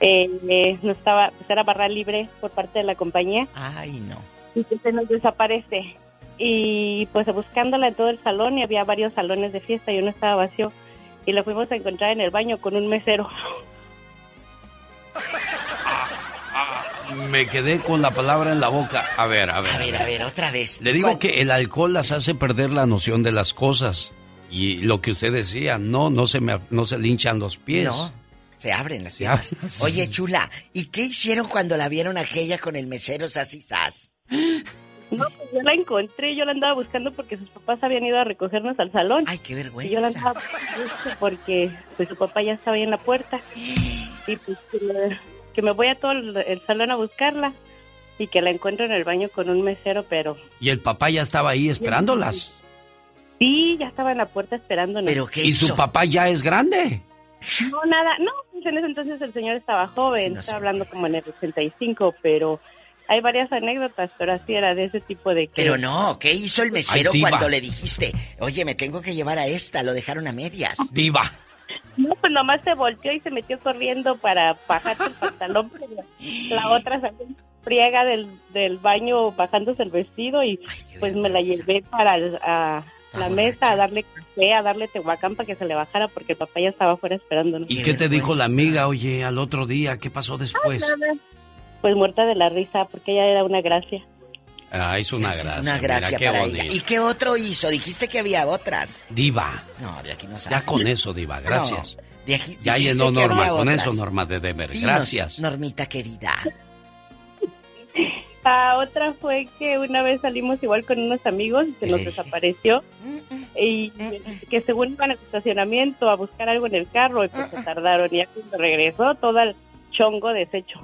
[SPEAKER 60] Eh, eh, no estaba, pues era barra libre por parte de la compañía.
[SPEAKER 36] Ay, no.
[SPEAKER 60] Y que se nos desaparece. Y pues buscándola en todo el salón y había varios salones de fiesta y uno estaba vacío. Y la fuimos a encontrar en el baño con un mesero.
[SPEAKER 1] Me quedé con la palabra en la boca. A ver, a ver.
[SPEAKER 36] A ver, a ver, otra vez.
[SPEAKER 1] Le digo que el alcohol las hace perder la noción de las cosas. Y lo que usted decía, no, no se me, no se linchan los pies.
[SPEAKER 36] No, se abren las piernas. Oye, chula, ¿y qué hicieron cuando la vieron aquella con el mesero sas y sas?
[SPEAKER 60] No, pues yo la encontré, yo la andaba buscando porque sus papás habían ido a recogernos al salón.
[SPEAKER 36] Ay, qué vergüenza.
[SPEAKER 60] Y yo la andaba buscando porque pues su papá ya estaba ahí en la puerta. Y pues que me, que me voy a todo el, el salón a buscarla y que la encuentro en el baño con un mesero, pero
[SPEAKER 1] Y el papá ya estaba ahí esperándolas.
[SPEAKER 60] sí, ya estaba en la puerta esperándonos.
[SPEAKER 1] ¿Y su papá ya es grande?
[SPEAKER 60] No, nada, no, pues en ese entonces el señor estaba joven, estaba hablando como en el 85, pero hay varias anécdotas, pero así era de ese tipo de que...
[SPEAKER 36] Pero no, ¿qué hizo el mesero
[SPEAKER 60] Ay,
[SPEAKER 36] cuando le dijiste, oye, me tengo que llevar a esta? Lo dejaron a medias.
[SPEAKER 1] Diva.
[SPEAKER 60] No, pues nomás se volteó y se metió corriendo para bajarse el pantalón, [laughs] pero la otra salió en friega del, del baño bajándose el vestido y pues me la llevé para el- a la mesa a darle café, a darle tehuacán para que se le bajara porque el papá ya estaba afuera esperándonos.
[SPEAKER 1] ¿Y qué te dijo la amiga, oye, al otro día? ¿Qué pasó después?
[SPEAKER 60] Nada. Pues muerta de la risa porque ella era una gracia.
[SPEAKER 1] Ah, hizo una gracia.
[SPEAKER 36] Una
[SPEAKER 1] mira,
[SPEAKER 36] gracia
[SPEAKER 1] qué
[SPEAKER 36] para
[SPEAKER 1] bonito.
[SPEAKER 36] ella. ¿Y qué otro hizo? Dijiste que había otras.
[SPEAKER 1] Diva.
[SPEAKER 36] No, de aquí no sabes.
[SPEAKER 1] Ya con eso, Diva, gracias.
[SPEAKER 36] No, de aquí-
[SPEAKER 1] ya llenó
[SPEAKER 36] que
[SPEAKER 1] Norma,
[SPEAKER 36] había
[SPEAKER 1] con
[SPEAKER 36] otras.
[SPEAKER 1] eso Norma de.
[SPEAKER 36] Dinos,
[SPEAKER 1] Gracias.
[SPEAKER 36] Normita querida.
[SPEAKER 60] La [laughs] otra fue que una vez salimos igual con unos amigos y se nos desapareció y que según iban al estacionamiento a buscar algo en el carro y pues se tardaron y ya cuando regresó todo el chongo deshecho.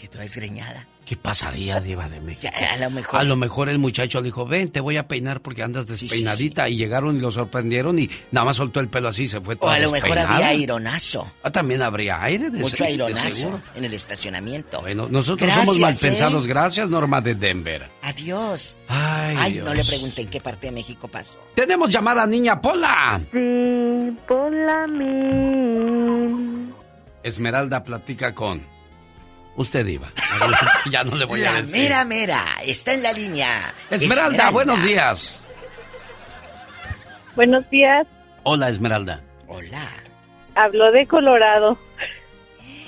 [SPEAKER 36] Que toda desgreñada.
[SPEAKER 1] ¿Qué pasaría, Diva de México?
[SPEAKER 36] a lo mejor.
[SPEAKER 1] A lo mejor el muchacho le dijo, ven, te voy a peinar porque andas despeinadita. Y llegaron y lo sorprendieron y nada más soltó el pelo así y se fue
[SPEAKER 36] O
[SPEAKER 1] todo
[SPEAKER 36] a lo mejor había aironazo.
[SPEAKER 1] Ah, también habría aire de
[SPEAKER 36] Mucho aironazo en el estacionamiento.
[SPEAKER 1] Bueno, nosotros
[SPEAKER 36] Gracias,
[SPEAKER 1] somos mal
[SPEAKER 36] ¿eh?
[SPEAKER 1] pensados. Gracias, Norma de Denver.
[SPEAKER 36] Adiós.
[SPEAKER 1] Ay,
[SPEAKER 36] Ay,
[SPEAKER 1] Dios.
[SPEAKER 36] no le pregunté en qué parte de México pasó.
[SPEAKER 1] Tenemos llamada niña Pola.
[SPEAKER 54] Sí, por la mil.
[SPEAKER 1] Esmeralda platica con... Usted iba. [laughs] ya no le voy a
[SPEAKER 36] La
[SPEAKER 1] decir.
[SPEAKER 36] mera mera está en la línea.
[SPEAKER 1] Esmeralda, buenos días.
[SPEAKER 60] Buenos días,
[SPEAKER 1] Hola, Esmeralda.
[SPEAKER 36] Hola.
[SPEAKER 60] habló de Colorado.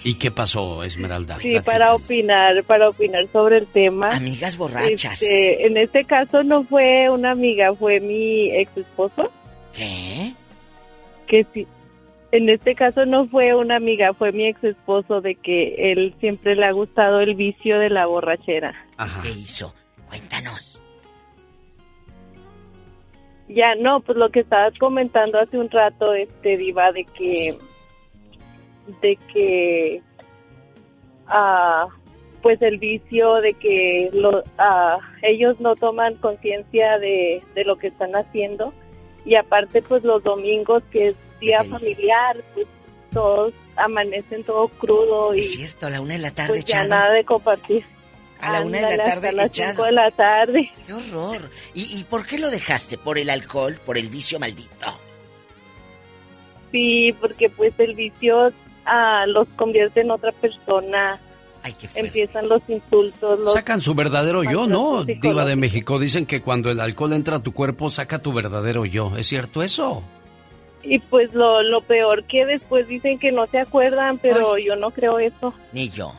[SPEAKER 1] ¿Y qué pasó, Esmeralda?
[SPEAKER 60] Sí, para opinar, para opinar sobre el tema.
[SPEAKER 36] Amigas borrachas.
[SPEAKER 60] Este, en este caso no fue una amiga, fue mi ex esposo.
[SPEAKER 36] ¿Qué?
[SPEAKER 60] Que sí. En este caso no fue una amiga, fue mi ex esposo de que él siempre le ha gustado el vicio de la borrachera.
[SPEAKER 36] ¿Qué hizo? Cuéntanos.
[SPEAKER 59] Ya, no, pues lo que estabas comentando hace un rato, este, Diva, de que, de que, ah, pues el vicio de que lo, ah, ellos no toman conciencia de, de lo que están haciendo y aparte pues los domingos que es día familiar, pues todos amanecen todo crudo y
[SPEAKER 36] Es cierto, a la una de la tarde
[SPEAKER 59] pues ya
[SPEAKER 36] echado.
[SPEAKER 59] nada de compartir.
[SPEAKER 36] A la una de la tarde
[SPEAKER 59] hasta las
[SPEAKER 36] echado.
[SPEAKER 59] cinco de la tarde.
[SPEAKER 36] ¡Qué horror! ¿Y, ¿Y por qué lo dejaste? ¿Por el alcohol? ¿Por el vicio maldito?
[SPEAKER 59] Sí, porque pues el vicio ah, los convierte en otra persona. Empiezan los insultos, los
[SPEAKER 1] Sacan su verdadero yo, ¿no? Diva de México. Dicen que cuando el alcohol entra a tu cuerpo, saca tu verdadero yo. ¿Es cierto eso?
[SPEAKER 59] Y pues lo, lo peor que después dicen que no se acuerdan, pero yo no creo eso.
[SPEAKER 36] Ni yo.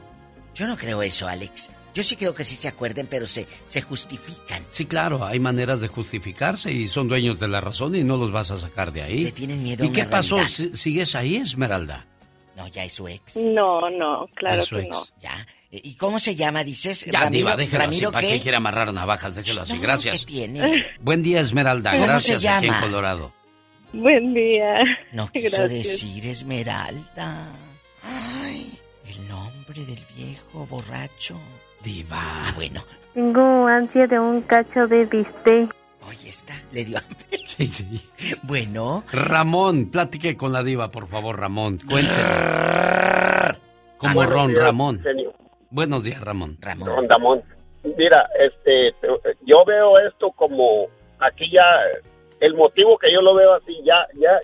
[SPEAKER 36] Yo no creo eso, Alex. Yo sí creo que sí se acuerden, pero se, se justifican.
[SPEAKER 1] Sí, claro, hay maneras de justificarse y son dueños de la razón y no los vas a sacar de ahí.
[SPEAKER 36] Le tienen miedo a
[SPEAKER 1] ¿Y qué
[SPEAKER 36] una
[SPEAKER 1] pasó?
[SPEAKER 36] realidad.
[SPEAKER 1] ¿Si- ¿Sigues ahí, Esmeralda?
[SPEAKER 36] No, ya es su ex.
[SPEAKER 59] No, no, claro
[SPEAKER 1] Es su
[SPEAKER 59] que
[SPEAKER 1] ex.
[SPEAKER 59] no.
[SPEAKER 36] Ya. ¿Y cómo se llama, dices?
[SPEAKER 1] Ya,
[SPEAKER 36] Ramiro,
[SPEAKER 1] Diva, déjelo
[SPEAKER 36] Ramiro,
[SPEAKER 1] así. ¿Para
[SPEAKER 36] ¿qué?
[SPEAKER 1] quiere amarrar navajas? Déjelo así.
[SPEAKER 36] No,
[SPEAKER 1] Gracias.
[SPEAKER 36] ¿qué tiene?
[SPEAKER 1] Buen día, Esmeralda.
[SPEAKER 36] ¿Cómo
[SPEAKER 1] Gracias
[SPEAKER 36] se
[SPEAKER 1] aquí en? Colorado.
[SPEAKER 59] Buen día.
[SPEAKER 36] No [laughs] quiso
[SPEAKER 59] Gracias.
[SPEAKER 36] decir Esmeralda. Ay, el nombre del viejo borracho.
[SPEAKER 1] Diva.
[SPEAKER 36] Ah, bueno.
[SPEAKER 59] Tengo ansia de un cacho de bistec.
[SPEAKER 36] Oye, está, le dio hambre. [laughs]
[SPEAKER 1] Sí, sí.
[SPEAKER 36] Bueno.
[SPEAKER 1] Ramón, platique con la diva, por favor, Ramón. Cuénteme. Como Ron,
[SPEAKER 61] días,
[SPEAKER 1] Ramón.
[SPEAKER 61] genio.
[SPEAKER 1] Buenos días, Ramón.
[SPEAKER 61] Don Ramón. Mira, este, yo veo esto como aquí ya, el motivo que yo lo veo así, ya, ya,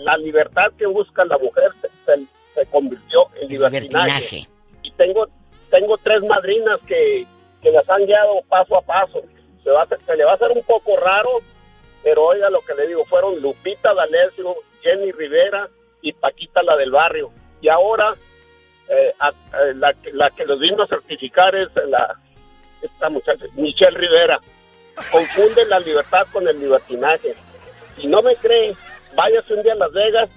[SPEAKER 61] la libertad que busca la mujer se, se- se convirtió en libertinaje.
[SPEAKER 36] libertinaje.
[SPEAKER 61] Y tengo, tengo tres madrinas que, que las han guiado paso a paso. Se, va se le va a hacer un poco raro, pero oiga lo que le digo, fueron Lupita D'Alessio, Jenny Rivera y Paquita la del barrio. Y ahora eh, a- a- la, que- la que los vino a certificar es la esta muchacha, Michelle Rivera. Confunden la libertad con el libertinaje. Si no me creen, váyase un día a Las Vegas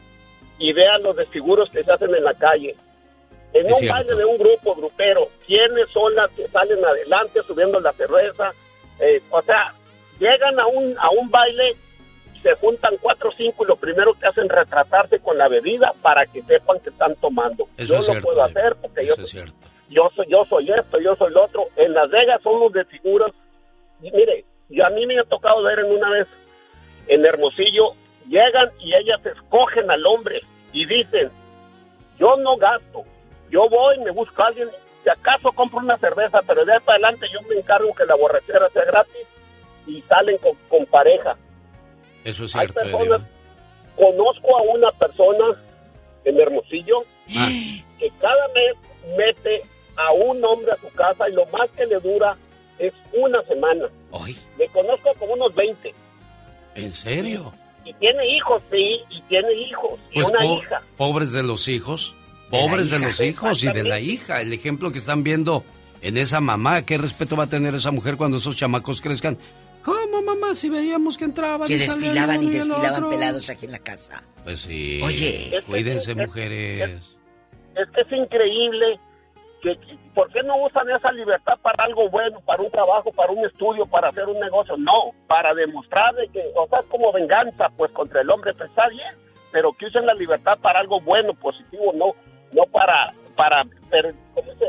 [SPEAKER 61] y vean los desfiguros que se hacen en la calle. En
[SPEAKER 1] Es
[SPEAKER 61] un
[SPEAKER 1] cierto.
[SPEAKER 61] baile de un grupo grupero, ¿quiénes son las que salen adelante subiendo la cerveza? Eh, o sea, llegan a un, a un baile, se juntan cuatro o cinco y lo primero que hacen es retratarse con la bebida para que sepan que están tomando.
[SPEAKER 1] Eso
[SPEAKER 61] yo
[SPEAKER 1] es
[SPEAKER 61] lo
[SPEAKER 1] cierto,
[SPEAKER 61] puedo hacer porque yo soy yo soy esto, yo soy lo otro. En Las Vegas son los de figuras. Y mire, yo a mí me ha tocado ver en una vez en Hermosillo, llegan y ellas escogen al hombre y dicen, yo no gasto, yo voy, me busco a alguien, si acaso compro una cerveza, pero de ahí para adelante yo me encargo que la borrachera sea gratis y salen con, con pareja.
[SPEAKER 1] Eso es
[SPEAKER 61] Hay
[SPEAKER 1] cierto, eh,
[SPEAKER 61] personas, conozco a una persona en Hermosillo
[SPEAKER 1] Ah.
[SPEAKER 61] que cada mes mete a un hombre a su casa y lo más que le dura es una semana. Le conozco como unos 20.
[SPEAKER 1] ¿En serio?
[SPEAKER 61] Y tiene hijos, sí, y tiene hijos. Y
[SPEAKER 1] Pues
[SPEAKER 61] una
[SPEAKER 1] po-
[SPEAKER 61] hija.
[SPEAKER 1] pobres de los hijos, pobres de, los hijos y de la hija. El ejemplo que están viendo en esa mamá, ¿qué respeto va a tener esa mujer cuando esos chamacos crezcan? ¿Cómo, mamá? Si veíamos que entraban
[SPEAKER 36] Que
[SPEAKER 1] y
[SPEAKER 36] desfilaban y desfilaban pelados aquí en la casa.
[SPEAKER 1] Pues sí.
[SPEAKER 36] Oye.
[SPEAKER 1] cuídense, mujeres.
[SPEAKER 61] Es que es increíble que, que- ¿por qué no usan esa libertad para algo bueno, para un trabajo, para un estudio, para hacer un negocio? No, para demostrar de que, o sea, es como venganza, pues contra el hombre, pues está bien, pero que usen la libertad para algo bueno, positivo, no, no para, para, per- ¿cómo se?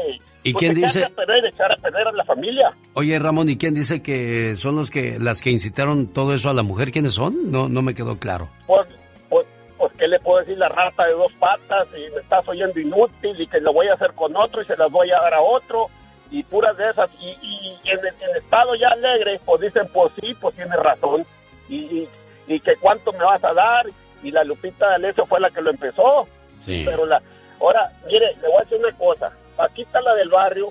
[SPEAKER 1] ¿Y
[SPEAKER 61] pues,
[SPEAKER 1] quién dice?
[SPEAKER 61] a perder, echar a perder a la familia.
[SPEAKER 1] Oye, Ramón, ¿y quién dice que son los que las que incitaron todo eso a la mujer? ¿Quiénes son? No, no me quedó claro.
[SPEAKER 61] Pues, ¿qué le puedo decir la rata de dos patas? Y me estás oyendo inútil y que lo voy a hacer con otro y se las voy a dar a otro y puras de esas. Y, y en, el- en estado ya alegre, pues dicen, pues sí, pues tiene razón. Y, y, y que cuánto me vas a dar. Y la Lupita de Alessio fue la que lo empezó.
[SPEAKER 1] Sí.
[SPEAKER 61] Pero la, ahora, mire, le voy a decir una cosa. Paquita, la del barrio,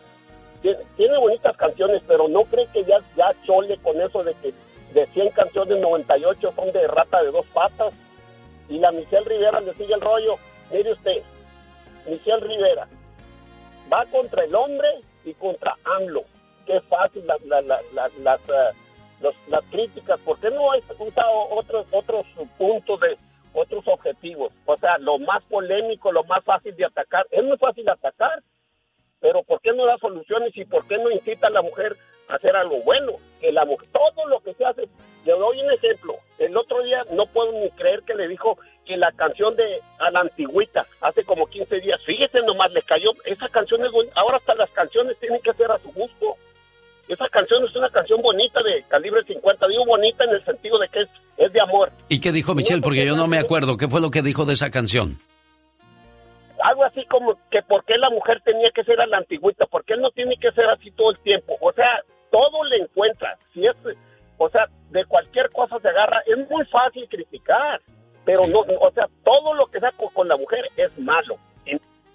[SPEAKER 61] tiene, tiene bonitas canciones, pero no cree que ya, ya chole con eso de que de 100 canciones, 98 son de rata de dos patas. Y la Michelle Rivera le sigue el rollo. Mire usted, Michelle Rivera va contra el hombre y contra AMLO. Qué fácil la- la- la- la- las, eh, los- las críticas. ¿Por qué no hay otros, otros puntos de otros objetivos? O sea, lo más polémico, lo más fácil de atacar. Es muy fácil atacar, pero ¿por qué no da soluciones y por qué no incita a la mujer hacer algo bueno. Que la mujer, todo lo que se hace, le doy un ejemplo. El otro día no puedo ni creer que le dijo que la canción de a la antigüita hace como 15 días, fíjese nomás, le cayó, esa canción es buena, ahora hasta las canciones tienen que ser a su gusto. Esa canción es una canción bonita de calibre 50, digo bonita en el sentido de que es, es de amor.
[SPEAKER 1] ¿Y qué dijo Michelle? Porque yo no me acuerdo. ¿Qué fue lo que dijo de esa canción?
[SPEAKER 61] algo así como que por qué la mujer tenía que ser a la antigüita, por qué él no tiene que ser así todo el tiempo. O sea, todo le encuentra. Si es, o sea, de cualquier cosa se agarra. Es muy fácil criticar, pero no, o sea, todo lo que sea con, con la mujer es malo.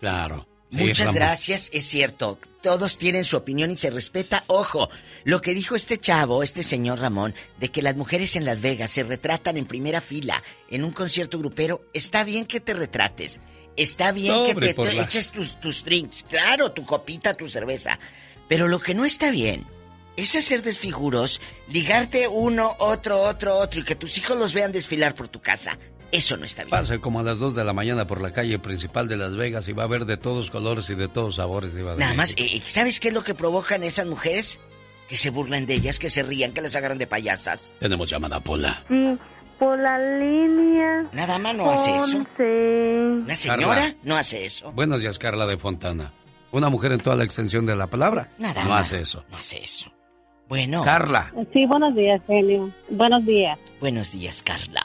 [SPEAKER 1] Claro. Sí,
[SPEAKER 36] Muchas gracias, es cierto. Todos tienen su opinión y se respeta. Ojo, lo que dijo este chavo, este señor Ramón, de que las mujeres en Las Vegas se retratan en primera fila en un concierto grupero, está bien que te retrates. Está bien
[SPEAKER 1] No,
[SPEAKER 36] que
[SPEAKER 1] hombre,
[SPEAKER 36] te,
[SPEAKER 1] por
[SPEAKER 36] te
[SPEAKER 1] la-
[SPEAKER 36] eches tus, tus drinks, claro, tu copita, tu cerveza. Pero lo que no está bien es hacer desfiguros, ligarte uno, otro, otro, otro y que tus hijos los vean desfilar por tu casa. Eso no está bien.
[SPEAKER 1] Pase como a las 2 de la mañana por la calle principal de Las Vegas y va a haber de todos colores y de todos sabores. De
[SPEAKER 36] Nada más, eh, ¿sabes qué es lo que provocan esas mujeres? Que se burlen de ellas, que se rían, que las agarran de payasas.
[SPEAKER 1] Tenemos llamada Pola.
[SPEAKER 54] Sí, por la línea.
[SPEAKER 36] Nada más no hace eso.
[SPEAKER 54] Once.
[SPEAKER 36] La señora
[SPEAKER 1] Carla.
[SPEAKER 36] no hace eso.
[SPEAKER 1] Buenos días, Carla de Fontana. Una mujer en toda la extensión de la palabra.
[SPEAKER 36] Nada
[SPEAKER 1] no
[SPEAKER 36] más.
[SPEAKER 1] hace eso.
[SPEAKER 36] No hace eso. Bueno.
[SPEAKER 1] Carla.
[SPEAKER 62] Sí, buenos días, genio. Buenos días.
[SPEAKER 36] Buenos días, Carla.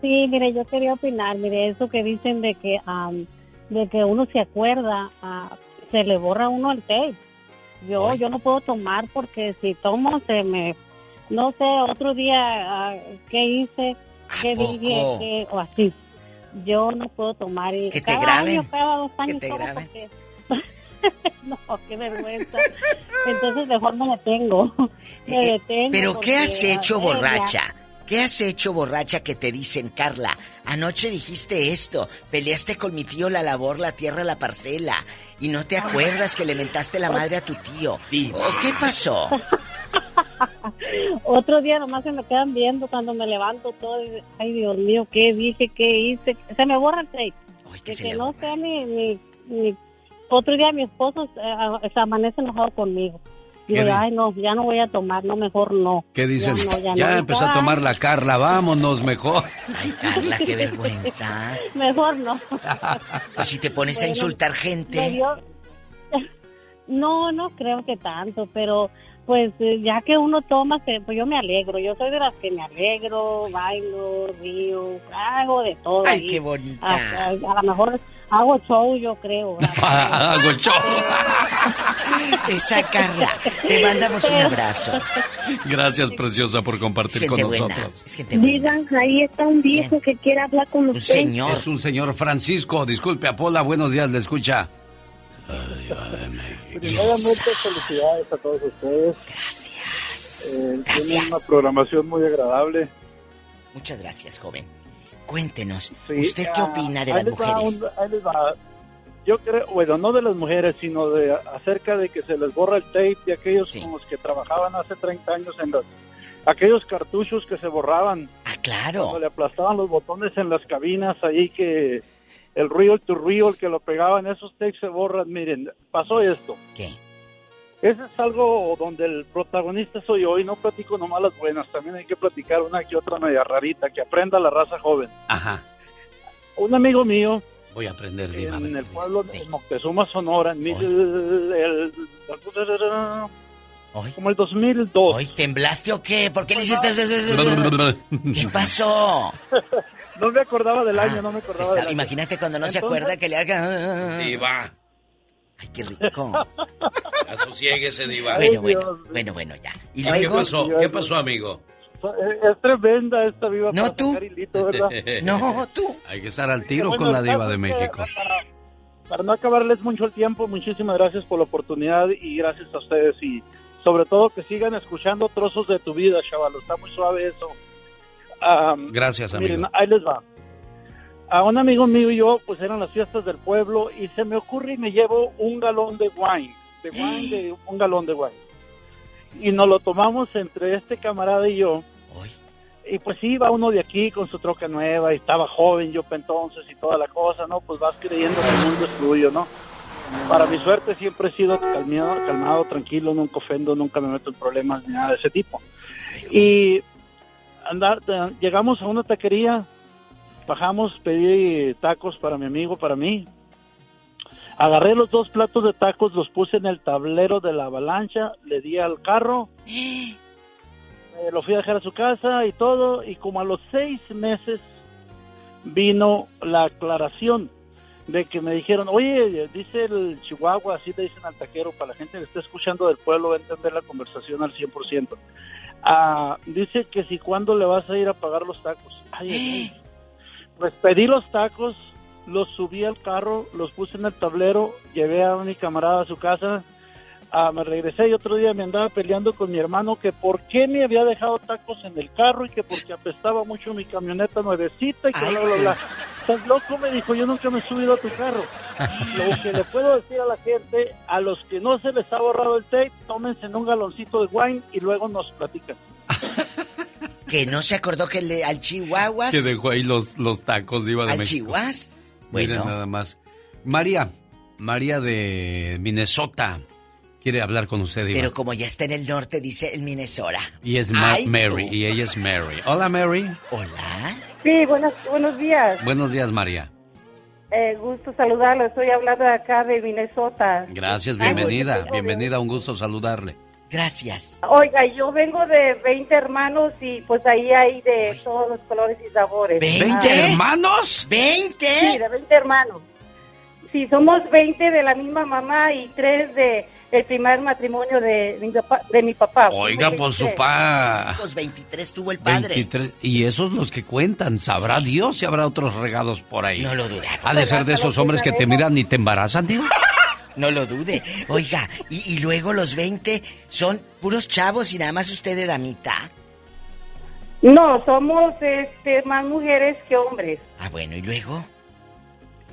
[SPEAKER 62] Sí, mire, yo quería opinar, mire, eso que dicen de que am, de que uno se acuerda, ah, se le borra a uno el tape. Yo yo no puedo tomar porque si tomo se me no sé, otro día ah, qué hice, qué dije, qué- o así. Yo no puedo tomar y
[SPEAKER 36] Que te
[SPEAKER 62] cada
[SPEAKER 36] graben,
[SPEAKER 62] año, cada dos años
[SPEAKER 36] te
[SPEAKER 62] tomo
[SPEAKER 36] graben.
[SPEAKER 62] porque- [laughs] no, qué vergüenza. Entonces mejor me detengo. Me detengo
[SPEAKER 36] Eh, Pero ¿qué has hecho borracha? ¿Qué has hecho borracha que te dicen, Carla? Anoche dijiste esto, peleaste con mi tío la labor, la tierra, la parcela, y no te acuerdas que le mentaste la madre a tu tío. ¿O qué pasó? [laughs]
[SPEAKER 62] Otro día nomás se me quedan viendo cuando me levanto todo. y, Ay, Dios mío, ¿qué dije? ¿Qué hice? Se me borra el tape.
[SPEAKER 36] que
[SPEAKER 62] De
[SPEAKER 36] se
[SPEAKER 62] que
[SPEAKER 36] le
[SPEAKER 62] no sé ni, ni, ni- Otro día mi esposo eh, se amanece enojado conmigo. Digo,
[SPEAKER 1] ¿Qué di-
[SPEAKER 62] ay, no, ya no voy a tomar, no, mejor no.
[SPEAKER 1] ¿Qué dicen?
[SPEAKER 62] Ya, no,
[SPEAKER 1] Ya,
[SPEAKER 62] ya no.
[SPEAKER 1] empezó a tomar la Carla, vámonos mejor.
[SPEAKER 36] Ay, Carla, qué vergüenza. [laughs]
[SPEAKER 62] Mejor no.
[SPEAKER 36] Pues si te pones a
[SPEAKER 62] Bueno,
[SPEAKER 36] insultar
[SPEAKER 62] Me
[SPEAKER 36] gente.
[SPEAKER 62] dio- [laughs] No, no creo que tanto, pero pues eh, ya que uno toma, se- pues yo me alegro. Yo soy de las que me alegro, bailo, río, hago de todo.
[SPEAKER 36] Ay,
[SPEAKER 62] ahí.
[SPEAKER 36] qué bonita.
[SPEAKER 62] A lo mejor hago show, yo creo. [laughs]
[SPEAKER 1] Hago show. [laughs]
[SPEAKER 36] Esa Carla. Te mandamos un abrazo.
[SPEAKER 1] Gracias, preciosa, por compartir
[SPEAKER 36] Es
[SPEAKER 1] con
[SPEAKER 36] buena,
[SPEAKER 1] nosotros.
[SPEAKER 36] es gente.
[SPEAKER 54] Digan, ahí está un viejo que quiere hablar con usted.
[SPEAKER 36] señor.
[SPEAKER 1] Es un señor Francisco. Disculpe, Apola, buenos días, le escucha. Ay, ay,
[SPEAKER 63] Primeramente, felicidades a todos ustedes.
[SPEAKER 36] Gracias.
[SPEAKER 63] Tienen una programación muy agradable.
[SPEAKER 36] Muchas gracias, joven. Cuéntenos,
[SPEAKER 63] Sí,
[SPEAKER 36] ¿usted qué
[SPEAKER 63] ah,
[SPEAKER 36] opina de las mujeres?
[SPEAKER 63] un- ahí les va. Yo creo, bueno, no de las mujeres, sino de acerca de que se les borra el tape de aquellos con los que trabajaban hace 30 años en los aquellos cartuchos que se borraban.
[SPEAKER 36] Ah, claro.
[SPEAKER 63] Cuando le aplastaban los botones en las cabinas ahí que el reel to reel que lo pegaban, esos tapes se borran. Miren, pasó esto.
[SPEAKER 36] ¿Qué?
[SPEAKER 63] Ese es algo donde el protagonista soy yo y no platico nomás las buenas, también hay que platicar una que otra media rarita, que aprenda la raza joven.
[SPEAKER 1] Ajá.
[SPEAKER 63] Un amigo mío
[SPEAKER 1] Voy a aprender, Diva.
[SPEAKER 63] en el pueblo de Moctezuma, Sonora, en mil, el- como el 2002.
[SPEAKER 36] ¿Hoy temblaste o qué? ¿Por qué le hiciste? ¿Qué pasó? [laughs]
[SPEAKER 63] No me acordaba del año, no me acordaba
[SPEAKER 36] Está-
[SPEAKER 63] del año.
[SPEAKER 36] imagínate cuando no se acuerda que le haga...
[SPEAKER 1] Diva.
[SPEAKER 36] Ay, qué rico.
[SPEAKER 1] Asosiéguese, Diva.
[SPEAKER 36] Bueno, bueno,
[SPEAKER 63] Dios.
[SPEAKER 36] bueno, bueno, ya. ¿Y
[SPEAKER 1] ¿Qué
[SPEAKER 36] luego?
[SPEAKER 1] pasó? ¿Qué pasó, amigo?
[SPEAKER 63] Es tremenda esta viva
[SPEAKER 36] No,
[SPEAKER 63] para
[SPEAKER 36] tú. [laughs] No, tú.
[SPEAKER 1] Hay que estar al tiro
[SPEAKER 63] Bueno,
[SPEAKER 1] con la Diva de México.
[SPEAKER 63] Para, para no acabarles mucho el tiempo, muchísimas gracias por la oportunidad y gracias a ustedes y sobre todo que sigan escuchando trozos de tu vida, chavalo. Está muy suave eso. Am,
[SPEAKER 1] Gracias, amigo.
[SPEAKER 63] Miren, ahí les va. A un amigo mío y yo, pues eran las fiestas del pueblo y se me ocurre y me llevo un galón de wine, de wine, de [gasps] un galón de wine. Y nos lo tomamos entre este camarada y yo. Y pues iba uno de aquí con su troca nueva y estaba joven yo entonces y toda la cosa, ¿no? Pues vas creyendo que el mundo es tuyo, ¿no? para mi suerte siempre he sido calmado, calmado, tranquilo, nunca ofendo, nunca me meto en problemas ni nada de ese tipo. Y andar, eh, llegamos a una taquería, bajamos, pedí tacos para mi amigo, para mí. Agarré los dos platos de tacos, los puse en el tablero de la avalancha, le di al carro, [gasps] eh, lo fui a dejar a su casa y todo, y como a los seis meses vino la aclaración de que me dijeron, oye, dice el Chihuahua, así le dicen al taquero, para la gente que está escuchando del pueblo va a entender la conversación al 100%. Ah, dice que si cuándo le vas a ir a pagar los tacos. Ay. [gasps] Pues pedí los tacos, los subí al carro, los puse en el tablero, llevé a mi camarada a su casa, ah, me regresé y otro día me andaba peleando con mi hermano que por qué me había dejado tacos en el carro y que porque apestaba mucho mi camioneta nuevecita y que bla, bla, bla. Estás loco, me dijo, yo nunca me he subido a tu carro. Lo que le puedo decir a la gente, a los que no se les ha borrado el tape, tómense en un galoncito de wine y luego nos platican. [laughs]
[SPEAKER 36] Que no se acordó que le, al Chihuahuas.
[SPEAKER 1] Que dejó ahí los, los tacos de Iba de
[SPEAKER 36] ¿Al
[SPEAKER 1] México. Miren
[SPEAKER 36] Bueno.
[SPEAKER 1] nada más. María, María de Minnesota, quiere hablar con usted, Diva.
[SPEAKER 36] Pero como ya está en el norte, dice el Minnesota.
[SPEAKER 1] Y es Ma-
[SPEAKER 36] Ay,
[SPEAKER 1] Mary,
[SPEAKER 36] tú.
[SPEAKER 1] y ella es Mary. Hola, Mary.
[SPEAKER 36] Hola.
[SPEAKER 64] Sí, buenos, buenos días.
[SPEAKER 1] Buenos días, María.
[SPEAKER 64] Eh, gusto saludarlo. Estoy hablando de acá de Minnesota.
[SPEAKER 1] Gracias,
[SPEAKER 64] Ay,
[SPEAKER 1] bienvenida.
[SPEAKER 64] bueno.
[SPEAKER 1] Bienvenida, un gusto saludarle.
[SPEAKER 36] Gracias.
[SPEAKER 64] Oiga, yo vengo de 20 hermanos y pues ahí hay de todos los colores y sabores.
[SPEAKER 1] ¿20
[SPEAKER 64] Ah,
[SPEAKER 1] hermanos?
[SPEAKER 36] ¿20?
[SPEAKER 64] Sí, de 20 hermanos. Sí, somos 20 de la misma mamá y 3 de el primer matrimonio de mi papá. De mi papá.
[SPEAKER 1] Oiga, por su
[SPEAKER 64] 23.
[SPEAKER 1] pa.
[SPEAKER 36] Los 23 tuvo el padre.
[SPEAKER 1] 23. Y esos los que cuentan. Sabrá Dios si habrá otros regados por ahí.
[SPEAKER 36] No lo dudes.
[SPEAKER 1] Ha de ser de esos hombres que te miran y te embarazan, Diva. [laughs]
[SPEAKER 36] No lo dude. Oiga, y, y luego los 20 son puros chavos y nada más usted de damita.
[SPEAKER 64] No, somos este, más mujeres que hombres.
[SPEAKER 36] Ah, bueno, ¿y luego?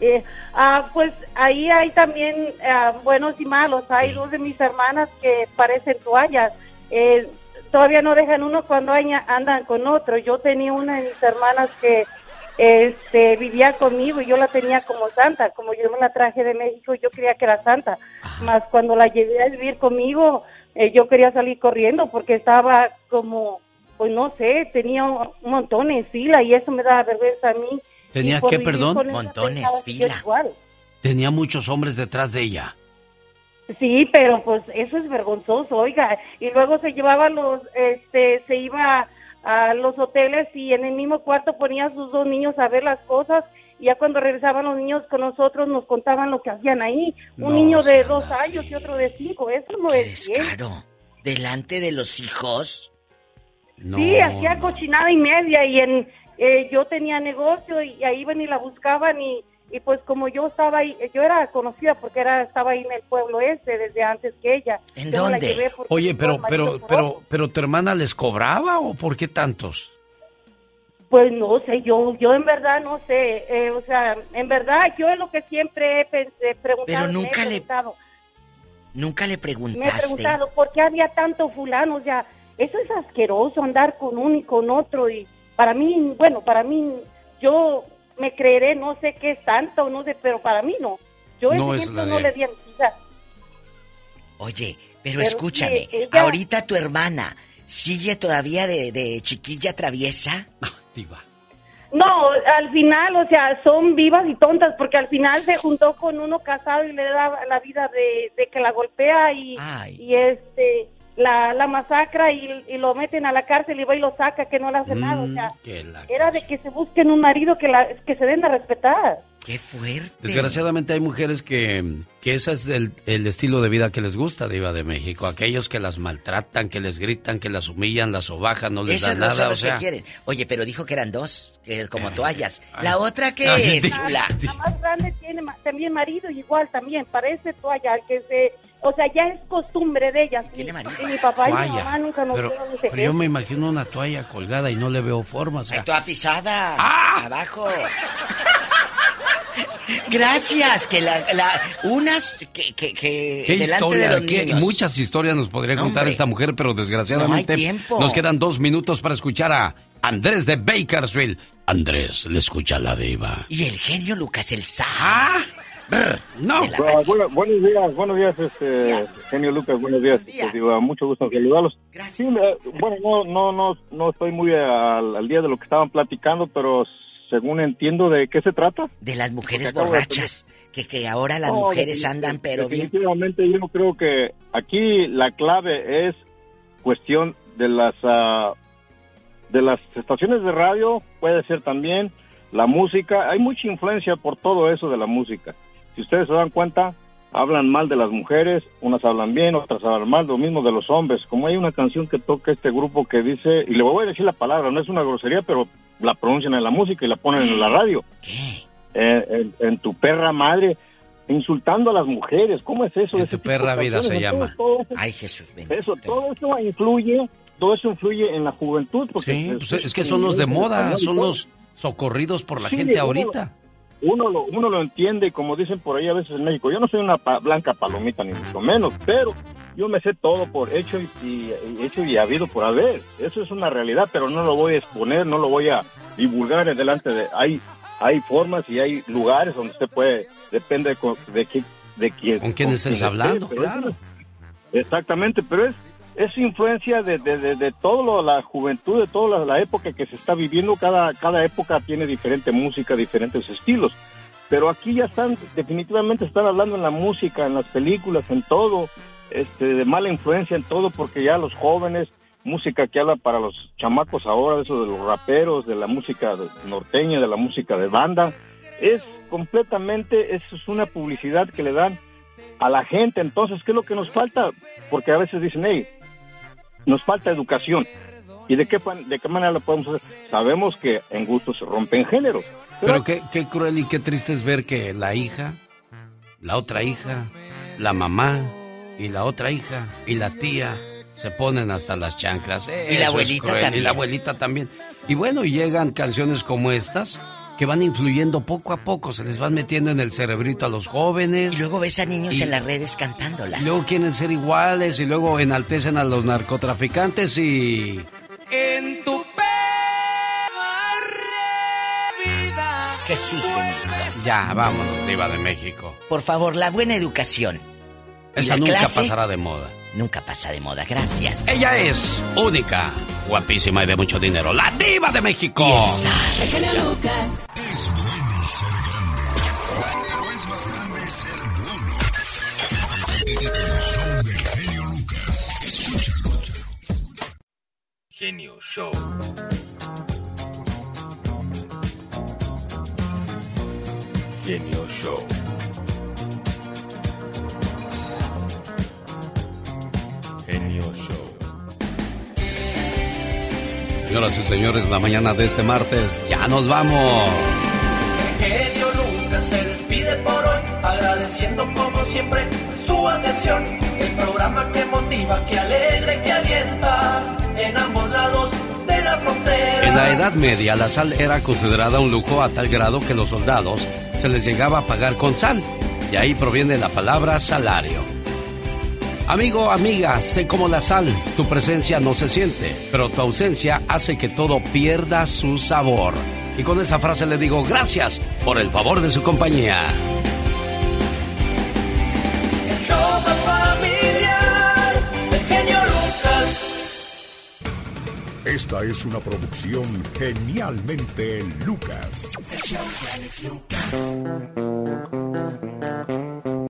[SPEAKER 64] Eh, ah, pues ahí hay también ah, buenos y malos. Hay dos de mis hermanas que parecen toallas. Eh, todavía no dejan uno cuando andan con otro. Yo tenía una de mis hermanas que este, vivía conmigo y yo la tenía como santa. Como yo me la traje de México, yo creía que era santa. Más cuando la llevé a vivir conmigo, eh, yo quería salir corriendo porque estaba como, pues no sé, tenía un montón en fila y eso me daba vergüenza a mí.
[SPEAKER 1] ¿Tenía
[SPEAKER 64] vivir
[SPEAKER 1] perdón?
[SPEAKER 36] Montones,
[SPEAKER 64] que
[SPEAKER 36] fila.
[SPEAKER 64] igual.
[SPEAKER 1] Tenía muchos hombres detrás de ella.
[SPEAKER 64] Sí, pero pues eso es vergonzoso, oiga. Y luego se llevaba los, este, se iba a los hoteles y en el mismo cuarto ponía a sus dos niños a ver las cosas. Y ya cuando regresaban los niños con nosotros nos contaban lo que hacían ahí. Un
[SPEAKER 36] No
[SPEAKER 64] niño de dos años y otro de cinco. Eso no es bien.
[SPEAKER 36] Claro. Delante de los hijos.
[SPEAKER 1] No.
[SPEAKER 64] sí, hacía cochinada y media y en eh, yo tenía negocio y ahí iban y la buscaban y, y pues como yo estaba ahí, yo era conocida porque era estaba ahí en el pueblo este desde antes que ella.
[SPEAKER 36] ¿En
[SPEAKER 64] Yo
[SPEAKER 36] dónde?
[SPEAKER 1] Oye, pero, pero, pero, pero, ¿tu hermana les cobraba o por qué tantos?
[SPEAKER 64] Pues no sé, yo yo en verdad no sé, eh, o sea, en verdad yo es lo que siempre he pen- eh, preguntado.
[SPEAKER 36] Pero
[SPEAKER 64] me he
[SPEAKER 36] nunca le
[SPEAKER 64] preguntado,
[SPEAKER 36] Nunca le
[SPEAKER 64] Me he
[SPEAKER 36] preguntaste.
[SPEAKER 64] preguntado por qué había tanto fulano, o sea, eso es asqueroso andar con uno y con otro y para mí, bueno, para mí yo me creeré, no sé qué es tanto, no sé, pero para mí no. Yo ese
[SPEAKER 36] No es
[SPEAKER 64] ejemplo
[SPEAKER 36] la
[SPEAKER 64] no
[SPEAKER 36] de-
[SPEAKER 64] le di a mi hija.
[SPEAKER 36] Oye, pero,
[SPEAKER 64] Pero
[SPEAKER 36] escúchame,
[SPEAKER 64] sí, ella-
[SPEAKER 36] ahorita tu hermana sigue todavía de, de chiquilla traviesa.
[SPEAKER 64] No, al final, o sea, son vivas y tontas porque al final se juntó con uno casado y le da la vida de, de que la golpea y, y este la, la masacra y, y lo meten a la cárcel y va y lo saca que no le hace nada, o sea,
[SPEAKER 1] Que la-
[SPEAKER 64] era de que se busquen un marido que la que se den a respetar.
[SPEAKER 36] Qué fuerte.
[SPEAKER 1] Desgraciadamente hay mujeres que, que ese es el, el estilo de vida que les gusta de Iba de México. Aquellos que las maltratan, que les gritan, que las humillan, las sobajan, no les
[SPEAKER 36] Esos
[SPEAKER 1] dan
[SPEAKER 36] no son
[SPEAKER 1] nada. O
[SPEAKER 36] los
[SPEAKER 1] sea,
[SPEAKER 36] que quieren. Oye, pero dijo que eran dos, que como toallas. La otra que
[SPEAKER 1] Ay,
[SPEAKER 36] es, [laughs]
[SPEAKER 1] sí.
[SPEAKER 36] chula.
[SPEAKER 64] La más grande tiene ma- también marido igual también, parece toalla, que se, o sea, ya es costumbre de ellas. Y, y mi papá y mi mamá nunca nos
[SPEAKER 1] pero,
[SPEAKER 64] dieron ese
[SPEAKER 1] pero yo me imagino una toalla colgada y no le veo forma. O sea,
[SPEAKER 36] Toda pisada.
[SPEAKER 1] ¡Ah!
[SPEAKER 36] Abajo. Gracias, que la, la unas que, que, que
[SPEAKER 1] ¿Qué
[SPEAKER 36] delante
[SPEAKER 1] historia?
[SPEAKER 36] de los
[SPEAKER 1] qué-
[SPEAKER 36] niños.
[SPEAKER 1] muchas historias nos podría
[SPEAKER 36] No,
[SPEAKER 1] contar
[SPEAKER 36] hombre.
[SPEAKER 1] esta mujer, pero desgraciadamente
[SPEAKER 36] No hay tiempo.
[SPEAKER 1] nos quedan dos minutos para escuchar a Andrés de Bakersfield. Andrés, le escucha la diva.
[SPEAKER 36] Y el genio Lucas el Sa.
[SPEAKER 1] Ah. No.
[SPEAKER 65] Ah, bueno, buenos días, buenos días, este, genio Lucas, buenos días. Este, digo, mucho gusto en saludarlos. Sí, me- bueno, no, no, no, no estoy muy al, al día de lo que estaban platicando, pero según entiendo de qué se trata.
[SPEAKER 36] De las mujeres borrachas, que, que ahora las
[SPEAKER 65] No,
[SPEAKER 36] mujeres andan pero bien.
[SPEAKER 65] Definitivamente yo creo que aquí la clave es cuestión de las ah, de las estaciones de radio, puede ser también la música, hay mucha influencia por todo eso de la música. Si ustedes se dan cuenta, hablan mal de las mujeres, unas hablan bien, otras hablan mal, lo mismo de los hombres. Como hay una canción que toca este grupo que dice, y le voy a decir la palabra, no es una grosería, pero la pronuncian en la música y la ponen en la radio. Eh, en, en tu perra madre, insultando a las mujeres. ¿Cómo es eso?
[SPEAKER 1] En tu perra vida se llama.
[SPEAKER 65] todo
[SPEAKER 36] Ay, Jesús,
[SPEAKER 65] Eso, todo eso influye, todo eso influye en la juventud. Porque
[SPEAKER 1] Sí, pues es que son los de moda, son los socorridos por la
[SPEAKER 65] Sí,
[SPEAKER 1] gente ahorita.
[SPEAKER 65] Uno lo, uno lo entiende, y como dicen por ahí a veces en México, yo no soy una pa- blanca palomita, ni mucho menos, pero yo me sé todo por hecho y, y- y hecho y habido por haber. Eso es una realidad, pero no lo voy a exponer, no lo voy a divulgar en delante de... Hay, hay formas y hay lugares donde usted puede, depende de, de, de quién...
[SPEAKER 1] ¿Con quién estés
[SPEAKER 65] esté,
[SPEAKER 1] hablando? Claro.
[SPEAKER 65] Exactamente, pero es, es influencia de, de, de, de todo lo, la juventud, de toda la, época que se está viviendo. Cada, cada época tiene diferente música, diferentes estilos. Pero aquí ya están, definitivamente están hablando en la música, en las películas, en todo, este, de mala influencia en todo, porque ya los jóvenes, música que habla para los chamacos ahora, eso de los raperos, de la música norteña, de la música de banda, es completamente, es una publicidad que le dan a la gente. Entonces, ¿qué es lo que nos falta? Porque a veces dicen, hey, nos falta educación. ¿Y de qué, pan- de qué manera lo podemos hacer? Sabemos que en gusto se rompen géneros.
[SPEAKER 1] Pero qué, qué cruel y qué triste es ver que la hija, la otra hija, la mamá y la otra hija y la tía se ponen hasta las chanclas.
[SPEAKER 36] Y la abuelita
[SPEAKER 1] cruel,
[SPEAKER 36] también.
[SPEAKER 1] Y la abuelita también. Y bueno, llegan canciones como estas que van influyendo poco a poco, se les van metiendo en el cerebrito a los jóvenes.
[SPEAKER 36] Y luego ves a niños
[SPEAKER 1] Y-
[SPEAKER 36] en las redes cantándolas.
[SPEAKER 1] Y luego quieren ser iguales y luego enaltecen a los narcotraficantes y...
[SPEAKER 12] En tu vida.
[SPEAKER 36] Jesús bendito.
[SPEAKER 1] Ya, vámonos, diva de México.
[SPEAKER 36] Por favor, la buena educación. ¿Y
[SPEAKER 1] Esa
[SPEAKER 36] la
[SPEAKER 1] nunca
[SPEAKER 36] clase?
[SPEAKER 1] pasará de moda.
[SPEAKER 36] Nunca pasa de moda, gracias.
[SPEAKER 1] Ella es única, guapísima y de mucho dinero. La diva de México.
[SPEAKER 12] El genio Lucas.
[SPEAKER 3] Es bueno ser grande, pero es más grande ser bueno. El show del genio Lucas. Escúchalo.
[SPEAKER 14] Genio Show. Genio Show.
[SPEAKER 1] Señoras y señores, la mañana de este martes ya nos vamos.
[SPEAKER 14] El genio Lucas se despide por hoy, agradeciendo como siempre su atención. El programa que motiva, que alegra y que alienta en ambos lados de la frontera.
[SPEAKER 1] En la Edad Media la sal era considerada un lujo a tal grado que los soldados se les llegaba a pagar con sal. De ahí proviene la palabra salario. Amigo, amiga, sé como la sal, tu presencia no se siente, pero tu ausencia hace que todo pierda su sabor. Y con esa frase le digo gracias por el favor de su compañía.
[SPEAKER 14] El show más familiar del genio Lucas.
[SPEAKER 3] Esta es una producción genialmente
[SPEAKER 12] Lucas.